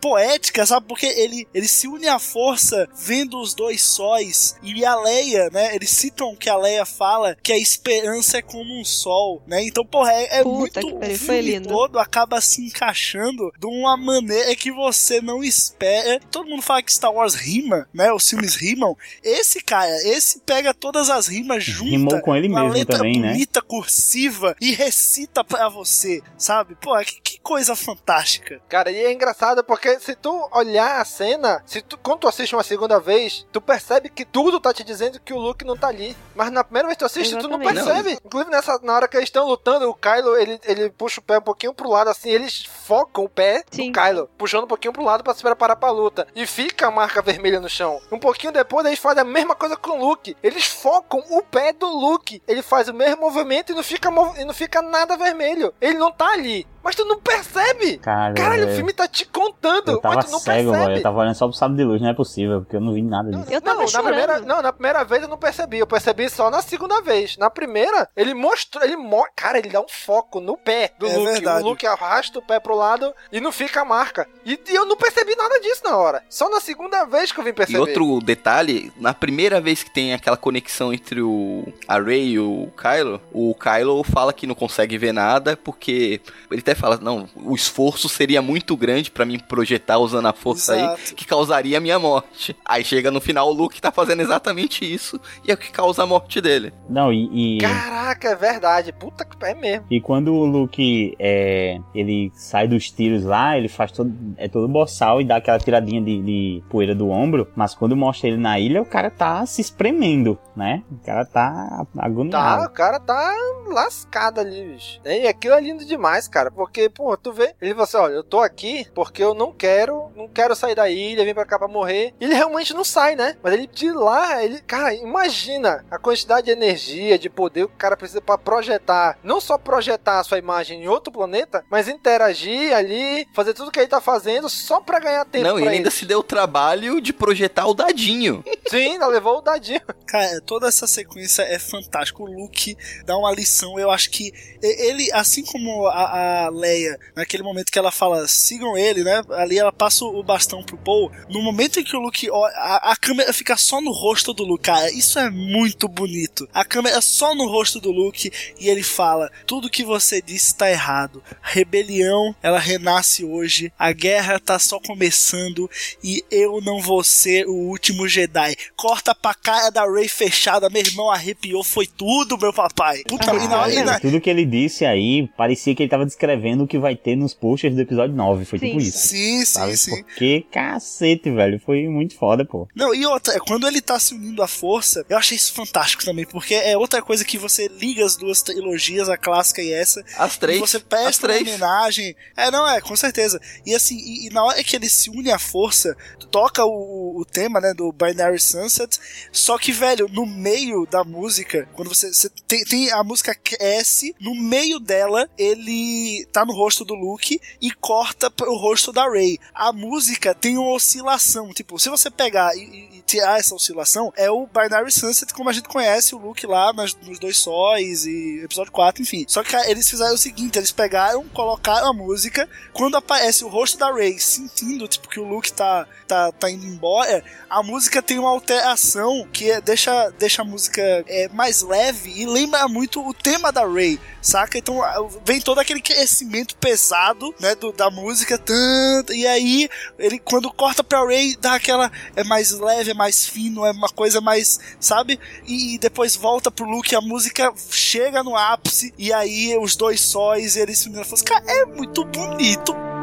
poética, sabe? Porque ele, ele se une à força vendo os dois sóis. E a Leia, né? Eles citam que a Leia fala que a esperança é como um sol, né? Então, porra, é, é Puta muito que o foi filme lindo. todo acaba se encaixando de uma maneira que você não espera. Todo mundo fala que Star Wars rima, né? Os filmes rimam. Esse cara, esse pega todas as rimas juntas. Rimou com ele uma mesmo letra também, né? bonita, cursiva e recita pra você, sabe? Pô, que, que coisa fantástica. Cara, e é engraçado porque se tu olhar a cena, se tu, quando tu assiste uma segunda vez, tu percebe que tudo tá te dizendo que o Luke não tá ali. Mas na primeira vez que tu assiste, tu não Exatamente. percebe. Inclusive, nessa, na hora que eles estão lutando, o Kylo, ele, ele puxa o pé um pouquinho pro lado, assim, eles focam o pé Sim. do Kylo, puxando um pouquinho pro lado pra se preparar pra luta. E fica a marca vermelha no chão. Um pouquinho depois, eles fazem a mesma coisa com o Luke. Eles focam o pé do Luke. Ele faz o mesmo movimento e não fica, mov- e não fica nada vermelho. Ele não tá ali. Mas tu não percebe. Cara, Caralho, o filme tá te contando, Eu tava mas tu não cego, percebe. velho. Eu tava olhando só pro sábado de luz, não é possível, porque eu não vi nada disso. Eu tava não, na chorando. primeira, não, na primeira vez eu não percebi. Eu percebi só na segunda vez. Na primeira, ele mostrou. Ele mo Cara, ele dá um foco no pé do É Luke. verdade. O Luke arrasta o pé pro lado e não fica a marca. E, e eu não percebi nada disso na hora. Só na segunda vez que eu vim perceber. E outro detalhe, na primeira vez que tem aquela conexão entre o a Rey e o Kylo, o Kylo fala que não consegue ver nada porque ele até fala, não, o esforço seria muito grande pra mim projetar usando a força aí, Exato. que causaria a minha morte. Aí chega no final o Luke tá fazendo exatamente isso e é o que causa a morte dele. Não, e. e... Caraca, é verdade. Puta que é mesmo. E quando o Luke é, ele sai dos tiros lá, ele faz todo é todo boçal e dá aquela tiradinha de, de poeira do ombro, mas quando mostra ele na ilha, o cara tá se espremendo, né? O cara tá Tá, agoniado. o cara tá lascado ali, bicho. E aquilo é lindo demais, cara. Porque, pô, tu vê, ele falou assim: olha, eu tô aqui porque eu não quero, não quero sair da ilha, vim pra cá pra morrer. E ele realmente não sai, né? Mas ele de lá, ele, cara, imagina a quantidade de energia, de poder que o cara precisa pra projetar. Não só projetar a sua imagem em outro planeta, mas interagir ali, fazer tudo que ele tá fazendo só pra ganhar tempo. não, e pra ele ainda se deu o trabalho de projetar o dadinho. Sim, ainda levou o dadinho. Cara, toda essa sequência é fantástica. O Luke dá uma lição. Eu acho que ele, assim como a, a Leia, naquele momento que ela fala, sigam ele, né? Ali ela passa o bastão pro Paul. No momento em que o Luke. ó, A, a câmera fica só no rosto do Luke. Cara, isso é muito bonito. A câmera é só no rosto do Luke e ele fala: tudo que você disse está errado. Rebelião, ela renasce hoje. A guerra tá só começando e eu não vou ser o último Jedi. Corta pra cara da Rey fechada, meu irmão arrepiou, foi tudo, meu papai. Puta, e na, e na- Tudo que ele disse aí parecia que ele tava descrevendo o que vai ter nos posters do episódio 9. Foi tipo Sim. isso. Sim, sim, sabe? sim. Porque cacete, velho. Foi muito foda, pô. Não, e outra, é quando ele tá se unindo à força, eu achei isso fantástico também, porque é outra coisa que você liga as duas trilogias, a clássica e essa. As três. E você As presta uma três. homenagem. É, não, é, com certeza. E assim, e, e na hora que ele se une à força, toca o, o tema, né, do Binary Sunset, só que, velho, no meio da música, quando você, você tem, tem a música cresce, no meio dela, ele tá no rosto do Luke e corta pro rosto da Rey. A música tem uma oscilação, tipo, se você pegar e, e- tirar essa oscilação, é o Binary Sunset como a gente conhece o Luke lá nas- nos dois sóis e episódio 4, enfim. Só que eles fizeram o seguinte, eles pegaram, colocaram a música, quando aparece o rosto da Rey sentindo, tipo, que o Luke tá, tá, tá indo embora, a música tem uma alteração que é- deixa, deixa a música é, mais leve e lembra muito o tema da Rey, saca? Então vem todo aquele crescimento pesado, né, do, da música, tanto, e aí ele quando corta pra Rey dá aquela é mais leve, é mais fino, é uma coisa mais, sabe? E, depois volta pro Luke, a música chega no ápice e aí os dois sóis eles se uniram, e assim, cara, é muito bonito.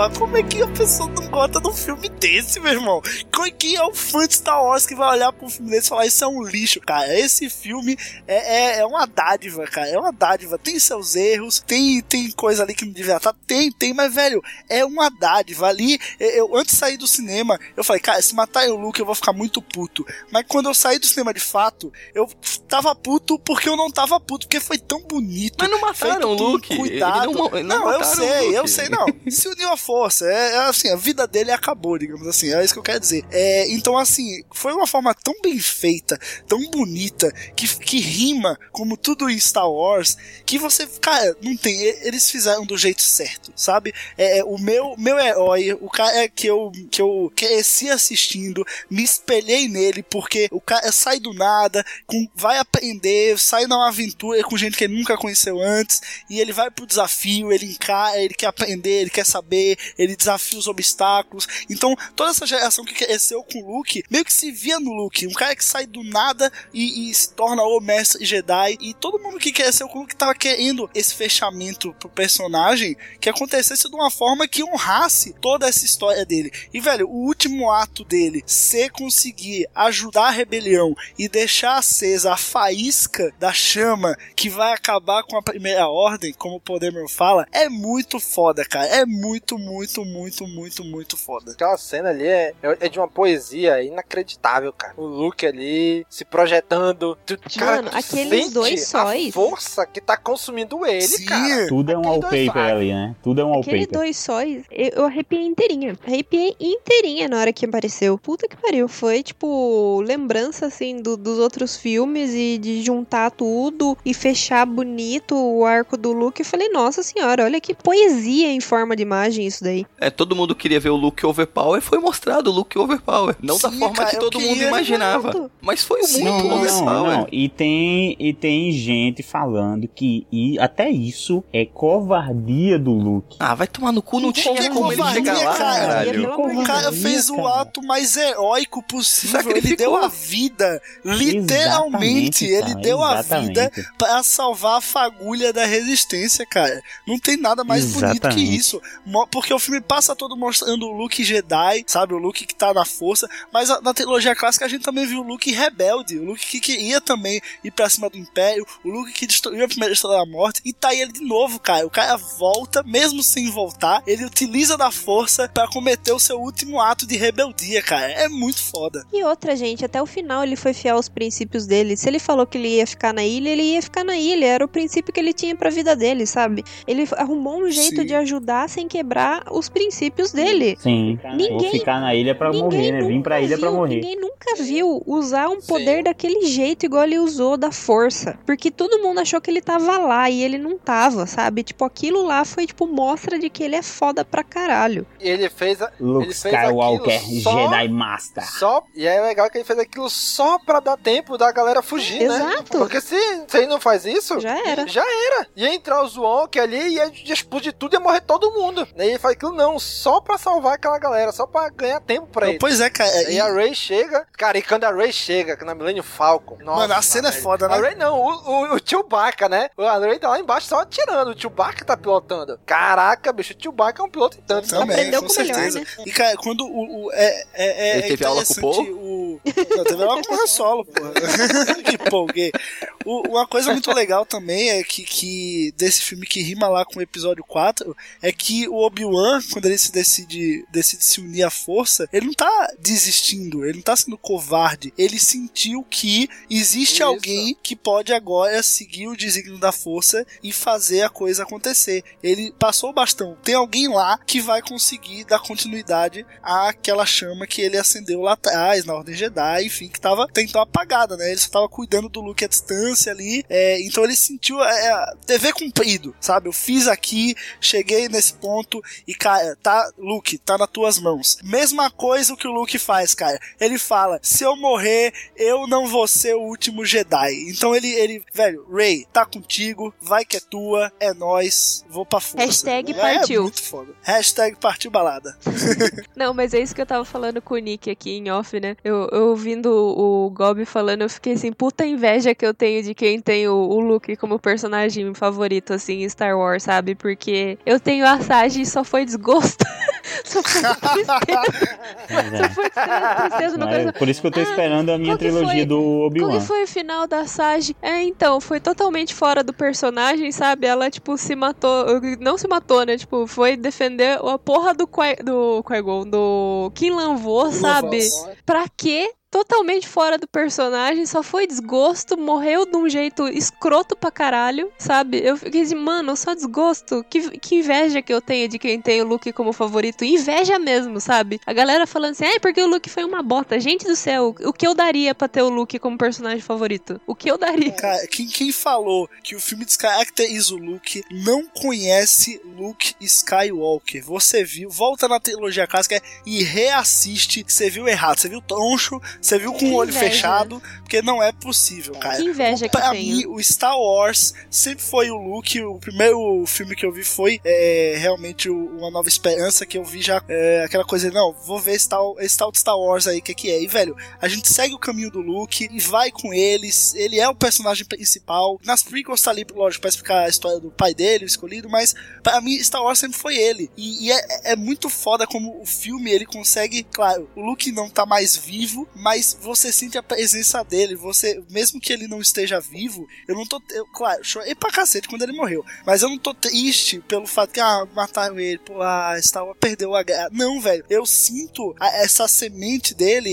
Porra, como é que a pessoa não gosta de um filme desse, meu irmão? Quem é o fã de Star Wars que vai olhar pra um filme desse e falar isso é um lixo, cara? Esse filme é, é, é uma dádiva, cara. É uma dádiva. Tem seus erros, tem, tem coisa ali que não devia estar. Tem, tem, mas, velho, é uma dádiva. Ali, eu antes de sair do cinema, eu falei, cara, se matarem o Luke, eu vou ficar muito puto. Mas quando eu saí do cinema de fato, eu tava puto porque eu não tava puto, porque foi tão bonito. Mas não mataram o Luke. Cuidado. Não- não não, eu sei, eu sei, não. Se uniu a força. É, é assim, a vida dele acabou, digamos assim. É isso que eu quero dizer. É, então, assim, foi uma forma tão bem feita, tão bonita, que, que rima como tudo em Star Wars, que você, cara, não tem. Eles fizeram do jeito certo, sabe? É, é, o meu, meu herói, o cara que eu, que eu cresci assistindo, me espelhei nele, porque o cara sai do nada, com, vai aprender, sai numa aventura com gente que ele nunca conheceu antes, e ele vai pro desafio, ele encara, ele quer aprender, ele quer saber, ele desafia os obstáculos. Então, toda essa geração que cresceu com o Luke, meio que se via no Luke, um cara que sai do nada e, e se torna o mestre Jedi, e todo mundo que cresceu com o Luke tava querendo esse fechamento pro personagem que acontecesse de uma forma que honrasse toda essa história dele. E, velho, o último ato dele ser conseguir ajudar a rebelião e deixar acesa a faísca da chama que vai acabar com a primeira ordem, como o Podemer fala, é muito foda, cara. É muito, muito, muito, muito, muito foda. Aquela cena ali é, é de uma poesia inacreditável, cara. O Luke ali se projetando. Tu, cara, Mano, tu aqueles dois sóis. A força que tá consumindo ele, Sim. cara. Tudo é um wallpaper ali, né? Tudo é um Aquele wallpaper. dois sóis, eu, eu arrepiei inteirinha. Arrepiei inteirinha na hora que apareceu. Puta que pariu. Foi, tipo, lembrança, assim, do- dos outros filmes e de juntar tudo e fechar bonito o arco do Luke. Eu falei, nossa senhora, olha que poesia em forma de imagem isso daí. É, todo mundo queria ver o Luke Overpower, foi mostrado o Luke Overpower. Não da Sim, forma cara, que todo mundo imaginava. Mas foi Não, muito não, Overpower. não. E tem, e tem gente falando que e até isso é covardia do Luke. Ah, vai tomar no cu, não Que tinha como ele covardia, chegar lá, cara. caralho. Amor de O cara fez o cara. ato mais heróico possível. Ele deu a vida, literalmente. Exatamente, Ele deu a exatamente. vida pra salvar a fagulha da resistência, cara. Não tem nada mais bonito que Exatamente. isso. Porque o filme passa todo mostrando o Luke Jedi, sabe? O Luke que tá na força. Mas a- na trilogia clássica a gente também viu o Luke rebelde. O Luke que queria também ir pra cima do Império. O Luke que destruiu a primeira Estrela da Morte. E tá aí ele de novo, cara. O cara volta, mesmo sem voltar. Ele utiliza da força pra cometer o seu último ato de rebeldia, cara. É muito foda. E outra, gente, até o final ele foi fiel aos princípios dele. Se ele falou que ele ia ficar na ilha, ele ia ficar na ilha. Era o princípio que ele tinha pra vida dele, sabe? Ele arrumou um jeito Sim. de ajudar sem quebrar os princípios dele. Sim, Ninguém- vou ficar na ilha pra morrer, né? Vim pra ilha pra viu- morrer. Ninguém nunca viu usar um poder daquele jeito igual ele usou da força. Porque todo mundo achou que ele tava lá e ele não tava, sabe? Tipo, aquilo lá foi, tipo, mostra de que ele é foda pra caralho. E ele fez, a- Luke ele fez Skywalker, só, Jedi Master. Só, e é legal que ele fez aquilo só pra dar tempo da galera fugir, né? Exato. Porque se, se ele não faz isso, Já era. já era. Ia entrar o Zwonk ali e ia explodir tudo e ia morrer todo mundo. E ele faz aquilo não, só pra salvar aquela galera, só pra ganhar tempo pra ele. Pois é, cara. E a Ray chega, cara, e quando a Ray chega na Millennium Falcon, nossa, Mano, a cena é foda, né? A Ray não, o, o, o Chewbacca, né? A Ray tá lá embaixo só atirando, o Chewbacca tá pilotando. Caraca, bicho, o Chewbacca é um piloto em tanto. Também, aprendeu com com o melhor, certeza. né? E, cara, quando o. o- é, é, é, Ele teve aula com o Paul? o. Não, teve aula com o Han Solo, porra. que polguei. O- Uma coisa muito legal também é que, que desse filme que rima lá com o episódio 4 é que o Obi-Wan, quando ele se decide, decide se unir à força, ele não tá desistindo, ele não tá sendo covarde. Ele sentiu que existe Isso. alguém que pode agora seguir o desígnio da força e fazer a coisa acontecer. Ele passou o bastão. Tem alguém lá que vai conseguir dar continuidade àquela chama que ele acendeu lá atrás, na Ordem Jedi, enfim, que tava tentou apagada, né? Ele só tava cuidando do Luke à distância ali. é, então ele sentiu é, é, dever cumprido, sabe? Eu fiz aqui, cheguei nesse ponto e, cara, tá, Luke, tá nas tuas mãos. Mesma coisa que o Luke faz, cara. Ele fala: se eu morrer, eu não vou ser o último Jedi. Então ele, ele velho, Ray, tá contigo, vai que é tua, é nós, vou pra força. Hashtag É, partiu. É muito foda. Hashtag partiu balada. Não, mas é isso que eu tava falando com o Nick aqui em off, né? Eu, eu ouvindo o, o Gob falando, eu fiquei assim, puta inveja que eu tenho de quem tem o, o Luke como personagem favorito, assim, em Star Wars, sabe? Porque eu tenho a Sage e só foi desgosto. só foi tristeza. só foi tristeza no É, coração. por isso que eu tô esperando a minha qual que trilogia foi- do Qual Obi-Wan. que foi o final da Sage? É, então, foi totalmente fora do personagem, sabe? Ela, tipo, se matou. Não se matou, né? Tipo, foi defender a porra do Qui, do Qui-Gon, do Kim Lan-vo, sabe? Pra quê? Totalmente fora do personagem, só foi desgosto, morreu de um jeito escroto pra caralho, sabe? Eu fiquei assim, mano, só desgosto. Que, que inveja que eu tenho de quem tem o Luke como favorito. Inveja mesmo, sabe? A galera falando assim, é porque o Luke foi uma bota. Gente do céu, o que eu daria pra ter o Luke como personagem favorito? O que eu daria? Cara, quem, quem falou que o filme de Character is o Luke não conhece Luke Skywalker. Você viu, volta na trilogia clássica e reassiste. Você viu errado, você viu troncho, você viu com o olho fechado, porque não é possível, cara. Que inveja que pra tenho. mim, o Star Wars sempre foi o Luke. O primeiro filme que eu vi foi é, realmente o Uma Nova Esperança, que eu vi já é, aquela coisa, não, vou ver esse tal, esse tal de Star Wars aí, o que, que é. E, velho, a gente segue o caminho do Luke e vai com eles. Ele é o personagem principal. Nas prequels tá ali, lógico, pra explicar a história do pai dele, o escolhido, mas pra mim, Star Wars sempre foi ele. E, e é, é muito foda como o filme ele consegue, claro, o Luke não tá mais vivo, mas você sente a presença dele. Você, mesmo que ele não esteja vivo, eu não tô. Eu, claro, chorei pra cacete quando ele morreu. Mas eu não tô triste pelo fato que, ah, mataram ele, pô, ah, Wars perdeu a guerra. Não, velho. Eu sinto a- essa semente dele, e-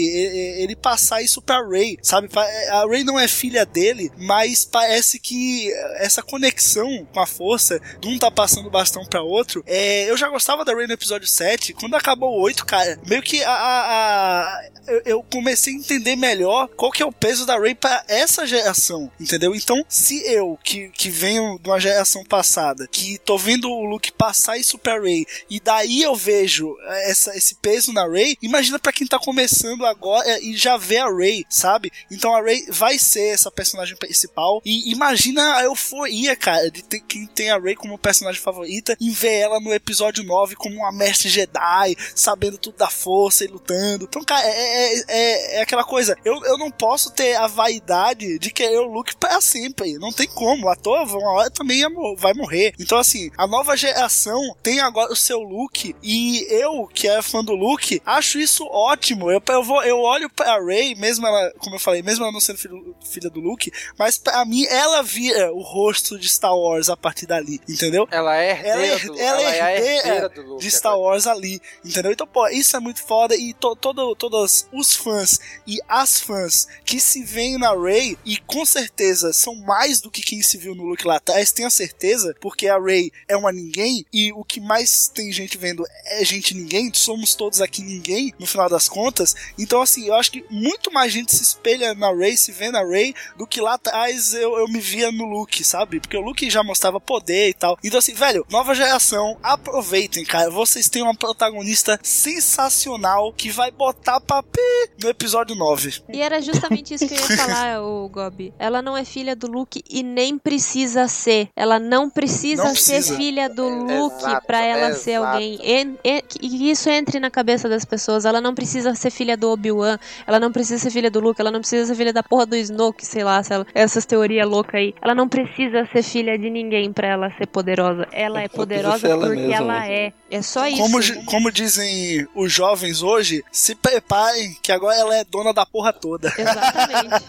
e- ele passar isso pra Ray, sabe? Pa- A Ray não é filha dele, mas parece que essa conexão com a força, de um tá passando o bastão pra outro. É, eu já gostava da Ray no episódio 7. Quando acabou o 8, cara, meio que a, a- a- eu, eu comecei a entender melhor qual que é o peso da Ray pra essa geração, entendeu? Então, se eu, que, que venho de uma geração passada, que tô vendo o Luke passar isso pra Ray, e daí eu vejo essa, esse peso na Ray, imagina pra quem tá começando agora e já vê a Ray, sabe? Então a Ray vai ser essa personagem principal, e imagina a euforia, cara, de ter, quem tem a Ray como personagem favorita e ver ela no episódio 9 como uma mestre Jedi, sabendo tudo da força e lutando. Então, cara, é, é, é, é aquela coisa, eu, eu não posso ter a vaidade de querer o Luke pra sempre. Não tem como. O ator, uma hora também vai morrer. Então, assim, a nova geração tem agora o seu Luke. E eu, que é fã do Luke, acho isso ótimo. Eu, eu, vou, eu olho pra Ray, mesmo ela, como eu falei, mesmo ela não sendo filho- filha do Luke, mas pra mim ela vira o rosto de Star Wars a partir dali, entendeu? Ela é Ela é, herdeira do- ela é ela é a herdeira herdeira do Luke de Star Wars ali, entendeu? Então, pô, isso é muito foda e to, todo, todos os fãs e as fãs que se veem na Rey e com certeza são mais do que quem se viu no Luke lá atrás, tenha certeza, porque a Rey é uma ninguém e o que mais tem gente vendo é gente ninguém, somos todos aqui ninguém, no final das contas. Então, assim, eu acho que muito mais gente se espelha na Rey, se vê na Rey, do que lá atrás eu, eu me via no Luke, sabe? Porque o Luke já mostrava poder e tal. Então, assim, velho, nova geração, aproveitem, cara. Vocês têm uma protagonista sensacional que vai botar papel no episódio 9. E era justamente isso que eu ia falar, o Gobi. Ela não é filha do Luke e nem precisa ser. Ela não precisa, Não ser precisa. filha do Luke exato, pra ela ser exato. alguém. En- en- que isso entre na cabeça das pessoas. Ela não precisa ser filha do Obi-Wan. Ela não precisa ser filha do Luke. Ela não precisa ser filha da porra do Snoke, sei lá, se ela- essas teorias loucas aí. Ela não precisa ser filha de ninguém pra ela ser poderosa. Ela é poderosa ser ela porque mesma, ela né? é. É só isso. Como, como dizem os jovens hoje, se preparem que agora ela é dona da porra toda. Exatamente.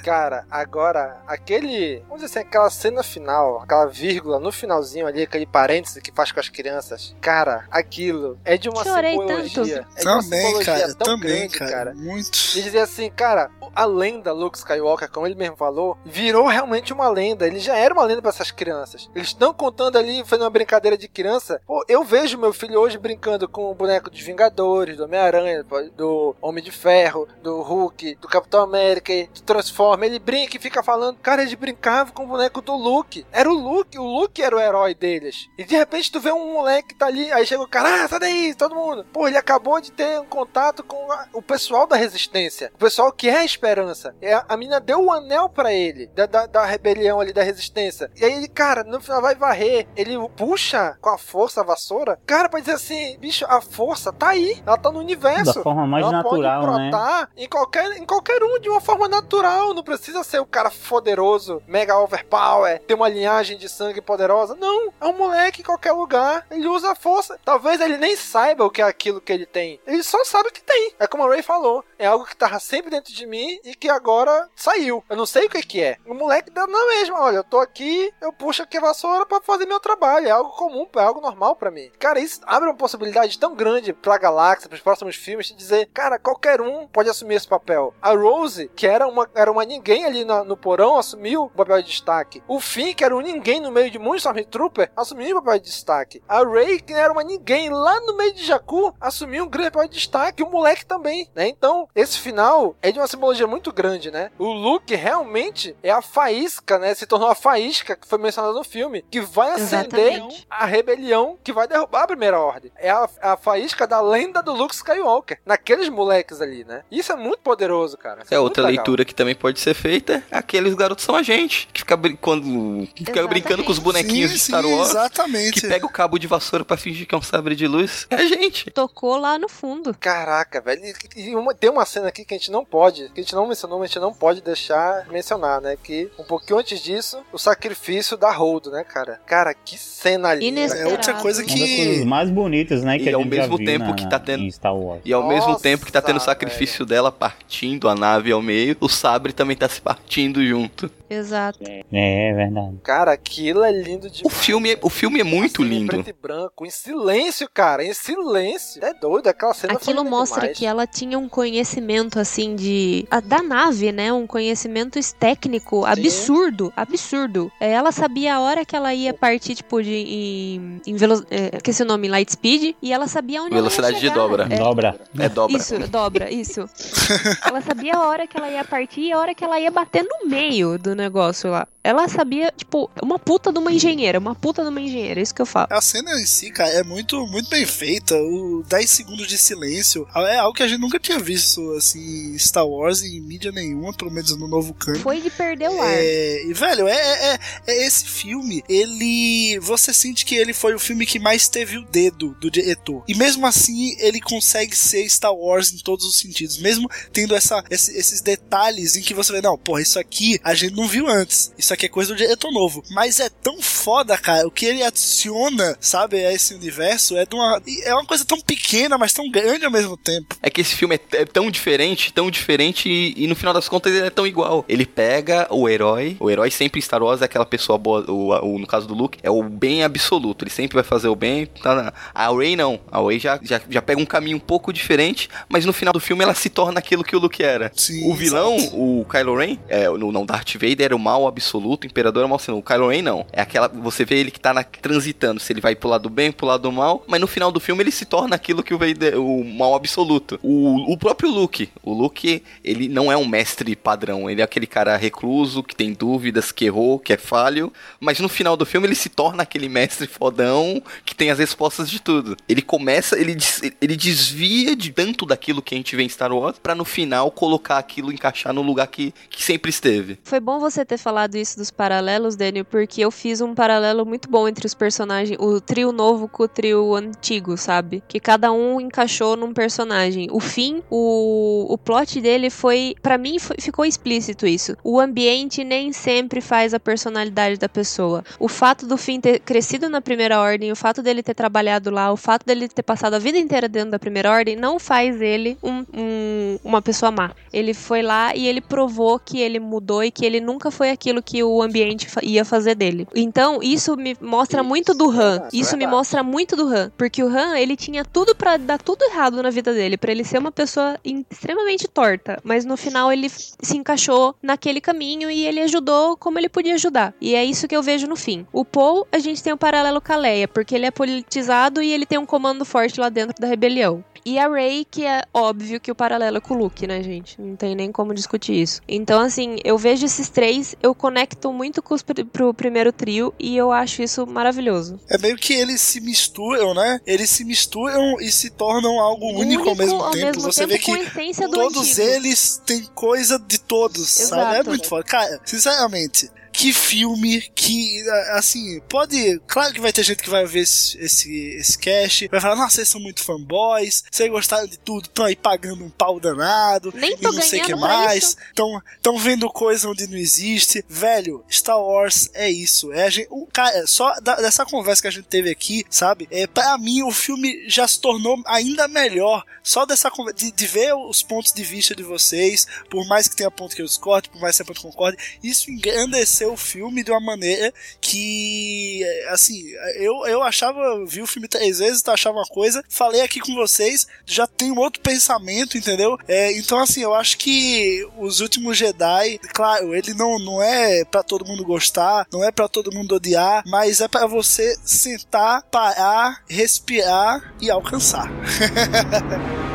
Cara, agora, aquele. Vamos dizer assim, aquela cena final, aquela vírgula no finalzinho ali, aquele parêntese que faz com as crianças. Cara, aquilo é de uma Chorei simbologia. tanto. É de uma Também, simbologia cara, tão também, grande, cara, muito. E dizer assim, cara, a lenda Luke Skywalker, como ele mesmo falou, virou realmente uma lenda. Ele já era uma lenda para essas crianças. Eles estão contando ali, fazendo uma brincadeira de criança. Pô, eu vejo meu filho hoje brincando com o boneco dos Vingadores, do Homem-Aranha, do Homem de Ferro, do Hulk, do Capitão América, do Transforma. Ele brinca e fica falando, cara, eles brincavam com o boneco do Luke. Era o Luke, o Luke era o herói deles. E de repente tu vê um moleque que tá ali, aí chega o cara, ah, sai daí, todo mundo. Pô, ele acabou de ter um contato com a- o pessoal da resistência, o pessoal que é a esperança. É, a mina deu o anel pra ele, da, da, da rebelião ali, da resistência. E aí ele, cara, no final vai varrer. Ele puxa com a força a vassoura, cara, pra dizer assim, bicho, a força tá aí, ela tá no universo. Da forma mais ela natural, né? Em qualquer, em qualquer um de uma forma natural. Não precisa ser o cara poderoso, mega overpower, ter uma linhagem de sangue poderosa. Não, é um moleque em qualquer lugar. Ele usa a força. Talvez ele nem saiba o que é aquilo que ele tem. Ele só sabe que tem. É como a Ray falou. É algo que tava sempre dentro de mim e que agora saiu. Eu não sei o que que é. O moleque dá na mesma. Olha, eu tô aqui, eu puxo aqui a vassoura pra fazer meu trabalho. É algo comum, é algo normal pra mim. Cara, isso abre uma possibilidade tão grande pra galáxia, pros próximos filmes, de dizer, cara, qualquer um um pode assumir esse papel. A Rose, que era uma, era uma ninguém ali na- no porão, assumiu o papel de destaque. O Finn, que era um ninguém no meio de muitos Stormtrooper, assumiu o papel de destaque. A Rey, que era uma ninguém lá no meio de Jakku, assumiu um grande papel de destaque. O moleque também, né? Então, esse final é de uma simbologia muito grande, né? O Luke realmente é a faísca, né? Se tornou a faísca que foi mencionada no filme, que vai acender Exatamente. a rebelião que vai derrubar a Primeira Ordem. É a, a faísca da lenda do Luke Skywalker, naqueles moleques ali, né? Isso é muito poderoso, cara. Isso É muito outra legal. leitura que também pode ser feita. é Aqueles garotos são a gente. Que fica, brin- quando, que fica brincando com os bonequinhos Sim, de Star sim, Wars. exatamente. Que pega o cabo de vassoura pra fingir que é um sabre de luz. É a gente. Tocou lá no fundo. Caraca, velho. E e uma- tem uma cena aqui que a gente não pode, que a gente não mencionou, mas a gente não pode deixar de mencionar, né? Que um pouquinho antes disso, o sacrifício da Holdo, né, cara? Cara, que cena ali. É outra coisa Uma das coisas que. mais bonitas, né? Que E ao mesmo tempo na- que tá tendo-. E ao mesmo Nossa, tempo que tá tendo o sacrifício dela partindo a nave ao meio, o sabre também tá se partindo junto. Exato. É, é verdade. Cara, aquilo é lindo de O filme é, o filme é muito Em lindo. preto e branco, em silêncio, cara, em silêncio. É doido, aquela cena Aquilo mostra demais. que ela tinha um conhecimento assim de a- da nave, né? Um conhecimento técnico absurdo, absurdo. É, Ela sabia a hora que ela ia partir tipo de em, em velo, é, o nome, light speed, e ela sabia onde Velocidade ela de dobra. É, Dobra. É dobra. Isso, dobra, isso. ela sabia a hora que ela ia partir e a hora que ela ia bater no meio do negócio lá. Ela sabia, tipo, uma puta de uma engenheira, uma puta de uma engenheira, é isso que eu falo. A cena em si, cara, é muito, muito bem feita. O 10 segundos de silêncio é algo que a gente nunca tinha visto, assim, Star Wars em mídia nenhuma, pelo menos no novo cano. Foi de perder o ar. É, e, velho, é, é, é esse filme, ele. Você sente que ele foi o filme que mais teve o dedo do diretor. E mesmo assim, ele consegue ser Star Wars em todos os sentidos. Mesmo tendo essa, esse- esses detalhes em que você vê, não, porra, isso aqui a gente não viu antes. Isso aqui é coisa do diretor novo. Mas é tão foda, cara. O que ele adiciona, sabe, a esse universo é de uma. É uma coisa tão pequena, mas tão grande ao mesmo tempo. É que esse filme é, é tão diferente, tão diferente, e, e no final das contas ele é tão igual. Ele pega o herói, o herói sempre em Star Wars é aquela pessoa boa, o, o- no caso do Luke, é o bem absoluto. Ele sempre vai fazer o bem. Tá na- a Rey não. A Rey já, já, já pega um caminho um pouco diferente, mas no final do filme ela se torna aquilo que o Luke era. o vilão, o Kylo Ren, é, no, não Darth Vader era o mal absoluto, o Imperador é o mal. O Kylo Ren não. É aquela. Você vê ele que tá na- transitando, se ele vai pro lado do bem, pro lado do mal, mas no final do filme ele se torna aquilo que o, Vader, o mal absoluto. O, o próprio Luke. O Luke, ele não é um mestre padrão. Ele é aquele cara recluso, que tem dúvidas, que errou, que é falho. Mas no final do filme ele se torna aquele mestre fodão que tem as respostas de tudo. Ele começa, ele, des- ele desvia de tanto daquilo que a gente vê em Star Wars pra no final colocar aquilo, encaixar no lugar que, que sempre esteve. Foi bom você ter falado isso dos paralelos, Daniel, porque eu fiz um paralelo muito bom entre os personagens, o trio novo com o trio antigo, sabe? Que cada um encaixou num personagem. O fim, o, o plot dele foi, Pra mim, foi- ficou explícito isso. O ambiente nem sempre faz a personalidade da pessoa. O fato do fim ter crescido na primeira ordem, o fato dele ter trabalhado lá, o fato dele ter passado a vida inteira dentro da primeira ordem, não faz ele um- um- uma pessoa má. Ele foi lá e ele provou que ele mudou e que ele nunca foi aquilo que o ambiente ia fazer dele. Então, isso me mostra muito do Han. Isso me mostra muito do Han. Porque o Han, ele tinha tudo pra dar tudo errado na vida dele, pra ele ser uma pessoa extremamente torta. Mas no final ele se encaixou naquele caminho e ele ajudou como ele podia ajudar. E é isso que eu vejo no fim. O Paul, a gente tem um paralelo com a Leia, porque ele é politizado e ele tem um comando forte lá dentro da rebelião. E a Rey, que é óbvio que o paralelo é com o Luke, né, gente? Não tem nem como discutir isso. Então, assim, eu vejo esses três, eu conecto muito com os pr pro primeiro trio e eu acho isso maravilhoso. É meio que eles se misturam, né? Eles se misturam e se tornam algo único, ao mesmo ao tempo. mesmo Você tempo vê que todos antigo. eles têm coisa de todos, sabe? É Exato. muito foda. Cara, sinceramente. Que filme que, assim, pode. Claro que vai ter gente que vai ver esse, esse, esse cast, vai falar, nossa, vocês são muito fanboys, vocês gostaram de tudo, estão aí pagando um pau danado, Nem e tô não sei o que pra mais, estão vendo coisa onde não existe. Velho, Star Wars é isso. É a gente, o cara, só da- dessa conversa que a gente teve aqui, sabe? É, para mim, o filme já se tornou ainda melhor. Só dessa conversa, de, de ver os pontos de vista de vocês, por mais que tenha ponto que eu discorde, por mais que tenha ponto que eu concorde, isso engrandeceu o filme de uma maneira que, assim, eu, eu achava, vi o filme três vezes, achava uma coisa, falei aqui com vocês, já tem um outro pensamento, entendeu? É, então, assim, eu acho que Os Últimos Jedi, claro, ele não, não é para todo mundo gostar, não é para todo mundo odiar, mas é para você sentar, parar, respirar e alcançar.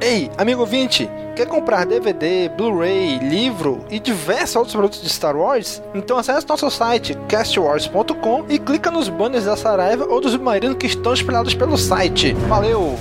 Ei, amigo ouvinte, quer comprar DVD, Blu-ray, livro e diversos outros produtos de Star Wars? Então acesse nosso site castwars.com e clica nos banners da Saraiva ou dos submarinos que estão espalhados pelo site. Valeu!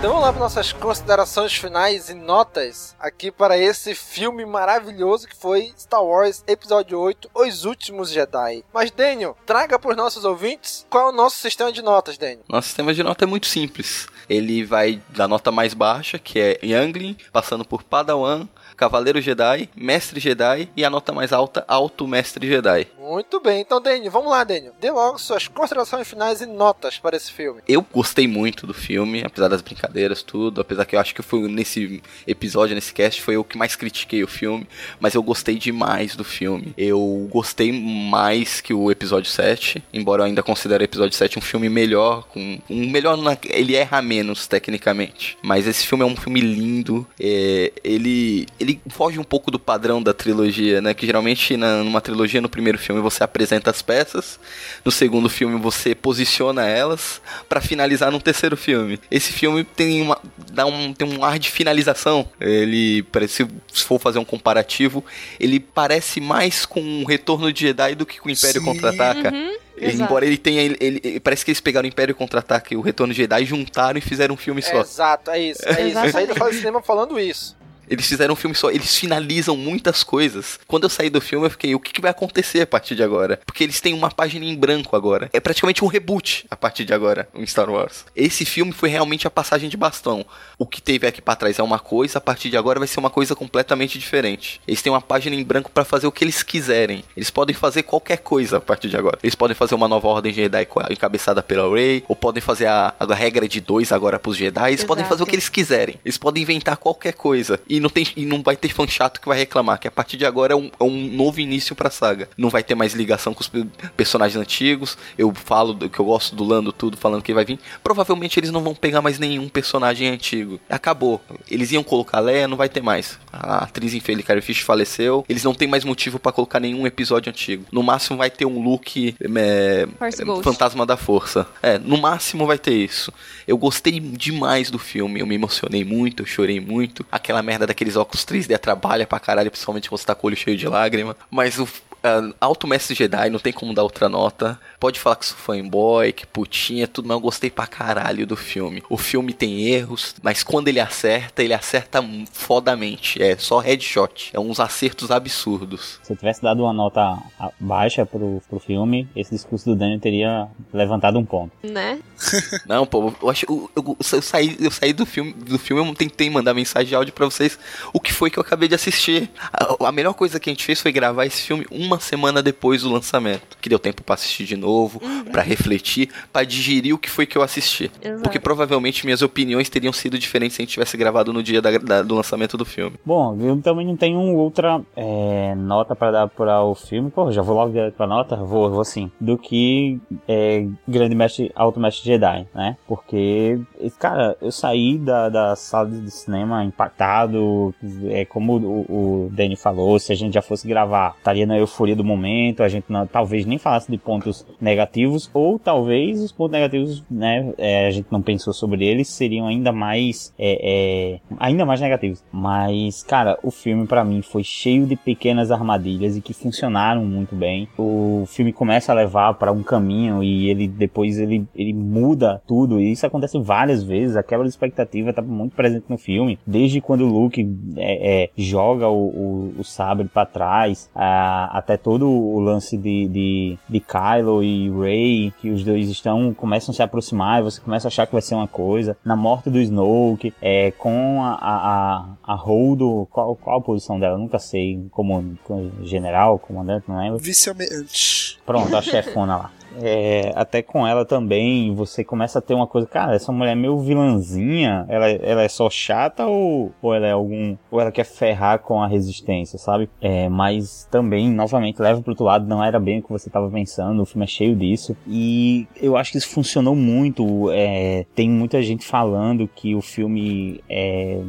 Então vamos lá para nossas considerações finais e notas aqui para esse filme maravilhoso que foi Star Wars Episódio 8, Os Últimos Jedi. Mas Daniel, traga para os nossos ouvintes qual é o nosso sistema de notas, Daniel. Nosso sistema de nota é muito simples. Ele vai da nota mais baixa, que é Youngling, passando por Padawan, Cavaleiro Jedi, Mestre Jedi e a nota mais alta, Alto Mestre Jedi. Muito bem, então Daniel, vamos lá, Daniel. Dê logo suas considerações finais e notas para esse filme. Eu gostei muito do filme, apesar das brincadeiras, tudo. Apesar que eu acho que foi nesse episódio, nesse cast, foi eu que mais critiquei o filme. Mas eu gostei demais do filme. Eu gostei mais que o episódio 7. Embora eu ainda considere o episódio 7 um filme melhor. Com, um melhor na, ele erra menos, tecnicamente. Mas esse filme é um filme lindo. É, ele, ele foge um pouco do padrão da trilogia, né? Que geralmente na, numa trilogia, no primeiro filme, você apresenta as peças. No segundo filme, você posiciona elas. para finalizar no terceiro filme. Esse filme tem uma, dá um, tem um ar de finalização. Ele parece, se for fazer um comparativo, ele parece mais com o Retorno de Jedi do que com o Império Contra-Ataca. Uhum. Ele, embora ele tenha. Ele, ele- parece que eles pegaram o Império Contra-Ataque e o Retorno de Jedi, juntaram e fizeram um filme só. Exato, é isso. É isso. Eu saí da fase de cinema falando isso. Eles fizeram um filme só, eles finalizam muitas coisas. Quando eu saí do filme, eu fiquei, o que, que vai acontecer a partir de agora? Porque eles têm uma página em branco agora. É praticamente um reboot a partir de agora, em Star Wars. Esse filme foi realmente a passagem de bastão. O que teve aqui pra trás é uma coisa, a partir de agora vai ser uma coisa completamente diferente. Eles têm uma página em branco pra fazer o que eles quiserem. Eles podem fazer qualquer coisa a partir de agora. Eles podem fazer uma nova ordem Jedi encabeçada pela Rey, ou podem fazer a, a regra de dois agora pros Jedi. Eles podem Exato. fazer o que eles quiserem. Eles podem inventar qualquer coisa. E não, tem, e não vai ter fã chato que vai reclamar. Que a partir de agora é um, é um novo início pra saga. Não vai ter mais ligação com os pe- personagens antigos. Eu falo do, que eu gosto do Lando, tudo, falando que vai vir. Provavelmente eles não vão pegar mais nenhum personagem antigo. Acabou. Eles iam colocar Leia, não vai ter mais. A atriz infeliz Carrie Fisher faleceu. Eles não têm mais motivo pra colocar nenhum episódio antigo. No máximo vai ter um look é, é. Fantasma da Força. É, no máximo vai ter isso. Eu gostei demais do filme, eu me emocionei muito, eu chorei muito. Aquela merda daqueles óculos 3D atrapalha pra caralho, principalmente quando você tá com o olho cheio de lágrima. Mas o ah, Alto Mestre Jedi, não tem como dar outra nota. Pode falar que sou fanboy, que putinha, tudo, mas eu gostei pra caralho do filme. O filme tem erros, mas quando ele acerta, ele acerta fodamente. É só headshot. É uns acertos absurdos. Se eu tivesse dado uma nota baixa pro, pro filme, esse discurso do Daniel teria levantado um ponto. Né? Não, pô, eu acho. Eu, eu- eu saí, eu saí do filme, do filme, eu tentei mandar mensagem de áudio pra vocês. O que foi que eu acabei de assistir? A, a melhor coisa que a gente fez foi gravar esse filme uma semana depois do lançamento. Que deu tempo pra assistir de novo, pra refletir, pra digerir o que foi que eu assisti. Exato. Porque provavelmente minhas opiniões teriam sido diferentes se a gente tivesse gravado no dia da- da- do lançamento do filme. Bom, eu também não tenho outra é, nota pra dar para o filme. Pô, já vou logo direto pra nota? Vou, vou sim. Do que é, Grande Mestre, Alto Mestre Jedi, né? Porque, cara, eu saí da, da sala de cinema impactado. É como o, o Danny falou, se a gente já fosse gravar, estaria na euforia do momento. A gente não- talvez nem falasse de pontos negativos, ou talvez os pontos negativos, né? é, a gente não pensou sobre eles, seriam ainda mais, é, é, ainda mais negativos. Mas, cara, o filme pra mim foi cheio de pequenas armadilhas e que funcionaram muito bem. O filme começa a levar pra um caminho e ele depois ele, ele muda tudo. E isso acontece várias vezes. A quebra de expectativa tá muito presente no filme. Desde quando o Luke é, é, joga o, o, o sabre pra trás, a- até até todo o lance de, de, de Kylo e Rey, que os dois estão, começam a se aproximar e você começa a achar que vai ser uma coisa. Na morte do Snoke, é, com a, a, a Holdo, qual, qual a posição dela? Eu nunca sei, como, como general, comandante, não lembro. Vice-almirante. Pronto, a chefona lá. É, até com ela também, você começa a ter uma coisa, cara, essa mulher é meio vilãzinha, ela, ela é só chata ou, ou ela é algum, ou ela quer ferrar com a resistência, sabe? É, mas também, novamente, leva pro outro lado, não era bem o que você estava pensando, o filme é cheio disso, e eu acho que isso funcionou muito, é, tem muita gente falando que o filme é,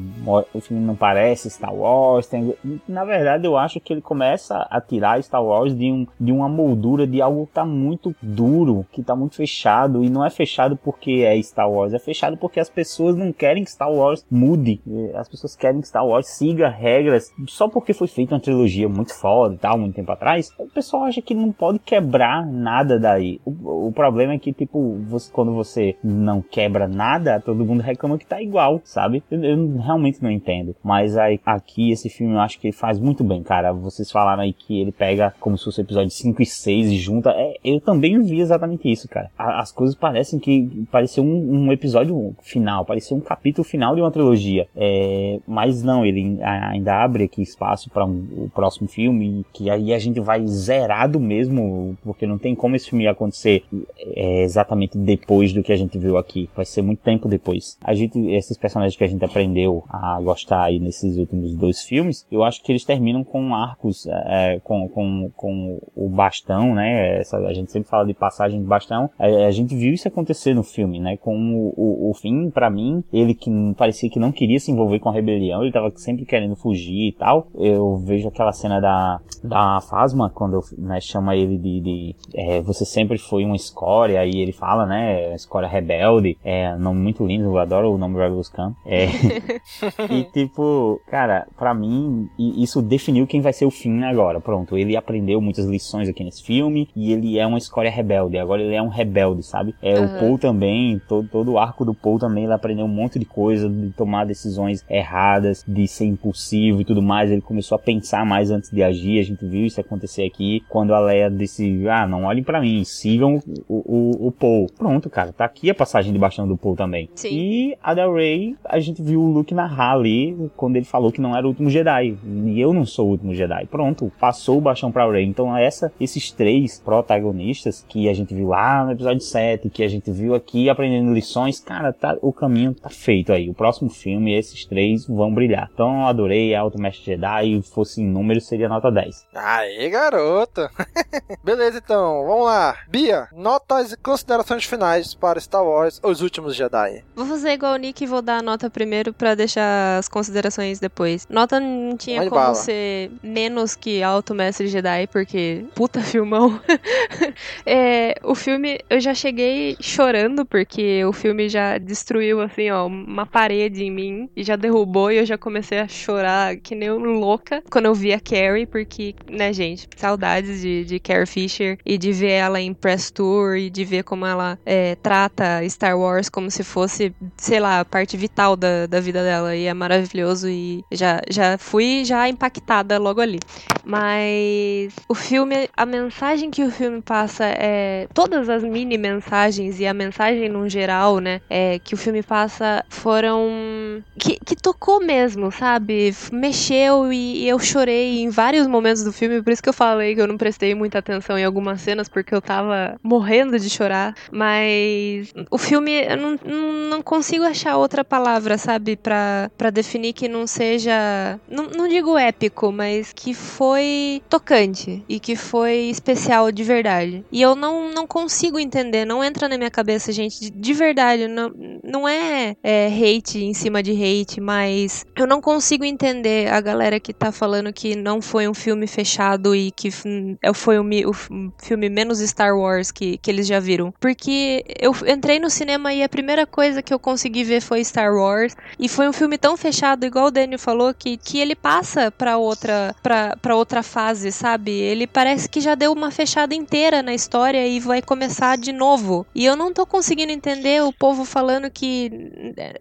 o filme não parece Star Wars, tem, na verdade eu acho que ele começa a tirar Star Wars de, um, de uma moldura de algo que tá muito duro, que tá muito fechado, e não é fechado porque é Star Wars, é fechado porque as pessoas não querem que Star Wars mude, as pessoas querem que Star Wars siga regras, só porque foi feita uma trilogia muito foda e tal, muito tempo atrás, o pessoal acha que não pode quebrar nada daí. O, o problema é que, tipo, você, quando você não quebra nada, todo mundo reclama que tá igual, sabe? Eu, eu realmente não entendo. Mas aí, aqui, esse filme eu acho que ele faz muito bem, cara. Vocês falaram aí que ele pega como se fosse episódio 5 e 6 e junta. É, eu também vi exatamente isso, cara. As coisas parecem que pareceu um, um episódio final, pareceu um capítulo final de uma trilogia. É, mas não, ele ainda abre aqui espaço para um, o próximo filme, que aí a gente vai zerado mesmo, porque não tem como esse filme acontecer é, exatamente depois do que a gente viu aqui. Vai ser muito tempo depois. A gente, esses personagens que a gente aprendeu a gostar aí nesses últimos dois filmes, eu acho que eles terminam com arcos, é, com, com, com o bastão, né? Essa, a gente sempre fala de passagem de bastão. A, a gente viu isso acontecer no filme, né? Com o, o, fim, para mim, ele que parecia que não queria se envolver com a rebelião, ele tava sempre querendo fugir e tal. Eu vejo aquela cena da, da Fasma, quando né, chama ele de, de é, você sempre foi uma escória, e ele fala, né? Escória rebelde, é um nome muito lindo, eu adoro o nome Rebels Khan. É, e tipo, cara, para mim, isso definiu quem vai ser o fim agora. Pronto, ele aprendeu muitas lições aqui nesse filme, e ele é uma escória rebelde, agora ele é um rebelde, sabe? É, uhum. O Paul também, todo, todo o arco do Paul também, ele aprendeu um monte de coisa, de tomar decisões erradas, de ser impulsivo e tudo mais, ele começou a pensar mais antes de agir, a gente viu isso acontecer aqui, quando a Leia disse, ah, não olhem para mim, sigam o, o, o Paul. Pronto, cara, tá aqui a passagem de bastão do Paul também. Sim. E a Del Rey, a gente viu o Luke narrar ali, quando ele falou que não era o último Jedi, e eu não sou o último Jedi. Pronto, passou o bastão pra Rey. Então essa, esses três protagonistas que a gente viu lá no episódio 7, que a gente viu aqui aprendendo lições, cara, tá, o caminho tá feito aí. O próximo filme, esses três vão brilhar. Então eu adorei Alto Mestre Jedi, fosse em número, seria nota 10. Aê, garota! Beleza, então, vamos lá. Bia, notas e considerações finais para Star Wars Os Últimos Jedi. Vou fazer igual o Nick e vou dar a nota primeiro para deixar as considerações depois. Nota não tinha como bala. ser menos que Alto Mestre Jedi, porque puta filmão. É, o filme, eu já cheguei chorando, porque o filme já destruiu, assim, ó, uma parede em mim e já derrubou e eu já comecei a chorar que nem louca quando eu vi a Carrie, porque, né, gente, saudades de, de Carrie Fisher e de ver ela em Press Tour e de ver como ela é, trata Star Wars como se fosse, sei lá, parte vital da, da vida dela e é maravilhoso e já, já fui já impactada logo ali. Mas o filme, a mensagem que o filme passa é. Todas as mini mensagens e a mensagem no geral, né? É, que o filme passa foram. Que, que tocou mesmo, sabe? Mexeu e, e eu chorei em vários momentos do filme, por isso que eu falei que eu não prestei muita atenção em algumas cenas, porque eu tava morrendo de chorar. Mas o filme, eu não, não, consigo achar outra palavra, sabe? Pra definir que não seja. Não, não digo épico, mas que foi tocante e que foi especial de verdade. E eu não, não consigo entender, não entra na minha cabeça, gente, de, de verdade. Não, não é, é hate em cima de hate, mas eu não consigo entender a galera que tá falando que não foi um filme fechado e que hum, foi o, o filme menos Star Wars que, que eles já viram. Porque eu entrei no cinema e a primeira coisa que eu consegui ver foi Star Wars. E foi um filme tão fechado, igual o Daniel falou, que, que ele passa pra outra, pra, pra outra fase, sabe? Ele parece que já deu uma fechada inteira na história e vai começar de novo. E eu não tô conseguindo entender o povo falando que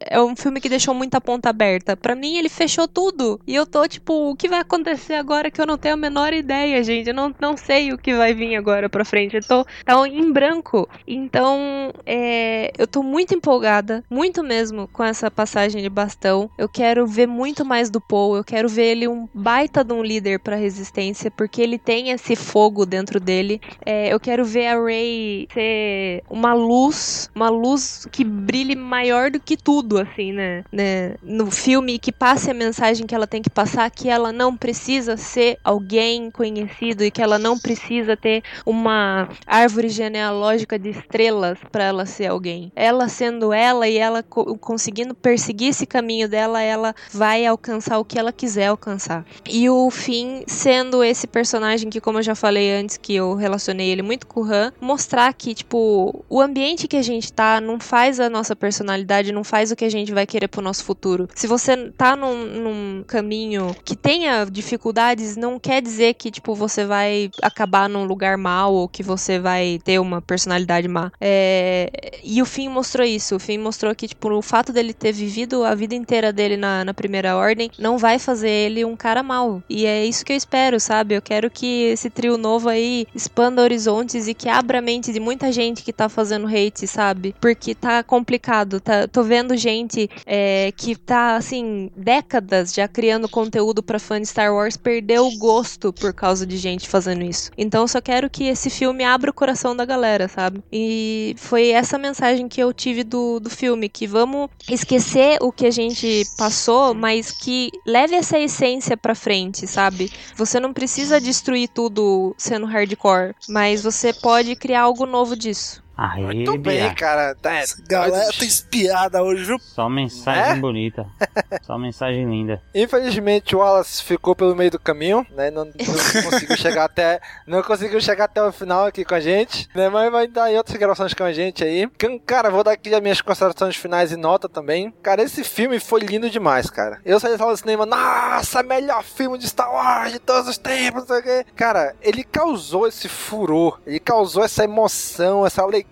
é um filme que deixou muita ponta aberta. Para mim, ele fechou tudo. E eu tô tipo, o que vai acontecer agora que eu não tenho a menor ideia, gente? Eu não, não sei o que vai vir agora pra frente. Eu tô tá em branco. Então, é, eu tô muito empolgada, muito mesmo, com essa passagem de bastão. Eu quero ver muito mais do Paul. Eu quero ver ele um baita de um líder pra resistência, porque ele tem esse fogo dentro dele. É, eu quero ver a Ray ser uma luz, uma luz que brilhe maior do que tudo, assim, né? né? No filme, que passe a mensagem que ela tem que passar, que ela não precisa ser alguém conhecido e que ela não precisa ter uma árvore genealógica de estrelas para ela ser alguém. Ela sendo ela e ela co conseguindo perseguir esse caminho dela, ela vai alcançar o que ela quiser alcançar. E o fim sendo esse personagem que, como eu já falei antes, que eu relacionei ele muito com mostrar que, tipo, o ambiente que a gente tá não faz a nossa personalidade, não faz o que a gente vai querer pro nosso futuro. Se você tá num, num caminho que tenha dificuldades, não quer dizer que, tipo, você vai acabar num lugar mal ou que você vai ter uma personalidade má. É... E o fim mostrou isso. O fim mostrou que, tipo, o fato dele ter vivido a vida inteira dele na, na primeira ordem não vai fazer ele um cara mal. E é isso que eu espero, sabe? Eu quero que esse trio novo aí expanda horizontes e que abra a mente de muita gente que tá fazendo hate, sabe? Porque tá complicado. Tá, tô vendo gente é, que tá, assim, décadas já criando conteúdo para fã de Star Wars perder o gosto por causa de gente fazendo isso. Então só quero que esse filme abra o coração da galera, sabe? E foi essa mensagem que eu tive do, do filme, que vamos esquecer o que a gente passou, mas que leve essa essência pra frente, sabe? Você não precisa destruir tudo sendo hardcore, mas você pode criar algo novo disso. Aí, Muito bem, cara. Tá, Galera tá espiada hoje, viu? Só mensagem É? bonita. Só mensagem linda. Infelizmente o Wallace ficou pelo meio do caminho, né? Não, não conseguiu chegar até. Não conseguiu chegar até o final aqui com a gente, né? Mas vai dar em outras gravações com a gente aí. Cara, vou dar aqui as minhas considerações finais e nota também. Cara, esse filme foi lindo demais, cara. Eu saí da sala do cinema, nossa, melhor filme de Star Wars de todos os tempos, não sei o quê. Cara, ele causou esse furor, ele causou essa emoção, essa alegria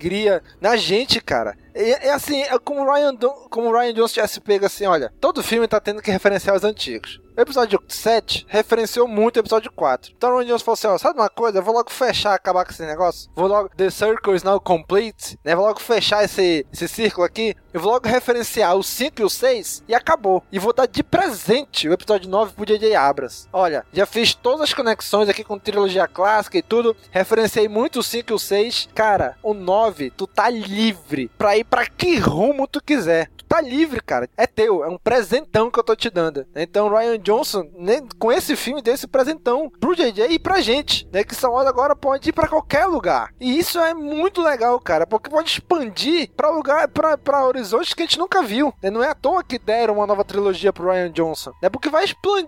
na gente, cara. É, é assim, é como Ryan, como Ryan Johnson tivesse pego assim, olha, todo filme tá tendo que referenciar os antigos. O episódio 7 referenciou muito o episódio 4. Então o Johnson falou assim, ó, sabe uma coisa? Eu vou logo fechar, acabar com esse negócio. Vou logo, the circle is now complete, né? Vou logo fechar esse, esse círculo aqui. Eu vou logo referenciar o 5 e o 6 e acabou. E vou dar de presente o episódio 9 pro J.J. Abrams. Olha, já fiz todas as conexões aqui com trilogia clássica e tudo. Referenciei muito o 5 e o 6. Cara, o 9, tu tá livre pra ir pra que rumo tu quiser. Tu tá livre, cara. É teu. É um presentão que eu tô te dando. Então, Ryan Johnson, né, com esse filme, deu esse presentão pro JJ e pra gente. Né, que Star Wars agora pode ir pra qualquer lugar. E isso é muito legal, cara. Porque pode expandir pra lugar, pra horizontes que a gente nunca viu. né? Não é à toa que deram uma nova trilogia pro Ryan Johnson. Né, porque vai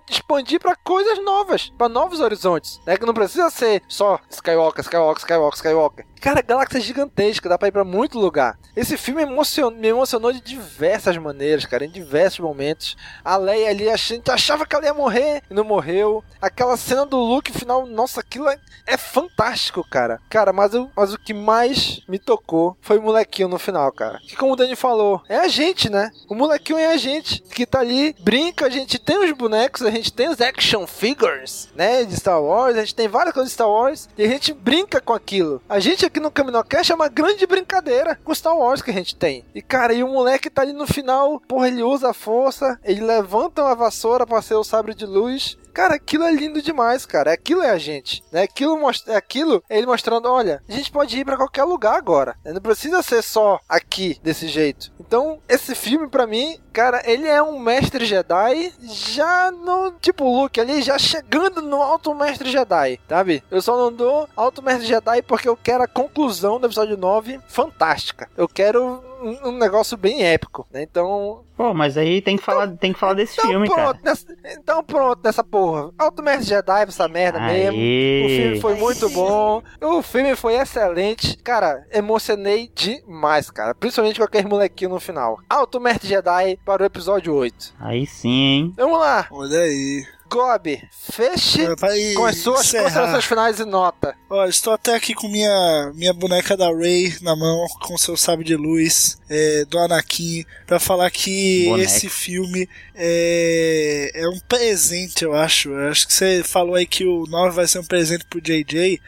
expandir pra coisas novas. Pra novos horizontes. Né, que não precisa ser só Skywalker, Skywalker, Skywalker, Skywalker. Cara, galáxia gigantesca, dá pra ir pra muito lugar. Esse filme emocion- me emocionou de diversas maneiras, cara, em diversos momentos. A Leia ali, a gente achava que ela ia morrer e não morreu. Aquela cena do Luke final, nossa, aquilo é, é fantástico, cara. Cara, mas o, mas o que mais me tocou foi o molequinho no final, cara. Que como o Dani falou, é a gente, né? O molequinho é a gente que tá ali, brinca, a gente tem os bonecos, a gente tem os action figures, né? De Star Wars, a gente tem várias coisas de Star Wars e a gente brinca com aquilo. A gente aqui no Caminocast é uma grande brincadeira com Star Wars que a gente tem. E cara, e o moleque tá ali no final, porra, ele usa a força, ele levanta uma vassoura pra ser o sabre de luz. Cara, aquilo é lindo demais, cara. Aquilo é a gente, né? Aquilo mostra, aquilo é ele mostrando, olha, a gente pode ir pra qualquer lugar agora. Não precisa ser só aqui desse jeito. Então, esse filme pra mim, cara, ele é um mestre Jedi já no tipo Luke ali, já chegando no alto mestre Jedi, sabe? Eu só não dou alto mestre Jedi porque eu quero a conclusão do episódio 9 fantástica. Eu quero um, um negócio bem épico, né? Então, Pô, mas aí tem que falar, tem que falar desse filme, cara. pronto, nessa- então pronto nessa porra. Alto Mestre Jedi, essa merda Aê. mesmo. O filme foi muito bom. O filme foi excelente. Cara, emocionei demais, cara. Principalmente com aquele molequinho no final. Alto Mestre Jedi para o episódio 8. Aí sim, hein? Vamos lá. Olha aí. Gobi, feche É, ir com as suas encerrar. considerações finais e nota. Olha, estou até aqui com minha, minha boneca da Ray na mão, com seu sábio de luz, é, do Anakin, pra falar que Boneca. esse filme é, é um presente, eu acho. Eu acho que você falou aí que o 9 vai ser um presente pro JJ.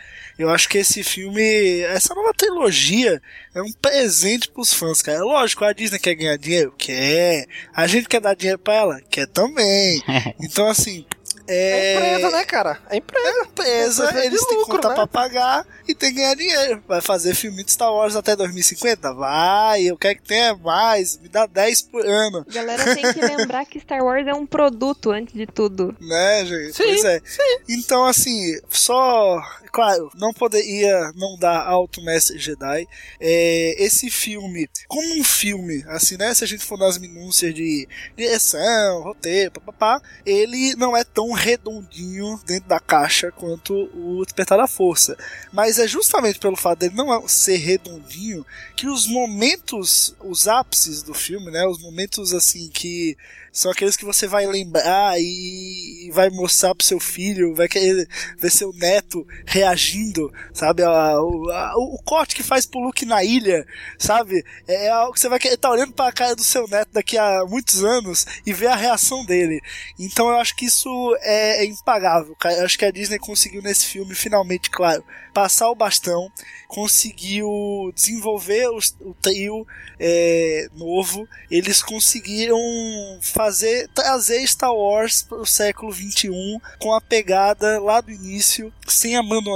Eu acho que esse filme, essa nova trilogia, é um presente pros fãs, cara. É Lógico, a Disney quer ganhar dinheiro? Quer. A gente quer dar dinheiro pra ela? Quer também. Então, assim. É, É empresa, né, cara? É empresa. É empresa, de eles têm lucro, conta né? pra pagar e tem que ganhar dinheiro. Vai fazer filme de Star Wars até 2050? Vai, eu quero que tenha mais, me dá 10 por ano. Galera tem que lembrar que Star Wars é um produto antes de tudo. Né, gente? Sim, pois é. Então, assim, só. Claro, não poderia não dar alto Mestre Jedi. É, esse filme, como um filme, assim, né? Se a gente for nas minúcias de direção, roteiro, papapá, ele não é tão redondinho dentro da caixa quanto o Despertar da Força. Mas é justamente pelo fato dele não ser redondinho que os momentos, os ápices do filme, né? Os momentos assim que são aqueles que você vai lembrar e vai mostrar pro seu filho, vai querer ver seu neto reagindo, sabe? A- o, a- o corte que faz pro Luke na ilha, sabe? É algo que você vai estar olhando pra cara do seu neto daqui a muitos anos e ver a reação dele. Então eu acho que isso é, é impagável, cara. Eu acho que a Disney conseguiu nesse filme, finalmente, claro, passar o bastão, conseguiu desenvolver o trio é, novo, eles conseguiram fazer trazer Star Wars para o século 21 com a pegada lá do início, sem abandonar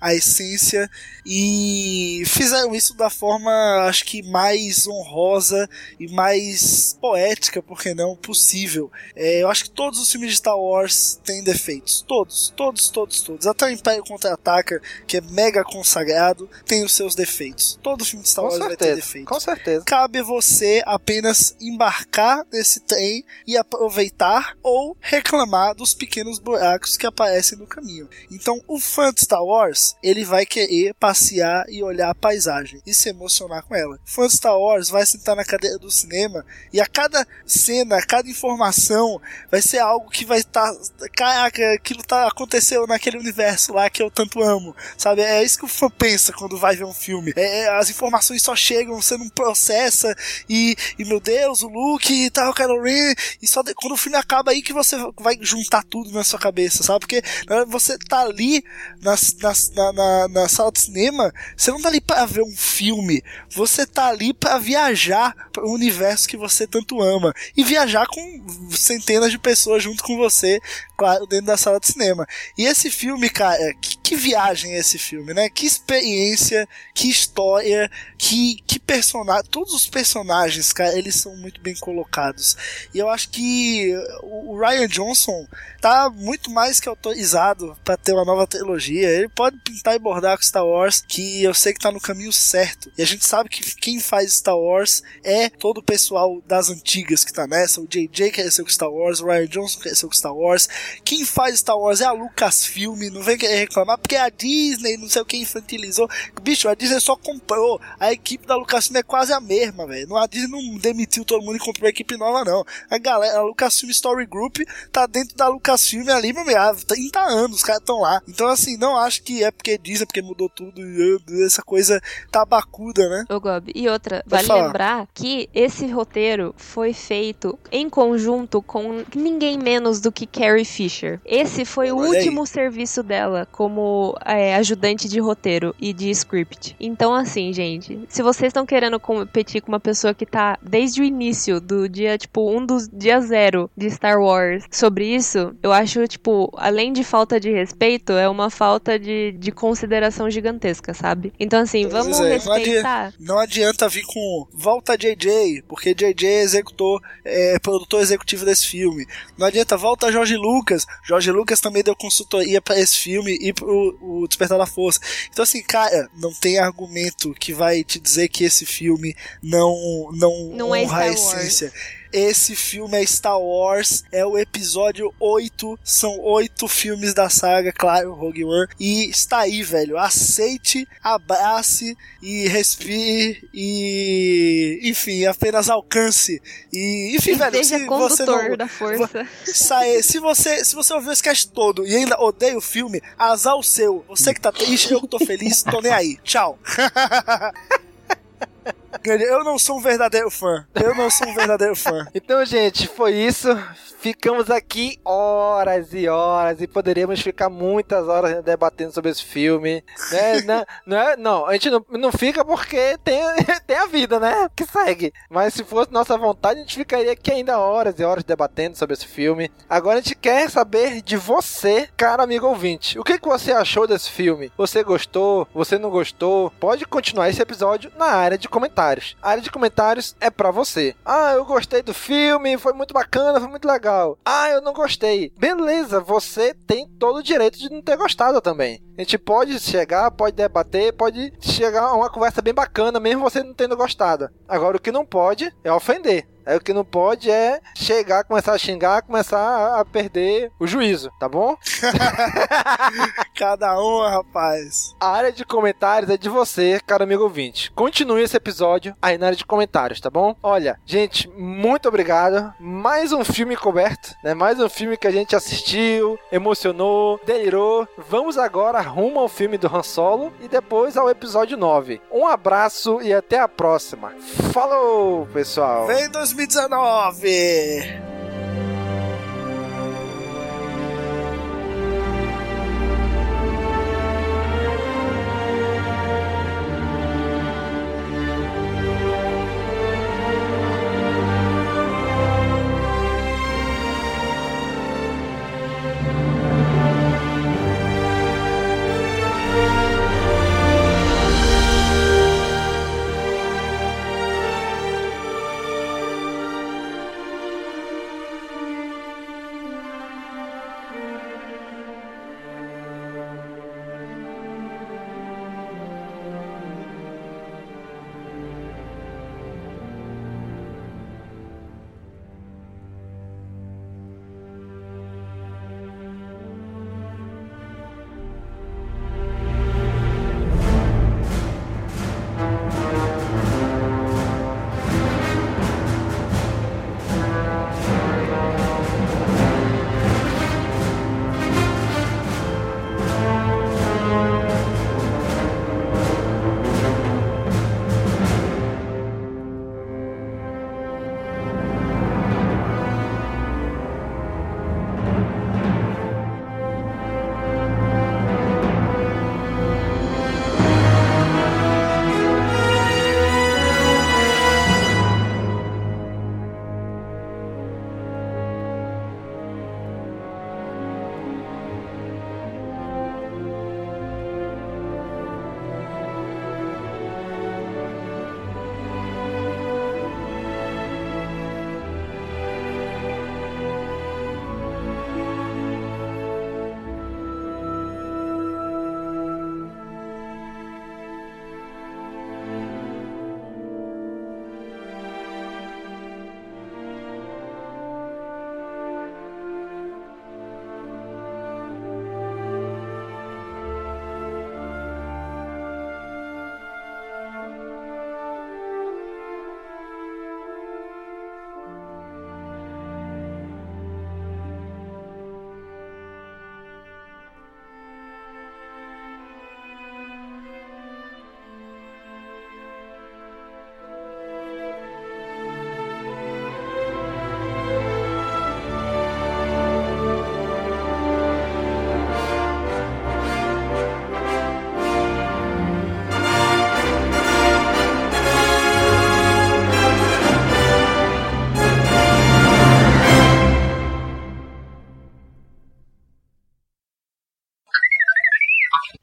a essência e fizeram isso da forma acho que mais honrosa e mais poética, por que não, possível. É, eu acho que todos os filmes de Star Wars têm defeitos, todos, todos, todos, todos. Até o Império Contra-Ataca, que é mega consagrado, tem os seus defeitos. Todo filme de Star Wars vai ter certeza, defeitos. com certeza. Cabe você apenas embarcar nesse trem e aproveitar ou reclamar dos pequenos buracos que aparecem no caminho. Então, o fã de Star Wars, ele vai querer passear e olhar a paisagem e se emocionar com ela. Fã de Star Wars vai sentar na cadeira do cinema e a cada cena, a cada informação vai ser algo que vai estar, caraca, aquilo tá aconteceu naquele universo lá que eu tanto amo, sabe? É isso que o fã pensa quando vai ver um filme. É, é, as informações só chegam, você não processa e, e meu Deus, o Luke e tal, o Ren, e só de- quando o filme acaba aí que você vai juntar tudo na sua cabeça, sabe? Porque na que você tá ali nas- na, na, na sala de cinema, você não tá ali pra ver um filme, você tá ali pra viajar para o universo que você tanto ama e viajar com centenas de pessoas junto com você, claro, dentro da sala de cinema. E esse filme, cara, que, que viagem é esse filme, né? Que experiência, que história, que, que personagem. Todos os personagens, cara, eles são muito bem colocados. E eu acho que o Ryan Johnson tá muito mais que autorizado para ter uma nova trilogia. Ele pode pintar e bordar com Star Wars, que eu sei que tá no caminho certo. E a gente sabe que quem faz Star Wars é todo o pessoal das antigas que tá nessa. O JJ cresceu com Star Wars, o Ryan Johnson cresceu com Star Wars. Quem faz Star Wars é a Lucasfilm, não vem querer reclamar, porque a Disney, não sei o que, infantilizou. Bicho, a Disney só comprou. A equipe da Lucasfilm é quase a mesma, velho. A Disney não demitiu todo mundo e comprou a equipe nova, não. A galera, a Lucasfilm Story Group tá dentro da Lucasfilm ali, meu amigo, há 30 anos, os caras estão lá. Então, assim, não acho que é porque Disney, porque mudou tudo, e, essa coisa tabacuda, né? Ô, Gob, e outra, Pode vale falar. lembrar que esse roteiro foi feito em conjunto com ninguém menos do que Carrie Fisher. Esse foi o Olha aí. último serviço dela como é, ajudante de roteiro e de script. Então, assim, gente, se vocês estão querendo competir com uma pessoa que tá desde o início do dia, tipo, um dos dia zero de Star Wars sobre isso, eu acho, tipo, além de falta de respeito, é uma falta de, de consideração gigantesca, sabe? Então, assim, vamos é, não respeitar. adianta, não adianta vir com volta JJ, porque JJ é executor, é produtor executivo desse filme. Não adianta volta Jorge Lucas. Jorge Lucas também deu consultoria pra esse filme e pro o Despertar da Força. Então assim, cara, não tem argumento que vai te dizer que esse filme não não, Não é honra a Star Wars. Esse filme é Star Wars, é o episódio 8, são oito filmes da saga, claro, Rogue One, e está aí, velho. Aceite, abrace e respire e enfim, apenas alcance. E enfim, E velho, se você não da força. Sai, se você se você ouviu esse cast todo e ainda odeia o filme, azar o seu. Você que tá triste, eu que tô feliz, tô nem aí. Tchau. Eu não sou um verdadeiro fã. Eu não sou um verdadeiro fã. Então, gente, foi isso. Ficamos aqui horas e horas e poderíamos ficar muitas horas debatendo sobre esse filme. Né? não, não, é, não, a gente não, não fica porque tem, tem a vida, né? Que segue. Mas se fosse nossa vontade, a gente ficaria aqui ainda horas e horas debatendo sobre esse filme. Agora a gente quer saber de você, cara amigo ouvinte. O que, que você achou desse filme? Você gostou? Você não gostou? Pode continuar esse episódio na área de comentários. A área de comentários é pra você. Ah, eu gostei do filme, foi muito bacana, foi muito legal. Ah, eu não gostei. Beleza, você tem todo o direito de não ter gostado também. A gente pode chegar, pode debater, pode chegar a uma conversa bem bacana, mesmo você não tendo gostado. Agora, o que não pode é ofender. Aí o que não pode é chegar, começar a xingar, começar a- perder o juízo, tá bom? Cada um, rapaz. A área de comentários é de você, cara amigo ouvinte. Continue esse episódio aí na área de comentários, tá bom? Olha, gente, muito obrigado. Mais um filme coberto, né? Mais um filme que a gente assistiu, emocionou, delirou. Vamos agora rumo ao filme do Han Solo e depois ao episódio 9. Um abraço e até a próxima. Falou, pessoal. Vem 2019!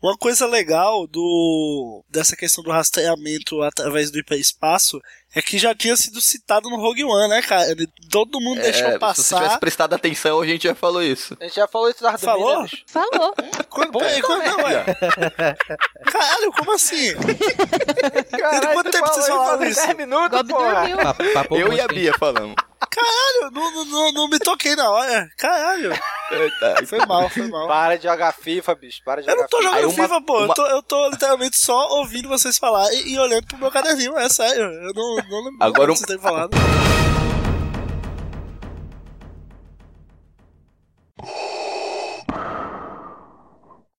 Uma coisa legal do dessa questão do rastreamento através do hiperespaço é que já tinha sido citado no Rogue One, né, cara? Todo mundo É, deixou Se você passar. tivesse prestado atenção, a gente já falou isso. A gente já falou isso da Falou? Falou. Quando, peraí, quando, não, ué. Caralho, como assim? Caralho, Quanto tempo vocês falaram isso? 10 minutos, papo Eu e a Bia falamos. Caralho, não, não, não, não me toquei na hora. Caralho. Foi mal, foi mal. Para de jogar FIFA, bicho. Para de Eu jogar não tô FIFA. jogando uma- FIFA, pô. Eu, uma- tô, eu tô literalmente só ouvindo vocês falar e, e olhando pro meu caderninho, é sério. Eu não, não lembro Agora um... que vocês têm falado.